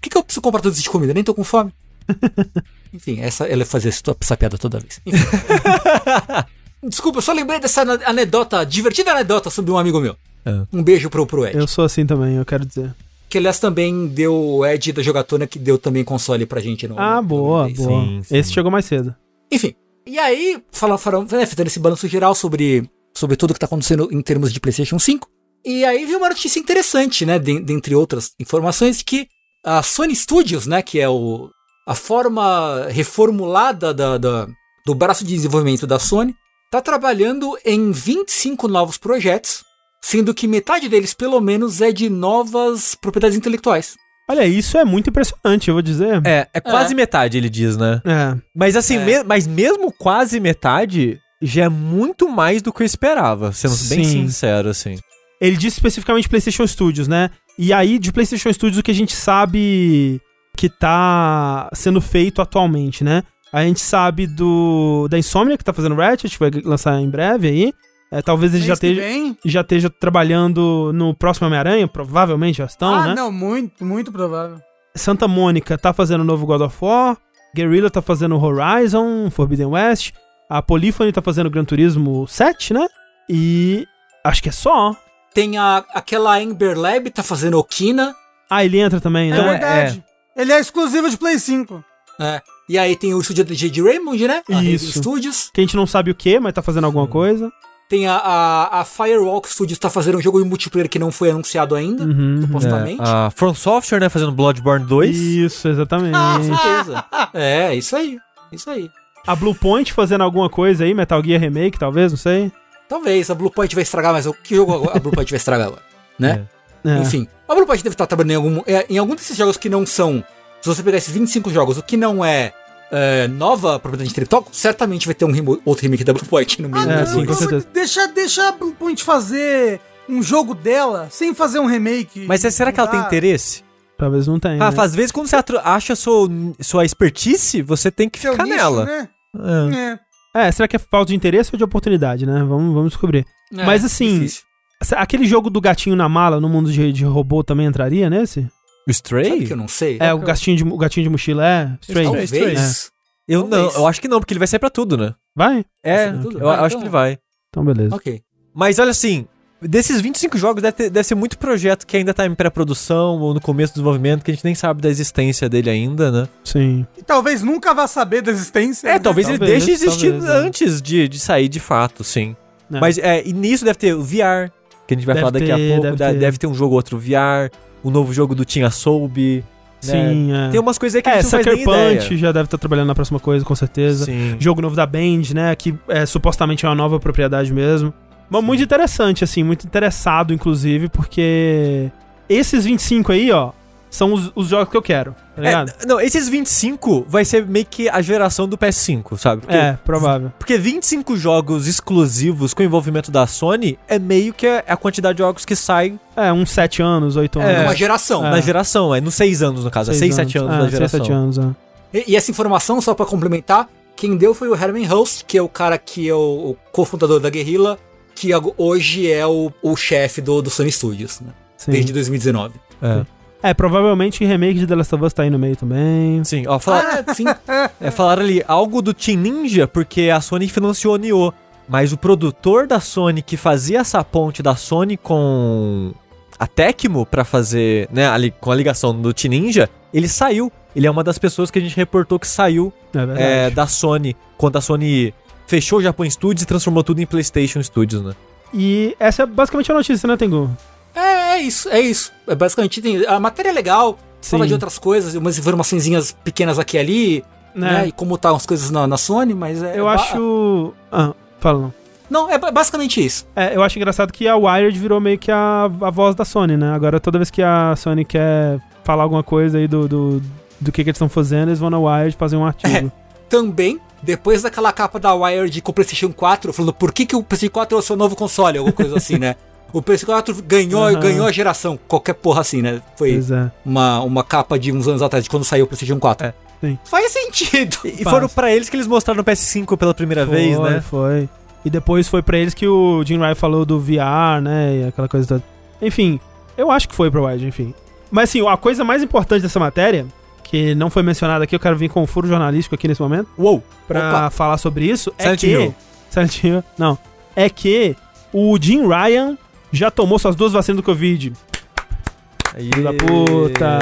que, que eu preciso comprar tudo isso de comida? Nem tô com fome. Enfim, essa, ela fazia essa, essa piada toda vez. Enfim. Desculpa, eu só lembrei dessa ane- anedota, divertida anedota sobre um amigo meu. É. Um beijo pro, pro Ed. Eu sou assim também, eu quero dizer. Que aliás também deu o Ed da Jogatona, que deu também console pra gente no. Ah, no boa, mês. boa. Sim, sim. Esse chegou mais cedo. Enfim. E aí, falando, falando, né, fazendo esse balanço geral sobre, sobre tudo que tá acontecendo em termos de PlayStation 5. E aí veio uma notícia interessante, né? de- dentre outras informações, que a Sony Studios, né? Que é o, a forma reformulada da, da- do braço de desenvolvimento da Sony, tá trabalhando em 25 novos projetos, sendo que metade deles, pelo menos, é de novas propriedades intelectuais. Olha, isso é muito impressionante, eu vou dizer. É, é quase É. metade, ele diz, né? É. Mas assim, É. me- mas mesmo quase metade, já é muito mais do que eu esperava, sendo bem Sim. sincero, assim. Ele disse especificamente PlayStation Studios, né? E aí, de PlayStation Studios, o que a gente sabe que tá sendo feito atualmente, né? A gente sabe do da Insomnia, que tá fazendo Ratchet, que vai lançar em breve aí. É, talvez ele já esteja, já esteja trabalhando no próximo Homem-Aranha, provavelmente já estão, ah, né? não, muito, muito provável. Santa Mônica tá fazendo o novo God of War. Guerrilla tá fazendo Horizon, Forbidden West. A Polyphony tá fazendo Gran Turismo 7, né? E acho que é só. Tem a, aquela Ember Lab, tá fazendo Okina. Ah, ele entra também, É né? Verdade. Ele é exclusivo de Play 5. É. E aí tem o estúdio de J.D. Raymond, né? A Isso. Studios. Que a gente não sabe o que, mas tá fazendo alguma coisa. Tem a, a, a Firewalk Studios, tá fazendo um jogo de multiplayer que não foi anunciado ainda, Uhum. supostamente. É, a From Software, né, fazendo Bloodborne 2. Isso, exatamente. Ah, certeza. é, isso aí. Isso aí. A Bluepoint fazendo alguma coisa aí, Metal Gear Remake, talvez, não sei. Talvez a Bluepoint vai estragar, mas o que jogo a Bluepoint vai estragar agora? Né? É. Enfim, a Bluepoint deve estar trabalhando em algum, é, em algum desses jogos que não são. Se você pegar esses 25 jogos, o que não é, é, nova propriedade intelectual, certamente vai ter um remo- outro remake da Bluepoint no meio. É, dos sim, com certeza. Deixa, deixa a Bluepoint fazer um jogo dela sem fazer um remake. Mas será que ela tem interesse? Talvez não tenha. Rafa, né? às vezes quando você atro- acha sua, sua expertise, você tem que Seu ficar nicho, nela. né? É. É. É, será que é falta de interesse ou de oportunidade, né? Vamos, vamos descobrir. É, Mas assim, difícil. Aquele jogo do gatinho na mala no mundo de, de robô também entraria nesse? O Stray? Sabe que eu não sei? É, o gatinho, de, o gatinho de mochila é? Stray. Talvez. É. Eu não, Talvez. eu acho que não, porque ele vai sair pra tudo, né? Vai? É, Vai tudo? eu acho então que ele é. vai. Então, beleza. Ok. Mas olha assim, desses 25 jogos deve, ter- deve ser muito projeto que ainda tá em pré-produção ou no começo do desenvolvimento, que a gente nem sabe da existência dele ainda, né? Sim. E talvez nunca vá saber da existência. É, né? talvez, ele Talvez, deixe de existir talvez, é. antes de, de sair de fato, sim. É. Mas é, e nisso deve ter o VR, que a gente vai Deve falar daqui a ter, pouco. deve Deve, ter. deve ter um jogo ou outro VR, o novo jogo do Tinha Soube. Sim, é. Tem umas coisas aí que a É, gente não faz Sucker Punch ideia. já deve estar trabalhando na próxima coisa, com certeza. Sim. Jogo novo da Band, né? Que é, supostamente é uma nova propriedade mesmo. Mas muito interessante, assim, muito interessado, inclusive, porque esses 25 aí, ó, são os, os jogos que eu quero, tá ligado? É, não, esses 25 vai ser meio que a geração do PS5, sabe? Porque, É, provável. porque 25 jogos exclusivos com envolvimento da Sony é meio que a quantidade de jogos que saem É, uns 7 anos, 8 É. anos. Uma geração. É. na geração, é nos 6 anos no caso, é 6, 7 anos é, da geração. sete anos, é. E, e essa informação, só pra complementar, quem deu foi o Herman Host, que é o cara que é o, o cofundador da Guerrilla, que hoje é o, o chefe do, do Sony Studios, né? Desde 2019. É. É, provavelmente remake de The Last of Us tá aí no meio também. Sim, ó, falar, Ah, sim. é, falaram ali algo do Team Ninja, porque a Sony financiou o Nioh. Mas o produtor da Sony que fazia essa ponte da Sony com a Tecmo pra fazer, né, ali com a ligação do Team Ninja, ele saiu. Ele é uma das pessoas que a gente reportou que saiu É é, da Sony, quando a Sony fechou o Japão Studios e transformou tudo em PlayStation Studios, né? E essa é basicamente a notícia, né, Tengu? É, é isso, é isso. É basicamente, tem, a matéria é legal, fala Sim. de outras coisas, umas informaçõezinhas pequenas aqui e ali, né? Né? E como tá as coisas na, na Sony, mas é. Eu acho... Ah, fala não. Não, é ba- basicamente isso. É, eu acho engraçado que a Wired virou meio que a, a voz da Sony, né? Agora toda vez que a Sony quer falar alguma coisa aí do, do, do que, que eles estão fazendo, eles vão na Wired fazer um artigo. Também, depois daquela capa da Wired com o PlayStation 4, falando por que, que o PlayStation 4 é o seu novo console, alguma coisa assim, né? O PS4 ganhou, Aham. ganhou a geração, qualquer porra assim, né? Foi é. uma, uma capa de uns anos atrás, de quando saiu o PlayStation 4. É. Sim. Faz sentido. E Passa. foram pra eles que eles mostraram no PS5 pela primeira foi, vez, né? Foi. E depois foi pra eles que o Jim Ryan falou do VR, né? E aquela coisa toda. Enfim, eu acho que foi pro Wide, enfim. Mas assim, a coisa mais importante dessa matéria, que não foi mencionada aqui, eu quero vir com um furo jornalístico aqui nesse momento, Uou! pra Opa. falar sobre isso, é Silent que... Hill. Silent Hill. Não. É que o Jim Ryan já tomou suas duas vacinas do Covid. Aí, Filho da puta.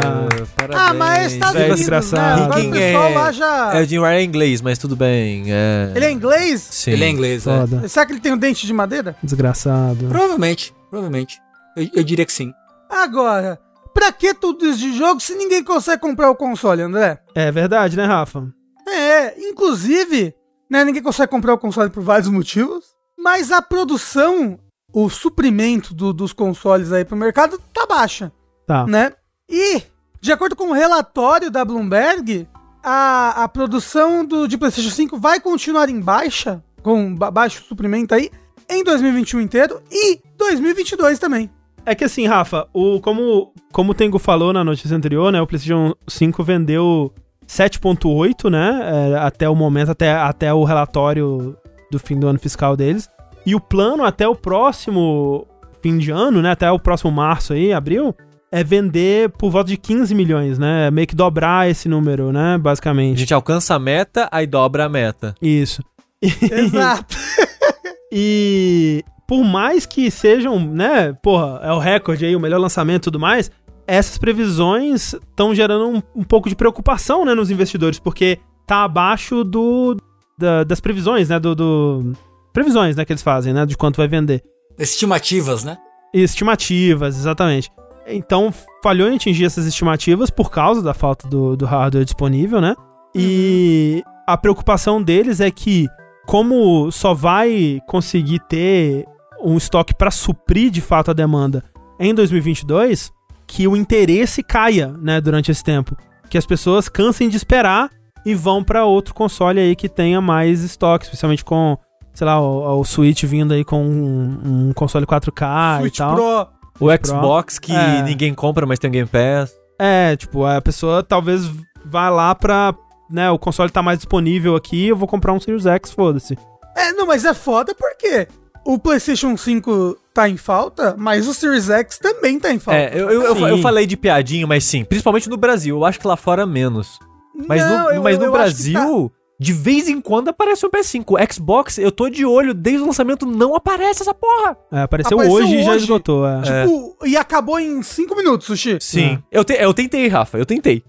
Parabéns. Ah, mas Estados né? desgraçado. Agora o pessoal é? lá já... É, o Jim Ryan é inglês, mas tudo bem. É... Ele é inglês? Sim. Ele é inglês, né? Foda. Será que ele tem um dente de madeira? Desgraçado. Provavelmente, provavelmente. Eu, eu diria que sim. Agora, pra que tudo isso de jogo se ninguém consegue comprar o console, André? É verdade, né, Rafa? É, inclusive, né, ninguém consegue comprar o console por vários motivos, mas a produção, o suprimento do- dos consoles aí pro mercado tá baixa, Tá. né? E, de acordo com o relatório da Bloomberg, a, a produção do, de PlayStation 5 vai continuar em baixa, com ba- baixo suprimento aí, em 2021 inteiro e 2022 também. É que assim, Rafa, o, como, como o Tengu falou na notícia anterior, né? O PlayStation 5 vendeu 7.8, né? é, até o momento, até, até o relatório do fim do ano fiscal deles. E o plano até o próximo fim de ano, né? Até o próximo março aí, abril, é vender por volta de 15 milhões, né? Meio que dobrar esse número, né? A Basicamente. gente alcança a meta, aí dobra a meta. Isso. Exato. E por mais que sejam, né, porra, é o recorde aí, o melhor lançamento e tudo mais, essas previsões estão gerando um, um pouco de preocupação, né, nos investidores, porque tá abaixo do da- das previsões, né, do, do- previsões, né, que eles fazem, né, de quanto vai vender. Estimativas, né? Estimativas, exatamente. Então, falhou em atingir essas estimativas por causa da falta do, do hardware disponível, né? E a preocupação deles é que, como só vai conseguir ter um estoque para suprir de fato a demanda em 2022, que o interesse caia, né, durante esse tempo. Que as pessoas cansem de esperar e vão para outro console aí que tenha mais estoque, especialmente com, sei lá, o, o Switch vindo aí com um, um console 4K Switch e tal. Pro. O Pro. Xbox que É. ninguém compra, mas tem o Game Pass. É, tipo, a pessoa talvez vá lá pra. Né, o console tá mais disponível aqui, eu vou comprar um Series X, foda-se. É, não, mas é foda porque o PlayStation 5 tá em falta, mas o Series X também tá em falta. É, eu, eu, eu, eu falei de piadinho, mas sim, principalmente no Brasil. Eu acho que lá fora menos. Mas Não, no, eu- mas no eu acho que tá- Brasil, de vez em quando aparece um PS5. O Xbox, eu tô de olho, desde o lançamento não aparece essa porra. É, apareceu, Apareceu hoje e já hoje. esgotou. É. Tipo, e acabou em 5 minutos, Sushi. Sim. Eu, te- eu tentei, Rafa, eu tentei.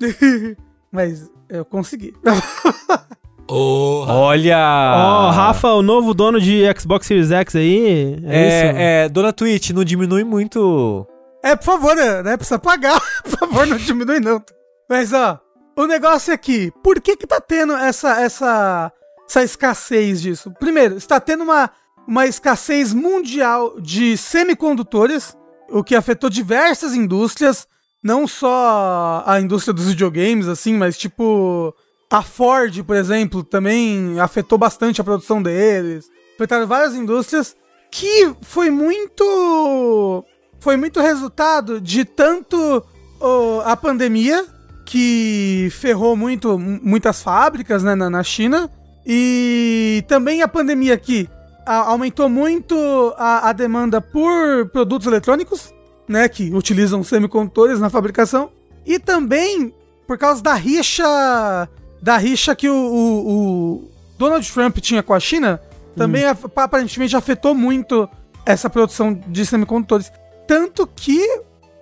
Mas eu consegui. Porra. Olha! Ó, Rafa, o novo dono de Xbox Series X aí. É, isso? É, é, dona Twitch, não diminui muito. É, por favor, né? né, Precisa pagar. por favor, não diminui não. Mas, ó, o negócio é que, por que que tá tendo essa, essa, essa escassez disso? Primeiro, está tendo uma, uma escassez mundial de semicondutores, o que afetou diversas indústrias, não só a indústria dos videogames, assim, mas tipo... A Ford, por exemplo, também afetou bastante a produção deles. Afetaram várias indústrias que foi muito foi muito resultado de tanto ó, a pandemia que ferrou muito muitas fábricas né, na, na China. E também a pandemia que a- aumentou muito a, a demanda por produtos eletrônicos, né, que utilizam semicondutores na fabricação. E também por causa da rixa da rixa que o, o- o Donald Trump tinha com a China, também af- aparentemente afetou muito essa produção de semicondutores. Tanto que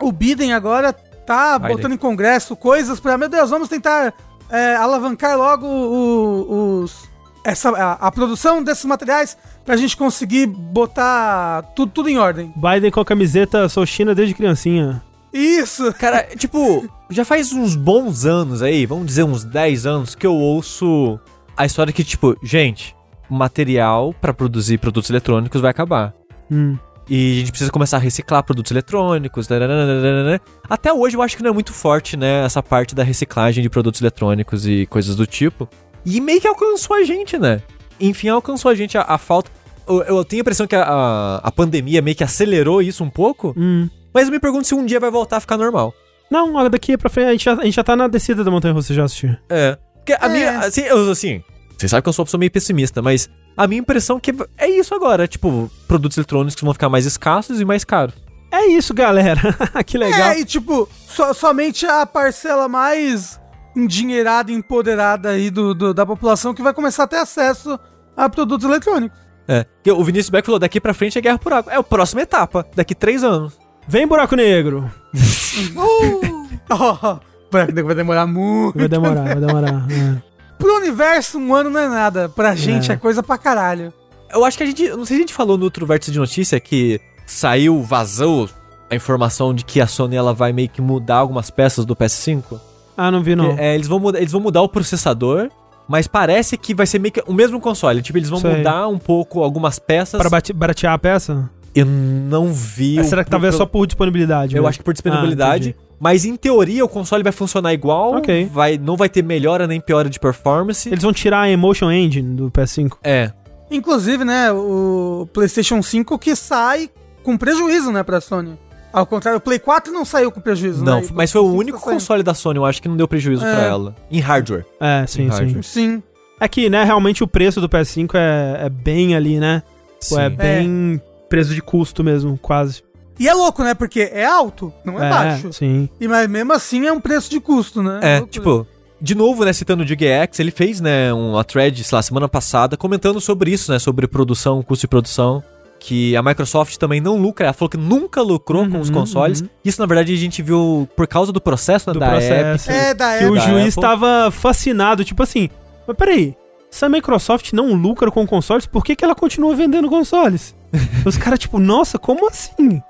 o Biden agora tá Biden. botando em congresso coisas pra, meu Deus, vamos tentar é, alavancar logo o- os, essa, a, a produção desses materiais pra gente conseguir botar tudo, tudo em ordem. Biden com a camiseta Sou China desde criancinha. Isso! Cara, tipo, já faz uns bons anos aí, vamos dizer uns 10 anos, que eu ouço a história que, tipo, gente, o material pra produzir produtos eletrônicos vai acabar. Hum. E a gente precisa começar a reciclar produtos eletrônicos. tarararararara. Até hoje eu acho que não é muito forte, né? Essa parte da reciclagem de produtos eletrônicos e coisas do tipo. E meio que alcançou a gente, né? Enfim, alcançou a gente a, a falta. eu, eu tenho a impressão que a, a, a pandemia meio que acelerou isso um pouco, Hum. mas eu me pergunto se um dia vai voltar a ficar normal. Não, olha, daqui pra frente, a gente já, a gente já tá na descida da montanha russa, já assistiu. É. Porque a É. minha. Assim, eu, assim, vocês sabem que eu sou uma pessoa meio pessimista, mas a minha impressão é que é isso agora. Tipo, produtos eletrônicos vão ficar mais escassos e mais caros. É isso, galera. que legal. É, e tipo, so- somente a parcela mais endinheirada e empoderada aí do, do- da população que vai começar a ter acesso a produtos eletrônicos. É. O Vinícius Beck falou: daqui pra frente é guerra por água. É a próxima etapa, daqui três anos. Vem, buraco negro. Oh, vai vai demorar muito. Vai demorar, vai demorar. é. Pro universo, um ano não é nada. Pra gente É. é coisa pra caralho. Eu acho que a gente. Não sei se a gente falou no outro vértice de notícia que saiu, vazou a informação de que a Sony ela vai meio que mudar algumas peças do PS5. Ah, não vi, não. Que, é, eles, vão mudar, eles vão mudar o processador, mas parece que vai ser meio que o mesmo console. Tipo, eles vão Sei. mudar um pouco algumas peças. Pra bate- baratear a peça? Eu não vi. Ah, será que talvez pelo- só por disponibilidade? Eu mesmo? acho que por disponibilidade. Ah. Mas em teoria o console vai funcionar igual. Ok. Vai, não vai ter melhora nem piora de performance. Eles vão tirar a Emotion Engine do PS5. É. Inclusive, né, o PlayStation 5 que sai com prejuízo, né, pra Sony. Ao contrário, o Play 4 não saiu com prejuízo, Não, né? Mas foi o único tá console da Sony, eu acho que não deu prejuízo É. pra ela. Em hardware. É, sim, Em sim. hardware. Sim. É que, né, realmente o preço do PS5 é, é bem ali, né? Pô, é bem preço de custo mesmo, quase. E é louco, né? Porque é alto, não é, baixo. sim. E mas mesmo assim é um preço de custo, né? É, Loucura. tipo, de novo, né, citando o DGX, ele fez, né, uma thread, sei lá, semana passada, comentando sobre isso, né, sobre produção, custo de produção, que a Microsoft também não lucra, ela falou que nunca lucrou com os Uhum, consoles. uhum. Isso, na verdade, a gente viu por causa do processo, né, Do da processo. Epic. É, da Que o juiz Apple. tava fascinado, tipo assim, mas peraí, se a Microsoft não lucra com consoles, por que, que ela continua vendendo consoles? Os caras, tipo, nossa, como assim?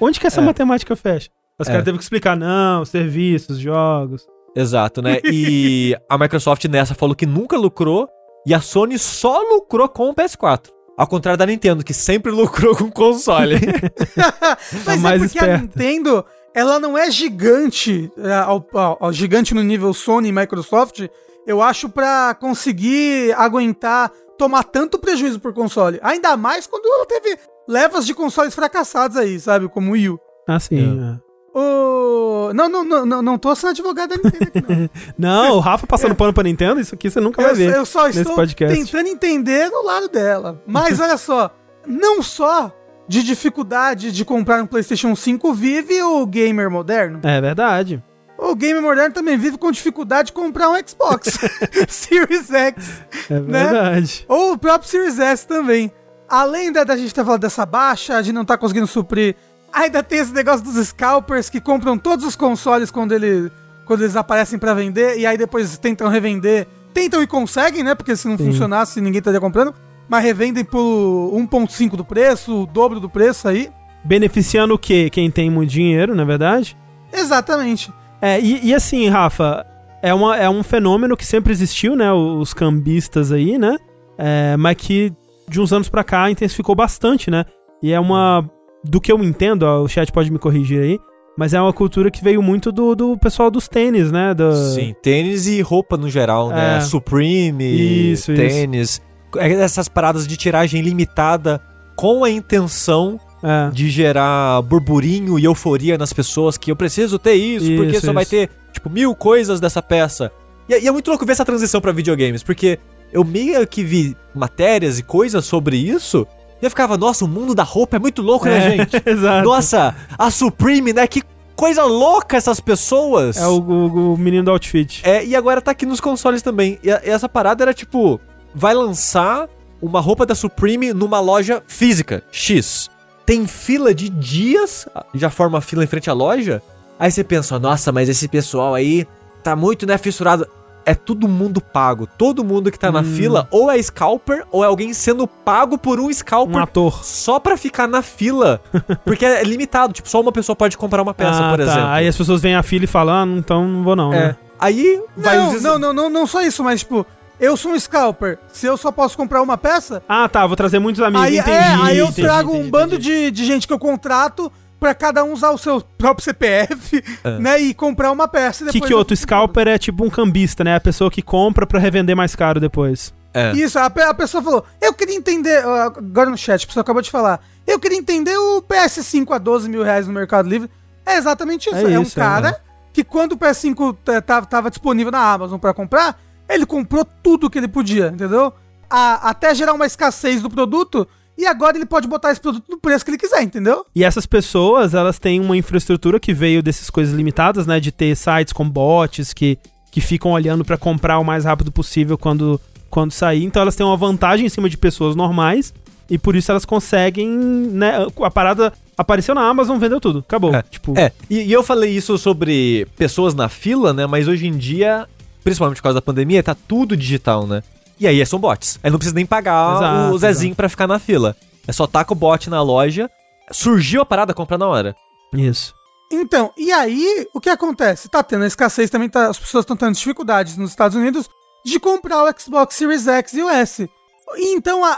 Onde que essa É. matemática fecha? Os É. caras teve que explicar, não, serviços, jogos. Exato, né, e a Microsoft nessa falou que nunca lucrou, e a Sony só lucrou com o PS4. Ao contrário da Nintendo, que sempre lucrou com console. Mas mais é porque a esperta. Nintendo, ela não é gigante, é, ao, ao- ao gigante no nível Sony e Microsoft, eu acho, pra conseguir aguentar, tomar tanto prejuízo por console. Ainda mais quando ela teve levas de consoles fracassados aí, sabe? Como o Wii U. Assim, É. é. O... Não, não, não, não, não tô sendo advogado da Nintendo aqui, não. Não, o Rafa passando pano pra Nintendo, isso aqui você nunca vai eu, ver. eu só nesse estou podcast. tentando entender do lado dela. Mas olha só, não só de dificuldade de comprar um PlayStation 5 vive o gamer moderno. É verdade. O gamer moderno também vive com dificuldade de comprar um Xbox Series X É Né? verdade. ou o próprio Series S também. Além da, da gente ter falado dessa baixa, de não estar conseguindo suprir, ainda tem esse negócio dos scalpers que compram todos os consoles quando, ele, quando eles aparecem pra vender e aí depois tentam revender. Tentam e conseguem, né? Porque se não Sim. funcionasse, ninguém estaria comprando. Mas revendem por 1.5 do preço, o dobro do preço aí. Beneficiando o quê? Quem tem muito dinheiro, na é verdade? Exatamente. É, e, e assim, Rafa, é, uma, é um fenômeno que sempre existiu, né? Os cambistas aí, né? É, mas que de uns anos pra cá intensificou bastante, né? E é uma. Do que eu entendo, ó, o chat pode me corrigir aí, mas é uma cultura que veio muito do, do pessoal dos tênis, né? Do, Sim, tênis e roupa no geral, né? É. Supreme, Isso, tênis. É Essas paradas de tiragem limitada com a intenção É. de gerar burburinho e euforia nas pessoas que eu preciso ter isso, porque Isso, só vai isso. ter, tipo, mil coisas dessa peça. E, é- e é muito louco ver essa transição pra videogames, porque eu meio que vi matérias e coisas sobre isso e eu ficava, nossa, o mundo da roupa é muito louco, né, É, gente? Exato. Nossa, a Supreme, né? Que coisa louca essas pessoas. É o, o- o menino do outfit. É, e agora tá aqui nos consoles também. E, a- e essa parada era tipo: vai lançar uma roupa da Supreme numa loja física, X. Tem fila de dias, já forma fila em frente à loja. Aí você pensa, nossa, mas esse pessoal aí tá muito, né, fissurado. É todo mundo pago. Todo mundo que tá na Hum. fila ou é scalper ou é alguém sendo pago por um scalper Um ator. só pra ficar na fila. Porque é limitado, tipo, só uma pessoa pode comprar uma peça, Ah, por tá. exemplo. Aí as pessoas vêm à fila e falam, ah, então não vou não, É. né? Aí vai Não, os- não, não, não, não só isso, mas tipo, eu sou um scalper. Se eu só posso comprar uma peça, Ah, tá, vou trazer muitos amigos, aí, entendi. é, aí eu entendi, trago entendi, um bando entendi. De, de gente que eu contrato pra cada um usar o seu próprio CPF, né? E comprar uma peça. Que depois que outro scalper é tipo um cambista, né? A pessoa que compra pra revender mais caro depois. É. Isso, a, a pessoa falou, eu queria entender, agora no chat, a pessoa acabou de falar, eu queria entender o PS5 a 12 mil reais no Mercado Livre. É exatamente isso, É é, um isso, é, cara que quando o PS5 t- tava, tava disponível na Amazon pra comprar, ele comprou tudo que ele podia, entendeu? A- até gerar uma escassez do produto, e agora ele pode botar esse produto no preço que ele quiser, entendeu? E essas pessoas, elas têm uma infraestrutura que veio dessas coisas limitadas, né? De ter sites com bots que, que ficam olhando pra comprar o mais rápido possível quando, quando sair. Então elas têm uma vantagem em cima de pessoas normais. E por isso elas conseguem, né? A parada apareceu na Amazon, vendeu tudo. Acabou. É, Tipo, É, e, e eu falei isso sobre pessoas na fila, né? Mas hoje em dia, principalmente por causa da pandemia, tá tudo digital, né? E aí são bots. Aí não precisa nem pagar Exato, o Zezinho pra ficar na fila. É só taca o bot na loja, surgiu a parada, compra na hora. Isso. Então, e aí, o que acontece? Tá tendo a escassez também, tá, as pessoas estão tendo dificuldades nos Estados Unidos de comprar o Xbox Series X e o S. E então a,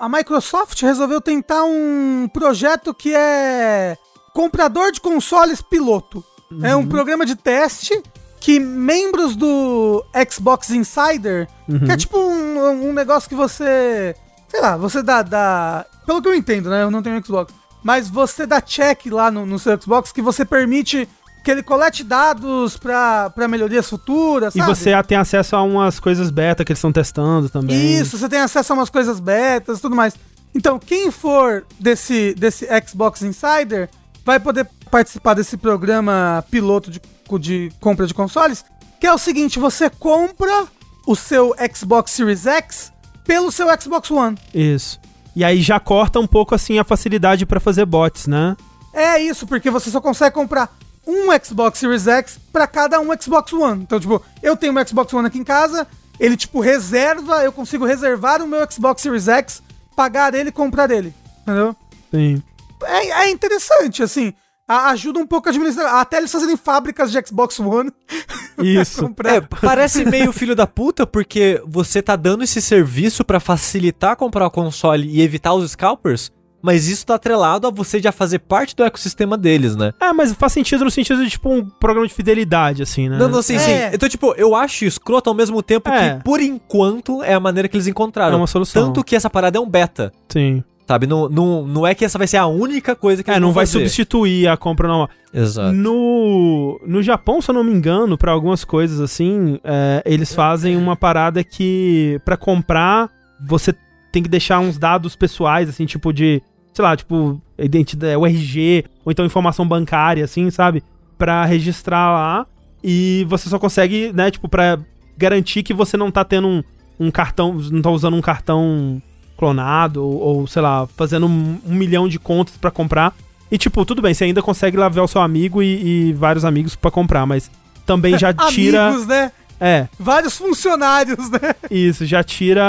a, a Microsoft resolveu tentar um projeto que é comprador de consoles piloto. É um programa de teste que membros do Xbox Insider, que é tipo um, um negócio que você. Sei lá, você dá, dá. Pelo que eu entendo, né? Eu não tenho Xbox. Mas você dá check lá no, no seu Xbox que você permite que ele colete dados pra, pra melhorias futuras, E sabe? você tem acesso a umas coisas beta que eles estão testando também. Isso, você tem acesso a umas coisas betas e tudo mais. Então, quem for desse, desse Xbox Insider vai poder participar desse programa piloto de, de compra de consoles, que é o seguinte, você compra o seu Xbox Series X pelo seu Xbox One. Isso. E aí já corta um pouco assim a facilidade pra fazer bots, né? É isso, porque você só consegue comprar um Xbox Series X pra cada um Xbox One. Então, tipo, eu tenho um Xbox One aqui em casa, ele, tipo, reserva, eu consigo reservar o meu Xbox Series X, pagar ele e comprar ele. Entendeu? Sim. É, é interessante, assim. A- ajuda um pouco a administrar. Até eles fazerem fábricas de Xbox One. Isso. É, parece meio filho da puta, porque você tá dando esse serviço pra facilitar comprar o console e evitar os scalpers, mas isso tá atrelado a você já fazer parte do ecossistema deles, né? É, mas faz sentido no sentido de, tipo, um programa de fidelidade, assim, né? Não, não, sim, É. sim. Então, tipo, eu acho escroto ao mesmo tempo É. que, por enquanto, é a maneira que eles encontraram. É uma solução. Tanto que essa parada é um beta, Sim. Sabe? Não, não, não é que essa vai ser a única coisa que É, não vai fazer. substituir a compra normal. Exato. No, no Japão, se eu não me engano, pra algumas coisas assim, é, eles fazem uma parada que pra comprar você tem que deixar uns dados pessoais, assim, tipo de, sei lá, tipo identidade, o RG ou então informação bancária, assim, sabe, Pra registrar lá e você só consegue, né, tipo pra garantir que você não tá tendo um, um cartão, não tá usando um cartão clonado ou, ou, sei lá, fazendo um, um milhão de contas pra comprar. E, tipo, tudo bem, você ainda consegue lá ver o seu amigo e, e vários amigos pra comprar, mas também já tira. Amigos, né? É, Vários funcionários, né? isso, já tira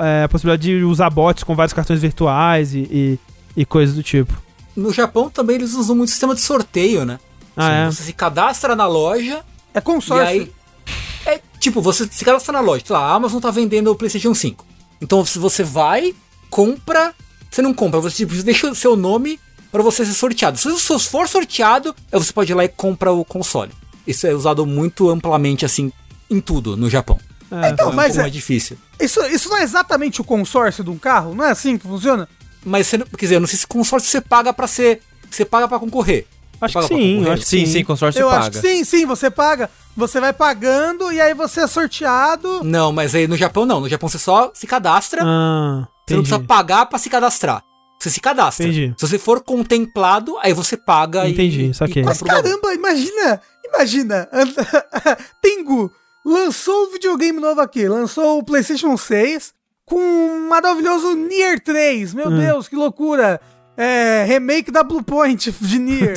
é, a possibilidade de usar bots com vários cartões virtuais e, e, e coisas do tipo. No Japão também eles usam muito sistema de sorteio, né? Ah, é? Você se cadastra na loja É e consórcio. aí. É tipo, você se cadastra na loja. Sei lá, a Amazon tá vendendo o PlayStation 5. Então se você vai, compra. Você não compra, você tipo, deixa o seu nome pra você ser sorteado. Se você for sorteado, aí você pode ir lá e compra o console. Isso é usado muito amplamente, assim, em tudo no Japão. É. Então, é um mas pouco é- mais difícil. Isso, isso não é exatamente o consórcio de um carro? Não é assim que funciona? Mas você, não- quer dizer, eu não sei se consórcio você paga pra ser. Você paga pra concorrer. Acho que sim, acho que Sim, sim. sim, consórcio eu paga. acho que sim, sim, você paga. Você vai pagando e aí você é sorteado. Não, mas aí no Japão não. No Japão você só se cadastra. Ah, Você não entendi. precisa pagar pra se cadastrar. Você se cadastra. Entendi. Se você for contemplado, aí você paga Entendi, e. saquei. e Mas caramba, imagina, imagina. Tengu lançou o videogame novo aqui, lançou o PlayStation 6 com um maravilhoso Nier 3. Meu Hum. Deus, que loucura. É, remake da Bluepoint de Nier.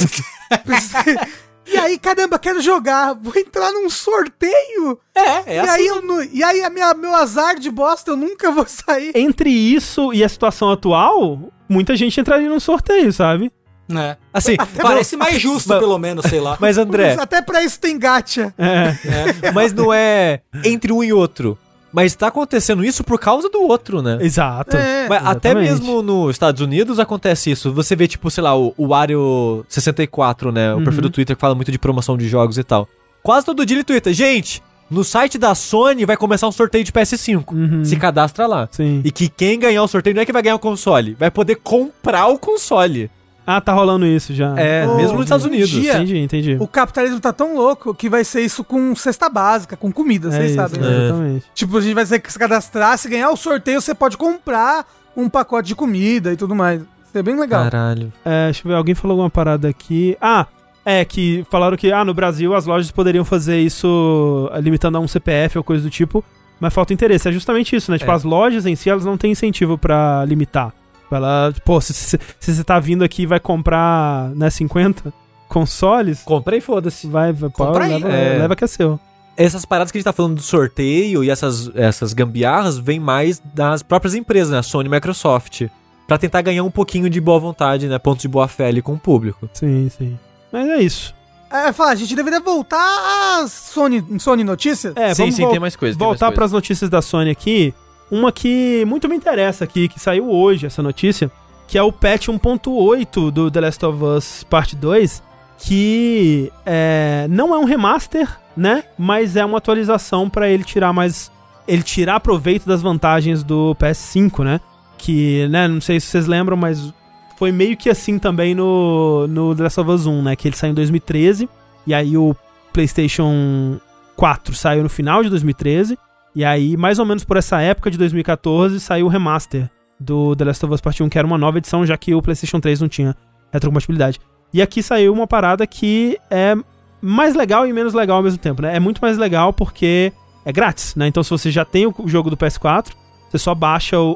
e aí, caramba, quero jogar. Vou entrar num sorteio. É, é e, assim. aí eu, e aí, a minha, meu azar de bosta, eu nunca vou sair. Entre isso e a situação atual, muita gente entraria num sorteio, sabe? né? Assim, Parece mais justo, pelo menos, sei lá. mas André, Até pra isso tem gacha. É, mas não é entre um e outro. Mas tá acontecendo isso por causa do outro, né? exato. É. Mas até mesmo nos Estados Unidos acontece isso. Você vê, tipo, sei lá, o, o Wario 64, né? O Uhum. perfil do Twitter que fala muito de promoção de jogos e tal. Quase todo dia ele twitta, gente, No site da Sony vai começar um sorteio de PS5. Uhum. Se cadastra lá. Sim. E que quem ganhar o sorteio não é que vai ganhar o console, vai poder comprar o console. Ah, tá rolando isso já. É, Ô, mesmo nos Estados Unidos. dia- Entendi, entendi. O capitalismo tá tão louco que vai ser isso com cesta básica, com comida, É vocês isso, sabem. né? Exatamente. Tipo, a gente vai ser se cadastrar, se ganhar o sorteio, você pode comprar um pacote de comida e tudo mais. Isso é bem legal. Caralho. É, deixa eu ver, alguém falou alguma parada aqui. Ah, é que falaram que ah, no Brasil as lojas poderiam fazer isso ah, limitando a um CPF ou coisa do tipo, mas falta interesse. É justamente isso, né? Tipo, É. as lojas em si, elas não têm incentivo pra limitar. Ela, pô, se, se, se você tá vindo aqui e vai comprar, né, 50 consoles, Comprei, foda-se. vai, vai Compra leva, É. leva que é seu. Essas paradas que a gente tá falando do sorteio e essas, essas gambiarras vêm mais das próprias empresas, né? Sony e Microsoft. Pra tentar ganhar um pouquinho de boa vontade, né? Pontos de boa fé ali com o público. Sim, sim. Mas é isso. É, falar, a gente deveria voltar às Sony, Sony Notícias. É, sim, vamos sim, tem mais coisa. tem mais voltar coisa. para as notícias da Sony aqui. Uma que muito me interessa aqui, que saiu hoje, essa notícia, que é o patch 1.8 do The Last of Us Parte 2, que é, não é um remaster, né? Mas é uma atualização para ele tirar mais. Ele tirar proveito das vantagens do PS5, né? Que, né, não sei se vocês lembram, mas foi meio que assim também no, no The Last of Us 1, né? Que ele saiu em 2013, e aí o PlayStation 4 saiu no final de 2013. E aí, mais ou menos por essa época de 2014, saiu o remaster do The Last of Us Part 1, que era uma nova edição, já que o PlayStation 3 não tinha retrocompatibilidade. E aqui saiu uma parada que é mais legal e menos legal ao mesmo tempo, né? É muito mais legal porque é grátis, né? Então, se você já tem o jogo do PS4, você só baixa o,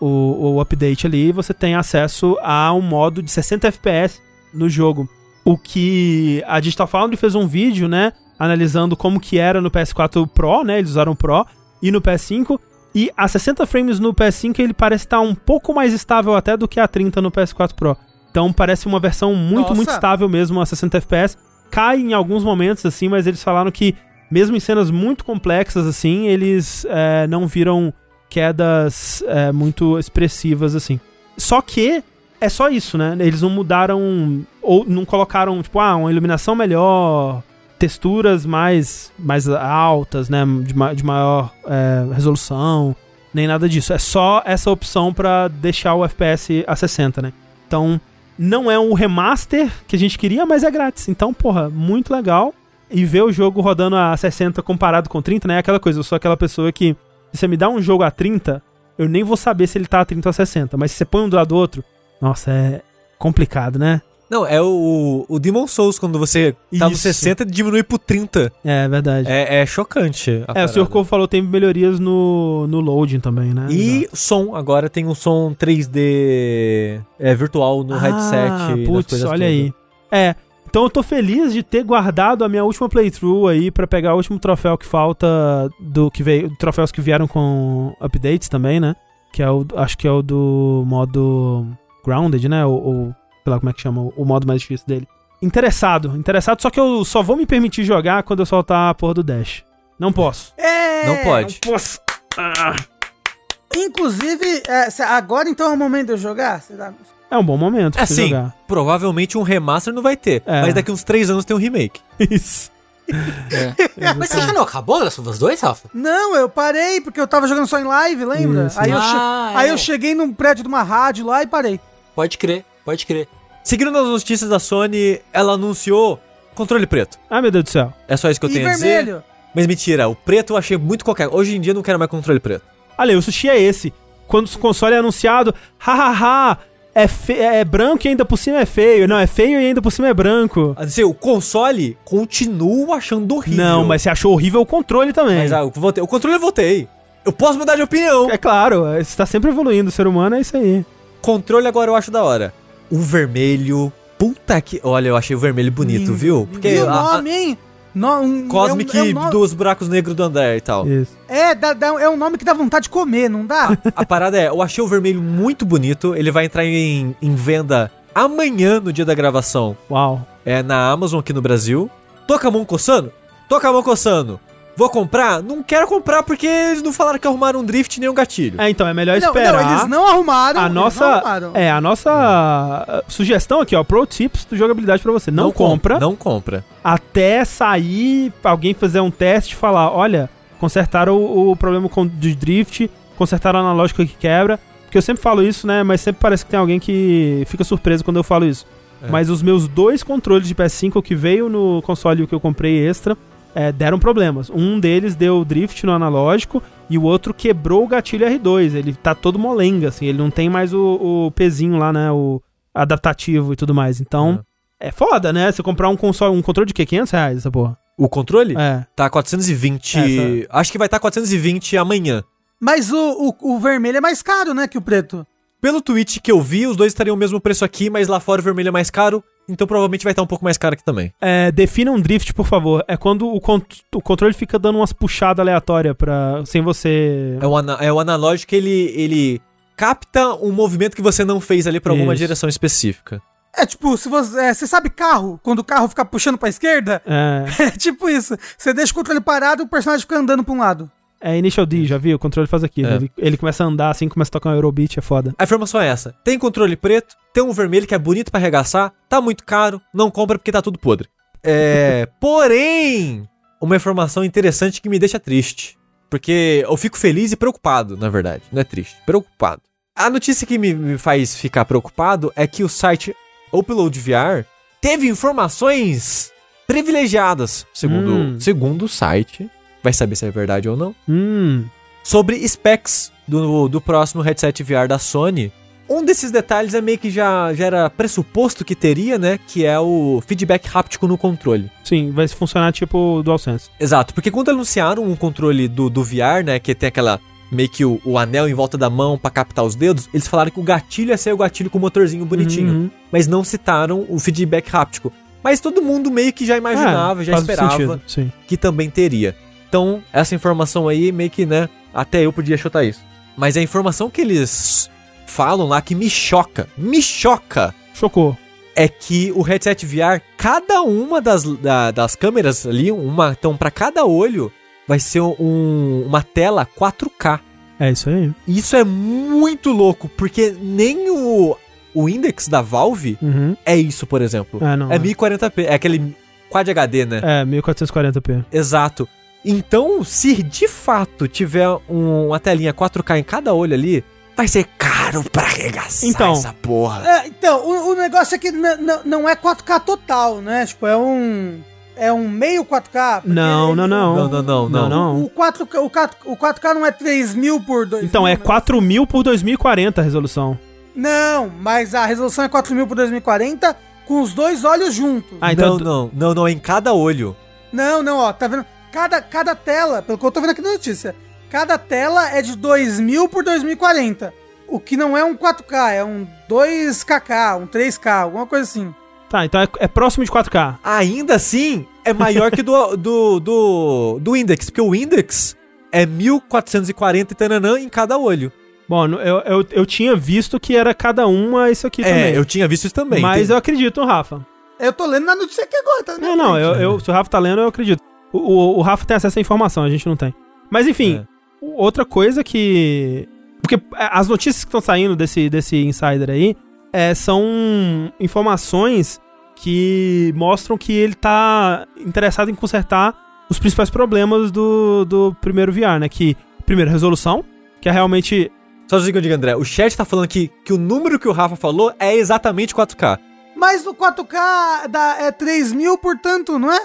o, o, o update ali e você tem acesso a um modo de 60 FPS no jogo. O que a Digital Foundry fez um vídeo, né? Analisando como que era no PS4 Pro, né? Eles usaram o Pro e no PS5. E a 60 frames no PS5 ele parece estar um pouco mais estável até do que a 30 no PS4 Pro. Então parece uma versão muito, Nossa. muito estável mesmo a 60 FPS. Cai em alguns momentos, assim, mas eles falaram que, mesmo em cenas muito complexas, assim, eles é, não viram quedas é, muito expressivas, assim. Só que é só isso, né? Eles não mudaram, ou não colocaram, tipo, ah, uma iluminação melhor, texturas mais, mais altas, né? De, ma- de maior é, resolução, nem nada disso. É só essa opção pra deixar o FPS a 60, né? Então, não é um remaster que a gente queria, mas é grátis. Então, porra, muito legal. E ver o jogo rodando a 60 comparado com 30, né? É aquela coisa, eu sou aquela pessoa que, se você me dá um jogo a 30, eu nem vou saber se ele tá a 30 ou a 60. Mas se você põe um do lado do outro, nossa, é complicado, né? Não, é o, o Demon Souls, quando você tá no Isso. 60 e diminui pro 30. É verdade. É, É, é chocante. a o Sr. parada. Corvo falou que tem melhorias no, no loading também, né? E som, agora tem um som 3D é, virtual no headset. Ah, Putz, coisas olha todas. aí. É, então eu tô feliz de ter guardado a minha última playthrough aí pra pegar o último troféu que falta do que veio, troféus que vieram com updates também, né? Que é o, acho que é o do modo grounded, né? Ou sei lá como é que chama, o, modo mais difícil dele. Interessado, interessado, só que eu só vou me permitir jogar quando eu soltar a porra do dash. Não posso. É, Não pode. Posso. Ah. Inclusive, é, agora então é o momento de eu jogar? Dá- É um bom momento pra Assim, jogar. provavelmente um remaster não vai ter. É. Mas daqui uns 3 anos tem um remake. Isso. É. Mas você que não acabou of Us 2, Rafa? Não, eu parei porque eu tava jogando só em live, lembra? Isso. Aí, eu, Ah, aí é. eu cheguei num prédio de uma rádio lá e parei. Pode crer, pode crer. Seguindo nas notícias da Sony, ela anunciou controle preto. Ah, meu Deus do céu. É só isso que eu e tenho a dizer. vermelho. Mas mentira, o preto eu achei muito qualquer. Hoje em dia eu não quero mais controle preto. Olha, o sushi é esse. Quando o console é anunciado, hahaha, é, fe- é branco e ainda por cima é feio. Não, é feio e ainda por cima é branco. Assim, o console continuo achando horrível. Não, mas você achou horrível o controle também. Mas ah, eu votei- o controle eu votei. Eu posso mudar de opinião. É claro, você tá sempre evoluindo, o ser humano é isso aí. Controle agora eu acho da hora. O vermelho. Puta que. Olha, eu achei o vermelho bonito, Lindo, viu? Porque E o a- a- nome, hein? No, um, Cosmic é um, é um nome- dos buracos negros do André e tal. Isso. É, dá- dá- é um nome que dá vontade de comer, não dá? A parada é, eu achei o vermelho muito bonito. Ele vai entrar em, em venda amanhã, no dia da gravação. Uau. É na Amazon aqui no Brasil. Tô com a mão coçando? Tô com a mão coçando. Vou comprar? Não quero comprar porque eles não falaram que arrumaram um drift nem um gatilho. É, então, é melhor Não, esperar. não, eles não arrumaram. a eles nossa, não arrumaram. é, a nossa uh, sugestão aqui, ó, pro tips do jogabilidade pra você. Não, compra Não compra. até sair, alguém fazer um teste e falar, olha, consertaram o, o problema com, de drift, consertaram o analógico que quebra. Porque eu sempre falo isso, né, mas sempre parece que tem alguém que fica surpreso quando eu falo isso. É. Mas os meus dois controles de PS5 que veio no console que eu comprei extra, é, deram problemas. Um deles deu drift no analógico e o outro quebrou o gatilho R2. Ele tá todo molenga, assim, ele não tem mais o, o pezinho lá, né, o adaptativo e tudo mais. Então, é, foda, né? Você comprar um console, um controle de quê? 500 reais essa porra? O controle? É. Tá 420. É, Acho que vai estar 420 amanhã. Mas o, o, o vermelho é mais caro, né, que o preto. Pelo tweet que eu vi, os dois estariam o mesmo preço aqui, mas lá fora o vermelho é mais caro, então provavelmente vai estar um pouco mais caro aqui também. É, defina um drift, por favor. É quando o, con- o controle fica dando umas puxadas aleatórias pra, sem você... É o, ana- é o analógico que ele, ele capta um movimento que você não fez ali pra alguma Isso. direção específica. É tipo, se você, é, você sabe carro, quando o carro fica puxando pra esquerda? É, É tipo isso. Você deixa o controle parado e o personagem fica andando pra um lado. É Initial D, já viu? O controle faz aquilo. É. Ele, ele começa a andar assim, começa a tocar um Eurobeat, é foda. A informação é essa: tem controle preto, tem um vermelho que é bonito pra arregaçar, tá muito caro, não compra porque tá tudo podre. É. porém, uma informação interessante que me deixa triste. Porque eu fico feliz e preocupado, na verdade. Não é triste, preocupado. A notícia que me, me faz ficar preocupado é que o site Upload VR teve informações privilegiadas, segundo, Hum. segundo o site. Vai saber se é verdade ou não Hum, sobre specs do, do próximo headset VR da Sony. Um desses detalhes é meio que já, já era pressuposto que teria, né? Que é o feedback háptico no controle. sim, vai funcionar tipo o DualSense. Exato, porque quando anunciaram um controle do, do VR, né? Que tem aquela. meio que o, o anel em volta da mão pra captar os dedos, eles falaram que o gatilho ia ser o gatilho com o motorzinho bonitinho. Uhum. Mas não citaram o feedback háptico. Mas todo mundo meio que já imaginava, É, já esperava sentido, sim. que também teria. Então, essa informação aí, meio que, né, até eu podia chutar isso. Mas a informação que eles falam lá que me choca, me choca, Chocou. é que o headset VR, cada uma das, da- das câmeras ali, uma, então para cada olho, vai ser um- uma tela 4K. É isso aí. Isso é muito louco, porque nem o, o index da Valve Uhum. é isso, por exemplo. É, não. É 1040p, é aquele Quad HD, né? É, 1440p. Exato. Então, se de fato tiver um- uma telinha 4K em cada olho ali, vai ser caro pra arregaçar Então. essa porra. É, então, o, o negócio é que não é 4K total, né? Tipo, é um. É um meio 4K. porque Não, não, não. Não, não, não, Não, não. não. O 4K, o 4, o 4K não é 3000 por 2 Então, é 4000 por 2040 a resolução. Não, mas a resolução é 4000 por 2040 com os dois olhos juntos. Ah, então... não, não, não, não, é em cada olho. Não, não, ó, tá vendo? Cada, cada tela, pelo que eu tô vendo aqui na notícia, cada tela é de 2000 por 2040. O que não é um 4K, é um 2KK, um 3K, alguma coisa assim. Tá, então é, é próximo de 4K. Ainda assim, é maior que do, do, do, do Index, porque o Index é 1440 e tananã em cada olho. Bom, eu, eu, eu tinha visto que era cada uma isso aqui é, também. eu tinha visto isso também. Mas Tem- eu acredito Rafa. Eu tô lendo na notícia aqui agora, tá? Não, não, frente. eu, eu- se o Rafa tá lendo, eu acredito. O, o, o Rafa tem acesso à informação, a gente não tem. Mas enfim, o- outra coisa que. Porque é, as notícias que estão saindo desse, desse insider aí é, são informações que mostram que ele tá interessado em consertar os principais problemas do, do primeiro VR, né? Que, primeiro, resolução, que é realmente. Só digo, eu digo, André, o chat tá falando que, que o número que o Rafa falou é exatamente 4K. Mas o 4K dá, é 3000, portanto, não é?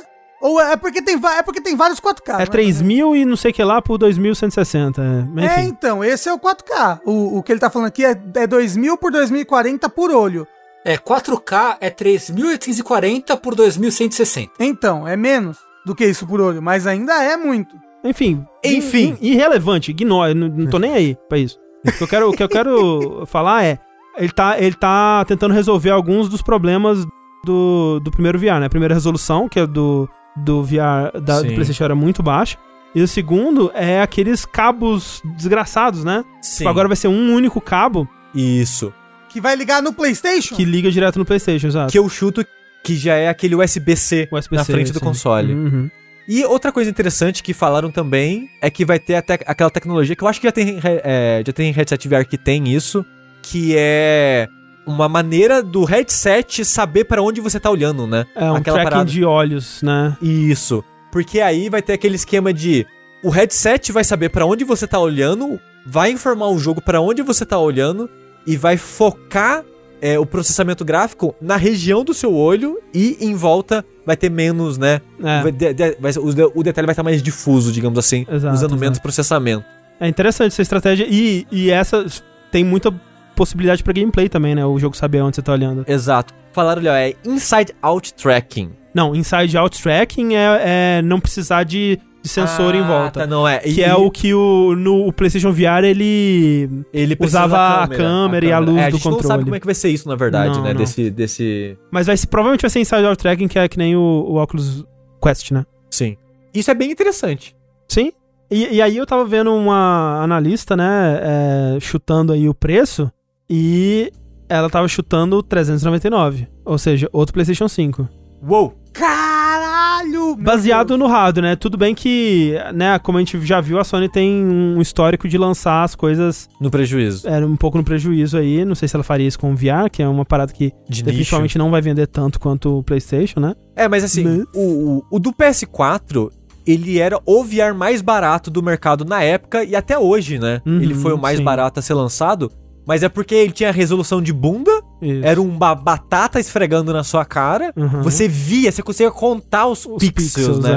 Ou é porque tem, é porque tem vários 4K. não É 3 mil e não sei o que lá por 2160. É, É, enfim. então, esse é o 4K. O, o que ele tá falando aqui é, é 2000 por 2040 por olho. É, 4K é 3.840 por 2.160. Então, é menos do que isso por olho, mas ainda é muito. Enfim. Enfim. in- irrelevante, ignora, não, não tô nem aí pra isso. O que eu quero, o que eu quero falar é. Ele tá, ele tá tentando resolver alguns dos problemas do, do primeiro VR, né? A primeira resolução, que é do, do VR da, do. PlayStation, era muito baixa. E o segundo é aqueles cabos desgraçados, né? Sim. Tipo, agora vai ser um único cabo Isso. Que vai ligar no PlayStation? que liga direto no PlayStation, exato. Que eu chuto que já é aquele USB-C USB-C, na frente do sim. console. Uhum. E outra coisa interessante que falaram também é que vai ter até aquela tecnologia que eu acho que já tem, é, já tem headset VR que tem isso, que é uma maneira do headset saber para onde você tá olhando, né? É um Aquela tracking parada. de olhos, né? Isso. Porque aí vai ter aquele esquema de o headset vai saber pra onde você tá olhando, vai informar o jogo pra onde você tá olhando e vai focar é, o processamento gráfico na região do seu olho e em volta vai ter menos, né? É. Vai- de- de- vai o, o detalhe vai estar mais difuso, digamos assim, Exato, usando exato. menos processamento. É interessante essa estratégia. E, e essa tem muita possibilidade pra gameplay também, né? O jogo saber onde você tá olhando. Exato. Falaram, olha, é inside out tracking. Não, inside out tracking é, é não precisar de, de sensor em Ah, volta. Tá, não é. Que é o que o, no o PlayStation VR ele. ele usava da a câmera e a luz É, a do gente não sabe controle. como é que vai ser isso, na verdade, Não, né? não. Desse, desse, Mas vai provavelmente vai ser inside out tracking, que é que nem o, o Oculus Quest, né? Sim. Isso é bem interessante. Sim. E, e aí eu tava vendo uma analista, né, é, chutando aí o preço e ela tava chutando 399, ou seja, outro PlayStation 5. Uou! Caralho! Baseado Deus. no hardware, né? Tudo bem que, né, como a gente já viu, a Sony tem um histórico de lançar as coisas No prejuízo. é, um pouco no prejuízo aí. Não sei se ela faria isso com o VR, que é uma parada que De definitivamente não vai vender tanto quanto o PlayStation, né? É, mas assim, Mas- O, o, o do PS4, ele era o VR mais barato do mercado na época e até hoje, né? Uhum, ele foi o mais sim. barato a ser lançado. Mas é porque ele tinha resolução de bunda, Isso. era uma batata esfregando na sua cara. Uhum. Você via, você conseguia contar os, Os pixels, né?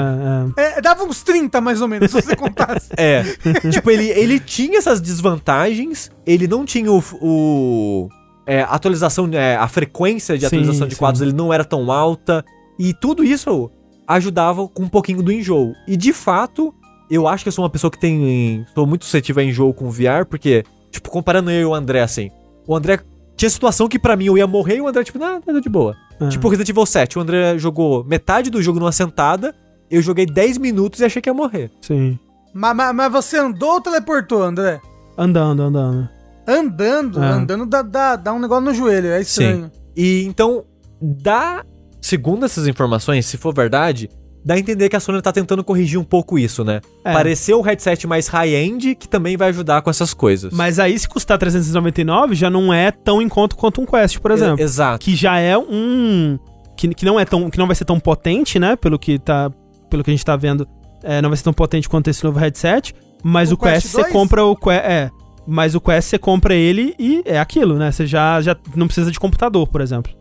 é, é. É, dava uns 30 mais ou menos, se você contasse. É. tipo, ele, ele tinha essas desvantagens, ele não tinha o. o é, atualização, é, a frequência de Sim, atualização de sim. quadros ele não era tão alta. E tudo isso ajudava com um pouquinho do enjoo. E de fato, eu acho que eu sou uma pessoa que tem. Sou muito suscetível a enjoo com VR, porque, tipo, comparando eu e o André, assim. O André tinha situação que pra mim eu ia morrer e o André, tipo, não, tá de boa. É. Tipo, Resident Evil 7, o André jogou metade do jogo numa sentada, eu joguei 10 minutos e achei que ia morrer. Sim. mas, mas, mas você andou ou teleportou, André? Andando, andando. Andando, É. andando dá, dá, dá um negócio no joelho, é estranho. E então, dá, segundo essas informações, se for verdade, dá a entender que a Sony tá tentando corrigir um pouco isso, né? É. Parecer um headset mais high-end que também vai ajudar com essas coisas. Mas aí, se custar 399, já não é tão em conta quanto um Quest, por exemplo. Exato. que já é um. Que, que não é tão. Que não vai ser tão potente, né? Pelo que tá. Pelo que a gente tá vendo. é, não vai ser tão potente quanto esse novo headset. Mas O o, Quest, Quest você 2? compra o Quest. É. Mas o Quest você compra ele e é aquilo, né? Você já, já não precisa de computador, por exemplo.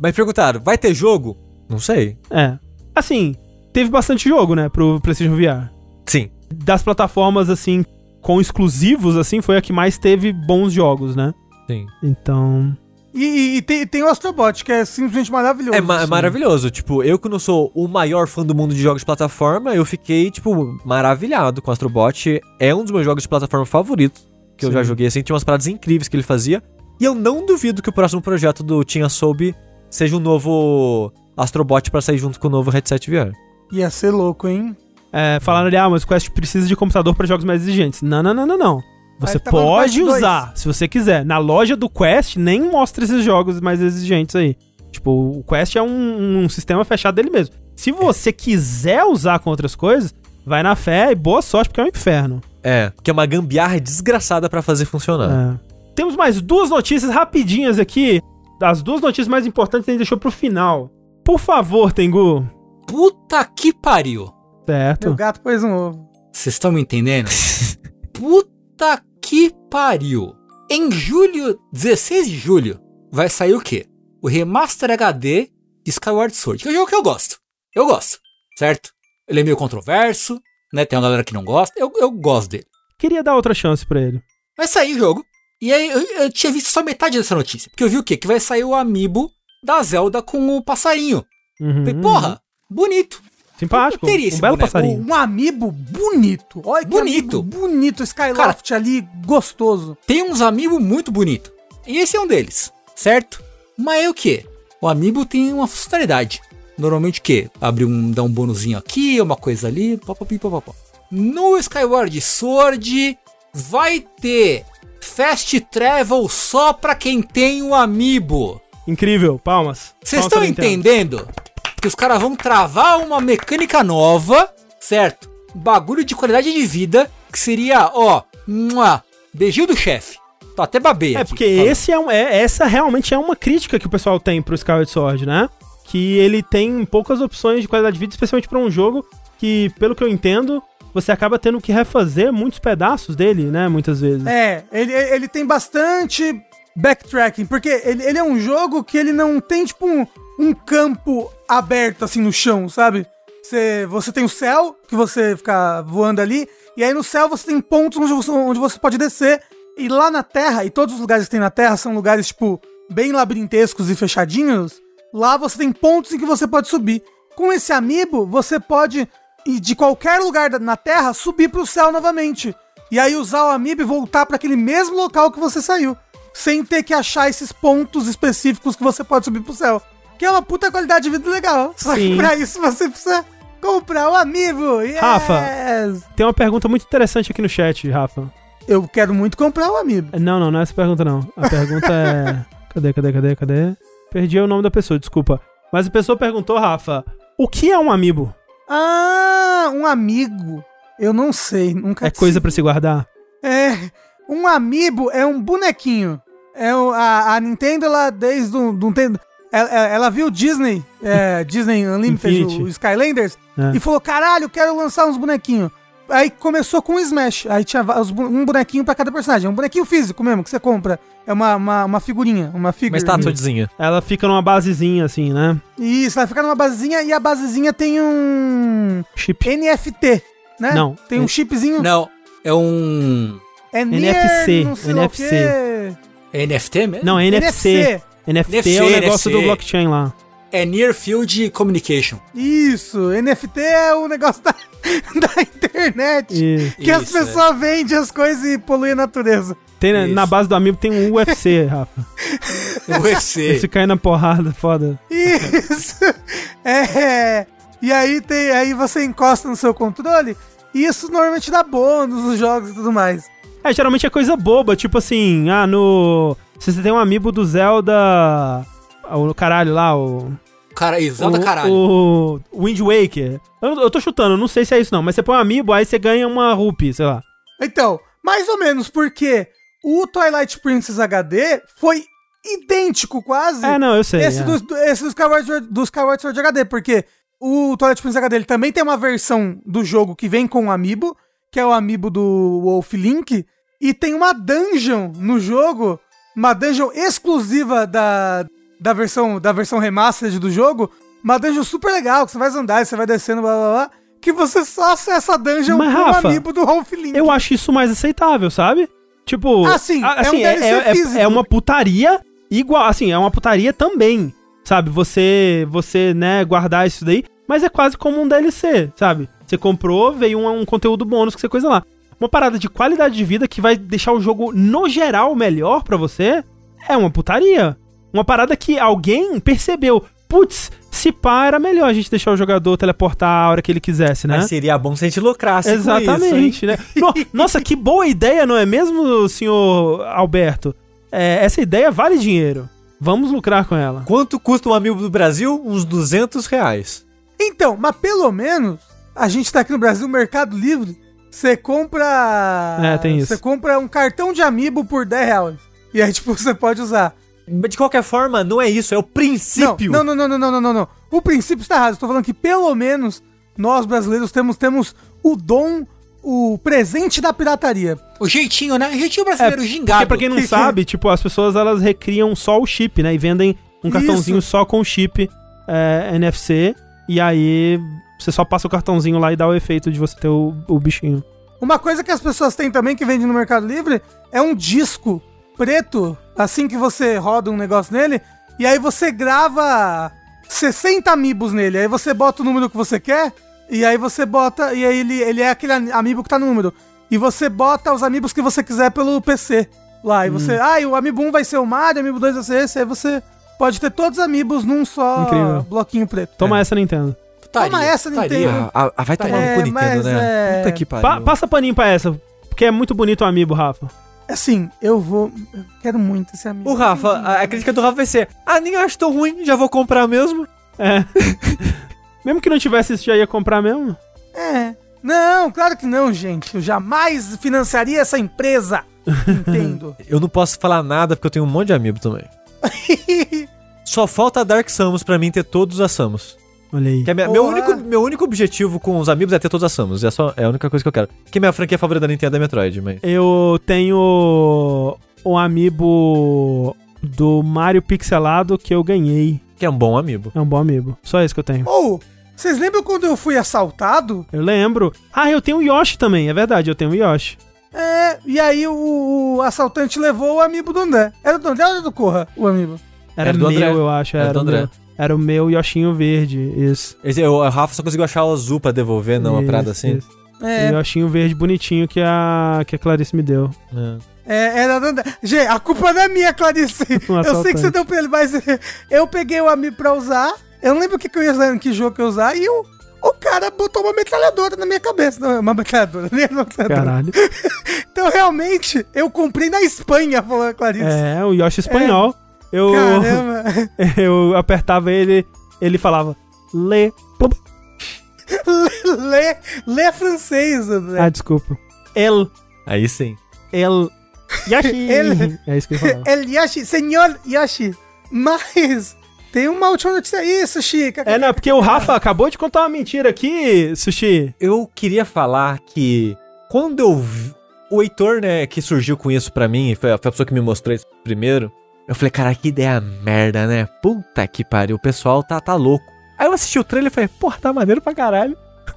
Mas perguntaram, vai ter jogo? Não sei. É. Assim, teve bastante jogo, né? Pro PlayStation VR. Sim. Das plataformas, assim, com exclusivos, assim, foi a que mais teve bons jogos, né? Sim. Então. E, e- e tem, tem o Astrobot, que é simplesmente maravilhoso. É, ma- é Sim. maravilhoso. Tipo, eu que não sou o maior fã do mundo de jogos de plataforma, eu fiquei, tipo, maravilhado com o Astrobot. É um dos meus jogos de plataforma favoritos que eu Sim. já joguei, assim. Tinha umas paradas incríveis que ele fazia. E eu não duvido que o próximo projeto do Team Asobi seja um novo Astrobot pra sair junto com o novo headset VR. Ia ser louco, hein? É, falaram ali, ah, mas o Quest precisa de computador para jogos mais exigentes. Não, não, não, não, não. Você tá pode Quest 2. usar, se você quiser. Na loja do Quest, nem mostra esses jogos mais exigentes aí. Tipo, o Quest é um, um sistema fechado dele mesmo. Se você quiser usar com outras coisas, vai na fé e boa sorte, porque é um inferno. É, que é uma gambiarra desgraçada pra fazer funcionar. É. Temos mais duas notícias rapidinhas aqui. As duas notícias mais importantes a gente deixou pro final. Por favor, Tengu. Puta que pariu. Certo. Meu gato pôs um ovo. Vocês estão me entendendo? Puta que pariu. Em julho, 16 de julho, vai sair o quê? O Remaster HD de Skyward Sword, que é um jogo que eu gosto. Eu gosto, certo? Ele é meio controverso, né? Tem uma galera que não gosta. Eu, eu gosto dele. Queria dar outra chance pra ele. Vai sair o jogo. E aí eu, eu tinha visto só metade dessa notícia. Porque eu vi o quê? Que vai sair o amiibo da Zelda com o passarinho. Uhum, Falei, porra, bonito. Simpático. Um belo boneco. passarinho. Um amiibo bonito. Olha que Bonito. amiibo bonito. Skyloft ali, gostoso. Tem uns amiibo muito bonito. E esse é um deles, certo? Mas é o que? O amiibo tem uma funcionalidade. Normalmente o quê? Abre um, dá um bônusinho aqui, uma coisa ali, papapi, papapá. No Skyward Sword vai ter Fast Travel só pra quem tem o amiibo. Incrível, palmas. Vocês estão entendendo? Que os caras vão travar uma mecânica nova certo? Bagulho de qualidade de vida, que seria, ó, mua, beijinho do chefe. Tô até babei É, aqui, porque falando. esse é, um- é- essa realmente é uma crítica que o pessoal tem pro Skyward Sword, né? Que ele tem poucas opções de qualidade de vida, especialmente pra um jogo que, pelo que eu entendo, você acaba tendo que refazer muitos pedaços dele, né? Muitas vezes. É, ele, ele tem bastante backtracking, porque ele, ele é um jogo que ele não tem, tipo, um, um campo aberto, assim, no chão, sabe? Você, você tem o céu, que você fica voando ali, e aí no céu você tem pontos onde você, onde você pode descer, e lá na Terra, e todos os lugares que tem na Terra são lugares, tipo, bem labirintescos e fechadinhos, lá você tem pontos em que você pode subir. Com esse amiibo, você pode, ir de qualquer lugar na Terra, subir pro céu novamente. E aí usar o amiibo e voltar para aquele mesmo local que você saiu. Sem ter que achar esses pontos específicos que você pode subir pro céu. Que é uma puta qualidade de vida legal. Só Sim. que pra isso você precisa comprar o amiibo. Yes! Rafa. Tem uma pergunta muito interessante aqui no chat, Rafa. Eu quero muito comprar o amiibo. Não, não, não é essa pergunta, não. A pergunta é. Cadê, cadê, cadê, cadê? Perdi o nome da pessoa, desculpa. Mas a pessoa perguntou, Rafa, o que é um amiibo? Ah, um amigo. Eu não sei, nunca É coisa pra se guardar? É, um amiibo é um bonequinho. É a, a Nintendo, ela desde o do tempo. Ela, ela- ela viu Disney, é, Disney Unlimited, o Skylanders, É. e falou: caralho, quero lançar uns bonequinhos. Aí começou com o Smash. Aí tinha um bonequinho pra cada personagem. Um bonequinho físico mesmo, que você compra. É uma, uma, uma figurinha, uma Uma figura. estatuazinha. Ela fica numa basezinha assim, né? Isso, vai ficar numa basezinha e a basezinha tem um Chip. NFT, né? Não. Tem um chipzinho. Não, é um. É NFC, não sei lá o NFC. quê. É NFT mesmo? Não, é NFC. NFT, é o NFC. negócio do blockchain lá. É Near Field Communication. Isso, NFT é o negócio da, da internet. E que as Isso, é. pessoas vendem as coisas e poluem a natureza. tem, na- Isso. na base do amigo tem um UFC, Rafa. UFC. Se cair na porrada, foda. Isso. É. E aí tem, aí você encosta no seu controle e isso normalmente dá bônus nos jogos e tudo mais. É, geralmente é coisa boba, tipo assim, ah, no. Se você tem um amiibo do Zelda. ah, O caralho lá, o. Cara, Zelda o, caralho. O Wind Waker. Eu, eu tô chutando, não sei se é isso não, mas você põe um amiibo, aí você ganha uma rupee, sei lá. Então, mais ou menos porque o Twilight Princess HD foi idêntico quase. É, não, eu sei. Esse, é. dos, do- esse dos Skyward Sword, do Skyward Sword HD, porque o Twilight Princess HD ele também tem uma versão do jogo que vem com o Amiibo, que é o Amiibo do Wolf Link, e tem uma dungeon no jogo, uma dungeon exclusiva da, da, versão, da versão remastered do jogo, uma dungeon super legal, que você vai andar, você vai descendo, blá blá blá, que você só acessa a dungeon Mas, com o Rafa, Amiibo do Wolf Link. Eu acho isso mais aceitável, sabe? Tipo. Ah, sim, a- é um DLC é, físico. é uma putaria igual. Assim, é uma putaria também. Sabe? Você, você, né, guardar isso daí. Mas é quase como um DLC, sabe? Você comprou, veio um, um conteúdo bônus que você coisa lá. Uma parada de qualidade de vida que vai deixar o jogo, no geral, melhor pra você. É uma putaria. Uma parada que alguém percebeu. Putz, se pá, era melhor a gente deixar o jogador teleportar a hora que ele quisesse, né? Mas seria bom se a gente lucrasse com Exatamente, isso, né? No- nossa, que boa ideia, não é mesmo, senhor Alberto? É, essa ideia vale dinheiro. Vamos lucrar com ela. Quanto custa um amigo do Brasil? Uns 200 reais. Então, mas pelo menos a gente tá aqui no Brasil, Mercado Livre, você compra. É, tem isso. Você compra um cartão de amiibo por 10 reais. E aí, tipo, você pode usar. Mas De qualquer forma, não é isso, é o princípio. Não, não, não, não, não, não, não, não. O princípio está errado. Estou falando que pelo menos nós brasileiros temos, temos o dom, o presente da pirataria. O jeitinho, né? O jeitinho brasileiro, gingado. Porque pra quem não sabe, tipo, as pessoas elas recriam só o chip, né? E vendem um Isso. cartãozinho só com chip é, NFC. E aí você só passa o cartãozinho lá e dá o efeito de você ter o, o bichinho. Uma coisa que as pessoas têm também que vende no Mercado Livre é um disco preto, assim que você roda um negócio nele, e aí você grava 60 amigos nele, aí você bota o número que você quer, e aí você bota, e aí ele, ele é aquele amiibo que tá no número. E você bota os amigos que você quiser pelo PC lá, e você, ah, e o amiibo 1 vai ser o Mario, o amiibo 2 vai ser esse, aí você pode ter todos os amigos num só Incrível. bloquinho preto. Toma essa, Nintendo. Putaria, Toma essa. Nintendo. Ah, ah, vai tomar É, no cu Nintendo, né? é- Puta que pariu. Pa- passa paninho pra essa, porque é muito bonito o amiibo, Rafa. Assim, eu vou, eu quero muito esse amigo. O Rafa, a, a crítica do Rafa vai ser: Ah, nem acho tão ruim, já vou comprar mesmo. É. mesmo que não tivesse isso, já ia comprar mesmo? É. Não, claro que não, gente. Eu jamais financiaria essa empresa. Entendo. Eu não posso falar nada porque eu tenho um monte de amiibo também. Só falta a Dark Samus pra mim ter todos as Samus. Olha aí. Que é minha- meu, único, meu único objetivo com os amigos é ter todas as Samus. É, só, é a única coisa que eu quero. Que minha franquia favorita da Nintendo é Metroid, mas. Eu tenho um amiibo do Mario Pixelado que eu ganhei. Que é um bom amiibo. É um bom amiibo. Só esse que eu tenho. Ou, vocês lembram quando eu fui assaltado? Eu lembro. Ah, eu tenho o Yoshi também. É verdade, eu tenho o Yoshi. É, e aí o, o assaltante levou o amiibo do André. Era do André ou era do Corra, o amiibo? Era, Era do meu, André. eu acho. Era Era, do o André. meu. Era o meu Yoshinho verde. Isso. Esse, o Rafa só conseguiu achar o azul pra devolver, não, uma Isso, parada assim. isso. É, O Yoshinho verde bonitinho que a, que a Clarice me deu. É. é, era do André. Gente, a culpa não é minha, Clarice. Um eu sei que você deu pra ele, mas eu peguei o amiibo pra usar. Eu não lembro o que, que eu ia usar, que jogo que eu ia usar. E o, o cara botou uma metralhadora na minha cabeça. Não, uma metralhadora, nem era uma metralhadora. Caralho. Então, realmente, eu comprei na Espanha, falou a Clarice. É, o Yoshi espanhol. Eu, Caramba. eu apertava ele, ele falava Lê. Lê, lê francês, André. Ah, desculpa. El. Aí sim. El. Yoshi. El- É isso que ele falava. El Yashi, senhor Yashi. Mas tem uma última notícia aí, Sushi. É, não, porque o Rafa acabou de contar uma mentira aqui, Sushi. Eu queria falar que quando eu vi, o Heitor, né, que surgiu com isso pra mim, foi a, foi a pessoa que me mostrou isso primeiro, eu falei, cara, que ideia merda, né? Puta que pariu, o pessoal tá, tá louco. Aí eu assisti o trailer e falei, porra, tá maneiro pra caralho.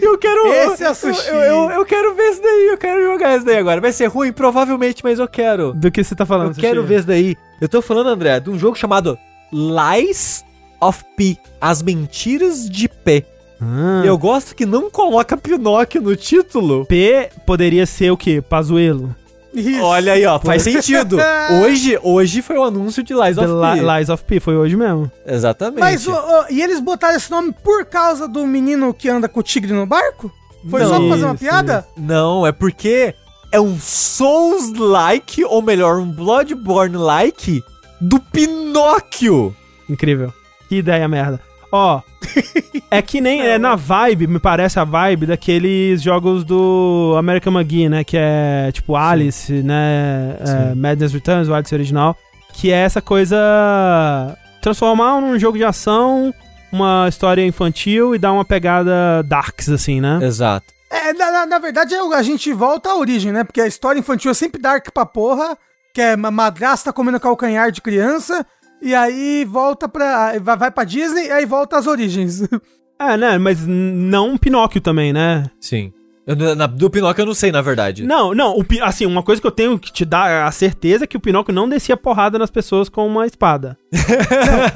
Eu quero. Esse é eu, sushi. eu, eu, eu quero ver isso daí, eu quero jogar isso daí agora. Vai ser ruim, provavelmente, mas eu quero. Do que você tá falando, Eu quero ver isso daí. Eu tô falando, André, de um jogo chamado Lies of P. As Mentiras de P. Ah, Eu gosto que não coloca Pinóquio no título. P poderia ser o quê? Pazuelo. Isso. Olha aí, ó, faz sentido. Hoje, hoje foi o anúncio de Lies The of P. Lies of P, foi hoje mesmo. Exatamente. Mas, e eles botaram esse nome por causa do menino que anda com o tigre no barco? Foi Não. só pra fazer uma Isso, piada? Não, é porque é um Souls-like, ou melhor, um Bloodborne-like do Pinóquio. Incrível. Que ideia merda. Ó, é que nem é na vibe, me parece a vibe daqueles jogos do American McGee, né? Que é tipo Alice, né? É. Madness Returns, o Alice original. Que é essa coisa. Transformar num jogo de ação uma história infantil e dar uma pegada darks, assim, né? Exato. É, na, na- na verdade, a gente volta à origem, né? Porque a história infantil é sempre dark pra porra, que é madrasta comendo calcanhar de criança, e aí volta pra. vai, vai pra Disney e aí volta às origens. É, né? Mas não um Pinóquio também, né? Sim. Eu, na- do Pinóquio eu não sei, na verdade. Não, não, o assim, uma coisa que eu tenho que te dar a certeza é que o Pinóquio não descia porrada nas pessoas com uma espada.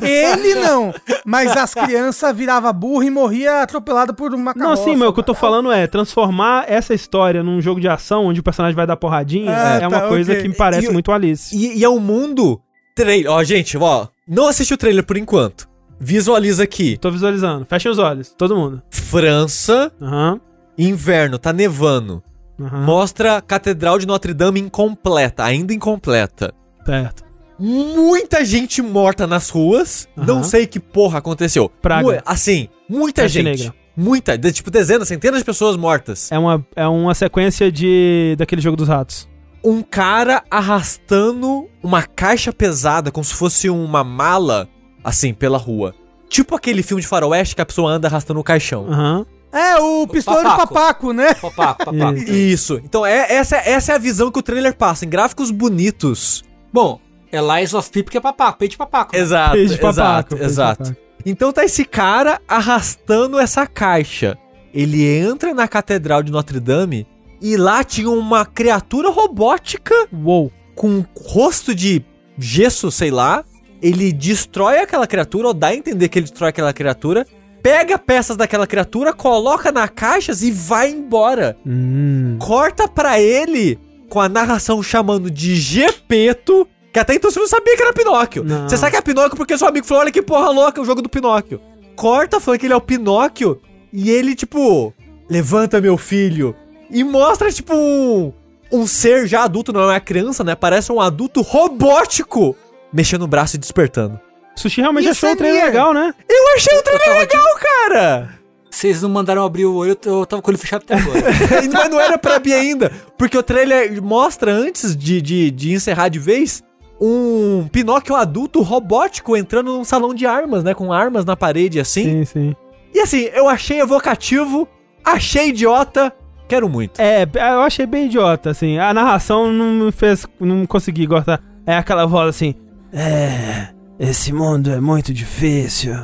Ele não, mas as crianças virava burro e morria atropelado por uma Não, sim, mas o que eu tô falando é transformar essa história num jogo de ação onde o personagem vai dar porradinha Ah, é uma tá, coisa ok. que me parece E muito Alice. E, e é um mundo trailer. Ó, gente, ó, não assiste o trailer por enquanto. Visualiza aqui. Tô visualizando. Fechem os olhos, todo mundo. França, Aham. inverno, tá nevando. Aham. Mostra a Catedral de Notre Dame incompleta, ainda incompleta. Certo. Muita gente morta nas ruas. Aham. Não sei que porra aconteceu. Praga. Assim, muita Peste gente. negra. Muita, de- tipo dezenas, centenas de pessoas mortas. É uma, é uma sequência de daquele jogo dos ratos. Um cara arrastando uma caixa pesada, como se fosse uma mala, assim, pela rua. Tipo aquele filme de faroeste que a pessoa anda arrastando o caixão. Aham. É, o pistoleiro Papaco. papaco, né? Papaco, papaco. Isso. Então é, essa, essa é a visão que o trailer passa, em gráficos bonitos. Bom, é Lies of P porque é papaco, peito de papaco. né? Exato, Peixe de exato, papaco, exato. papaco. Então tá esse cara arrastando essa caixa. Ele entra na Catedral de Notre Dame e lá tinha uma criatura robótica Uou. com rosto de gesso, sei lá. Ele destrói aquela criatura, ou dá a entender que ele destrói aquela criatura. Pega peças daquela criatura, coloca na caixas e vai embora. Hum. Corta pra ele com a narração chamando de Gepeto. Que até então você não sabia que era Pinóquio. Não. Você sabe que é Pinóquio porque seu amigo falou: olha que porra louca, o jogo do Pinóquio. Corta, falando que ele é o Pinóquio. E ele, tipo, levanta meu filho. E mostra, tipo, um, um ser já adulto, não é uma criança, né? Parece um adulto robótico. Mexendo o braço e despertando. Sushi realmente Isso achou é o trailer legal, né? Eu achei o trailer legal, cara! Vocês não mandaram abrir o olho, eu tava com o olho fechado até agora. Mas não era pra abrir ainda. Porque o trailer mostra, antes de, de, de encerrar de vez, um Pinóquio adulto robótico entrando num salão de armas, né? Com armas na parede assim. Sim, sim. E assim, eu achei evocativo, achei idiota, quero muito. É, eu achei bem idiota, assim. A narração não me fez. Não consegui gostar. É aquela voz assim. É. Esse mundo é muito difícil.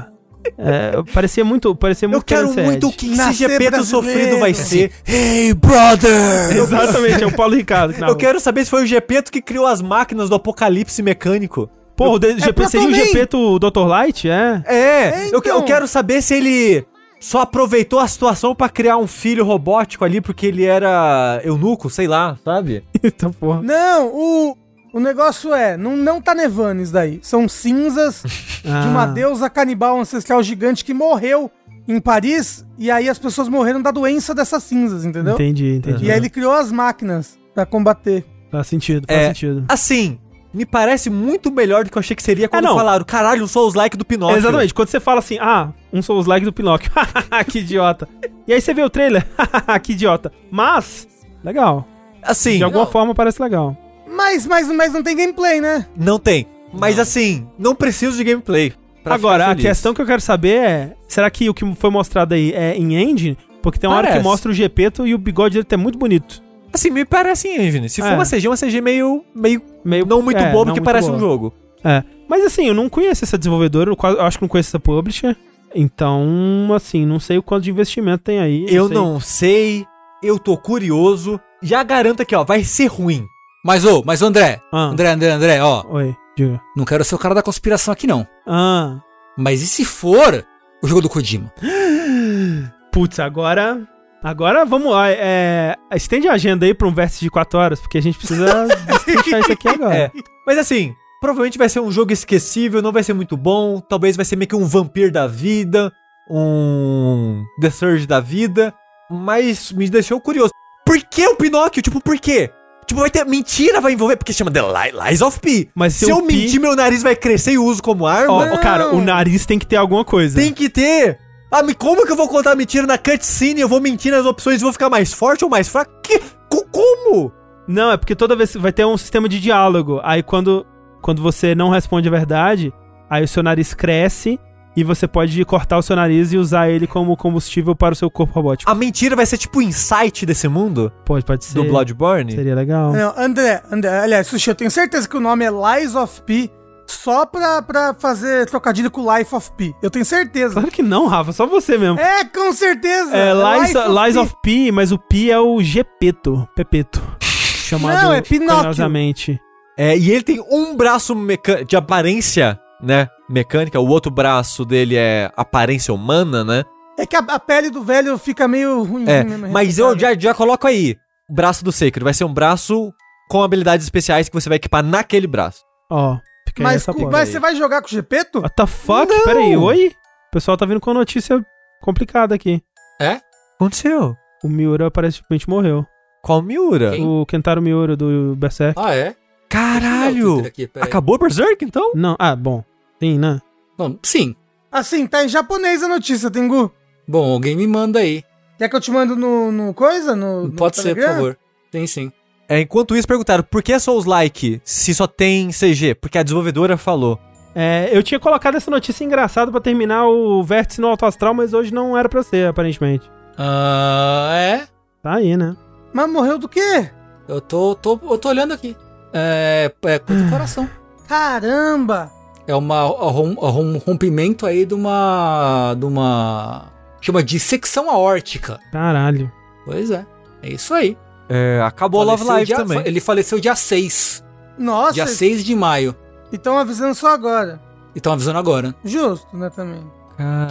É, parecia muito. Parecia muito Eu quero Terence muito Ed. que Nascer Gepeto brasileiro. sofrido vai ser. hey, brother! Exatamente, é o Paulo Ricardo. Que Eu quero saber se foi o Gepeto que criou as máquinas do apocalipse mecânico. Pô, o D- GP, seria o. GP do Dr. Light? É. É, É, eu, que- eu então. quero saber se ele só aproveitou a situação pra criar um filho robótico ali porque ele era eunuco, sei lá, sabe? Eita porra. Não, o, o negócio é, não, não tá nevando isso daí. São cinzas de uma Ah. deusa canibal ancestral gigante que morreu em Paris, e aí as pessoas morreram da doença dessas cinzas, entendeu? Entendi, entendi. E aí ele criou as máquinas pra combater. Faz sentido, faz É. sentido. Assim, me parece muito melhor do que eu achei que seria quando É, não. falaram, caralho, um Souls-like do Pinóquio. Exatamente, quando você fala assim, ah, um Souls-like do Pinóquio, que idiota. E aí você vê o trailer, que idiota. Mas, legal. Assim, De alguma Não. forma parece legal. Mas, mas, mas não tem gameplay, né? não tem. Mas assim, não preciso de gameplay. pra Agora, ficar a questão que eu quero saber é, será que o que foi mostrado aí é em engine? Porque tem uma hora que Parece. mostra o Gepeto e o bigode dele tá muito bonito. Assim, me parece engine. Se for É. uma CG, uma CG meio, meio Meio, não muito é, bobo não que muito parece boa. um jogo. É. Mas assim, eu não conheço essa desenvolvedora, eu quase- eu acho que não conheço essa publisher. Então, assim, não sei o quanto de investimento tem aí. Eu sei. não sei, eu tô curioso. Já garanto aqui, ó, vai ser ruim. Mas, ô, mas, ô, André, Ah. André, André, André, ó, Oi, diga. não quero ser o cara da conspiração aqui, não. Ah. Mas e se for o jogo do Kojima? Putz, agora. Agora vamos lá. É, estende a agenda aí pra um vértice de 4 horas, porque a gente precisa destrinchar isso aqui agora. É. Mas assim, provavelmente vai ser um jogo esquecível, não vai ser muito bom. Talvez vai ser meio que um Vampir da vida, um The Surge da vida. Mas me deixou curioso. Por que o Pinóquio? Tipo, por quê? Tipo, vai ter. Mentira vai envolver, porque chama The Li- Lies of P. Mas se seu eu Pi- mentir, meu nariz vai crescer e uso como arma. Ó, ó, cara, o nariz tem que ter alguma coisa. Tem que ter. Ah, mas como que eu vou contar mentira na cutscene? Eu vou mentir nas opções e vou ficar mais forte ou mais fraco? Que? Co- Como? Não, é porque toda vez vai ter um sistema de diálogo. Aí quando, quando você não responde a verdade, aí o seu nariz cresce e você pode cortar o seu nariz e usar ele como combustível para o seu corpo robótico. A mentira vai ser tipo o insight desse mundo? Pode, pode ser. Do Bloodborne? Seria legal. Não, André, André, aliás, Sushi, eu tenho certeza que o nome é Lies of P só pra, pra fazer trocadilho com Life of P. Eu tenho certeza. Claro que não, Rafa, só você mesmo. É, com certeza. É, Lies, Life Lies P. of P, mas o P é o Gepeto, Pepeto. Chamado Não, é Pinóquio. É, e ele tem um braço meca- de aparência, né? Mecânica, o outro braço dele é aparência humana, né? É que a, a pele do velho fica meio ruim. É, mas eu já, já coloco aí. O braço do Sacred vai ser um braço com habilidades especiais que você vai equipar naquele braço. Ó, fica aí Mas, essa mas você vai jogar com o Gepeto? What the fuck? Não. Peraí, oi? O pessoal tá vindo com notícia complicada aqui. É? Aconteceu? O Miura aparentemente morreu. Qual Miura? Quem? O Kentaro Miura do Berserk. Ah, é? Caralho! Aqui. Acabou o Berserk, então? Não, ah, bom. Sim, né? Não, sim. Assim, tá em japonês a notícia, Tengu. Bom, alguém me manda aí. Quer que eu te mando no, no coisa? No, no Pode ser, por favor. Sim, sim. É, enquanto isso, perguntaram por que Souls-like se só tem CG? Porque a desenvolvedora falou. É, eu tinha colocado essa notícia engraçada pra terminar o vértice no Alto Astral, mas hoje não era pra ser, aparentemente. Ah, é? Tá aí, né? Mas morreu do quê? Eu tô, tô, eu tô olhando aqui. É, é coisa do coração. Caramba! É uma rom- rompimento aí de uma. de uma. chama de secção aórtica. Caralho. Pois é. É isso aí. É, acabou Love Faleceu Live dia- também. Ele faleceu dia 6. Nossa, Dia 6 de maio. e estão avisando só agora. E estão avisando agora. Justo, né, também.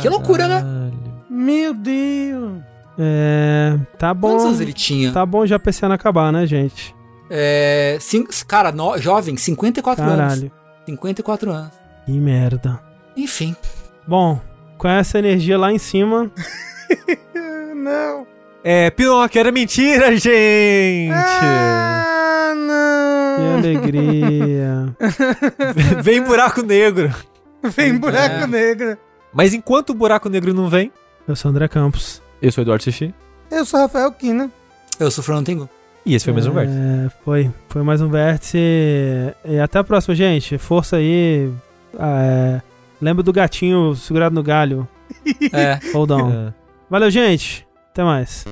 Que loucura, né? Caralho. Meu Deus. É. Tá bom. Quantos anos ele tinha? Tá bom já pensando acabar, né, gente? É. cin- cara, no- jovem, 54 anos. Caralho. 54 anos. Que merda. Enfim. Bom, com essa energia lá em cima. Não. É, Pinóquio, era mentira, gente! Ah, Que não. alegria. vem buraco negro. Vem buraco É. negro. Mas enquanto o buraco negro não vem, Eu sou o André Campos. Eu sou o Eduardo Sushi. Eu sou Rafael Kina. Eu sou o Fernando Tengu. E esse foi mais um Vértice. É, foi. Foi mais um vértice. E até a próxima, gente. Força aí. Ah, é, lembra do gatinho segurado no galho. É. Hold on. É. Valeu, gente. Até mais.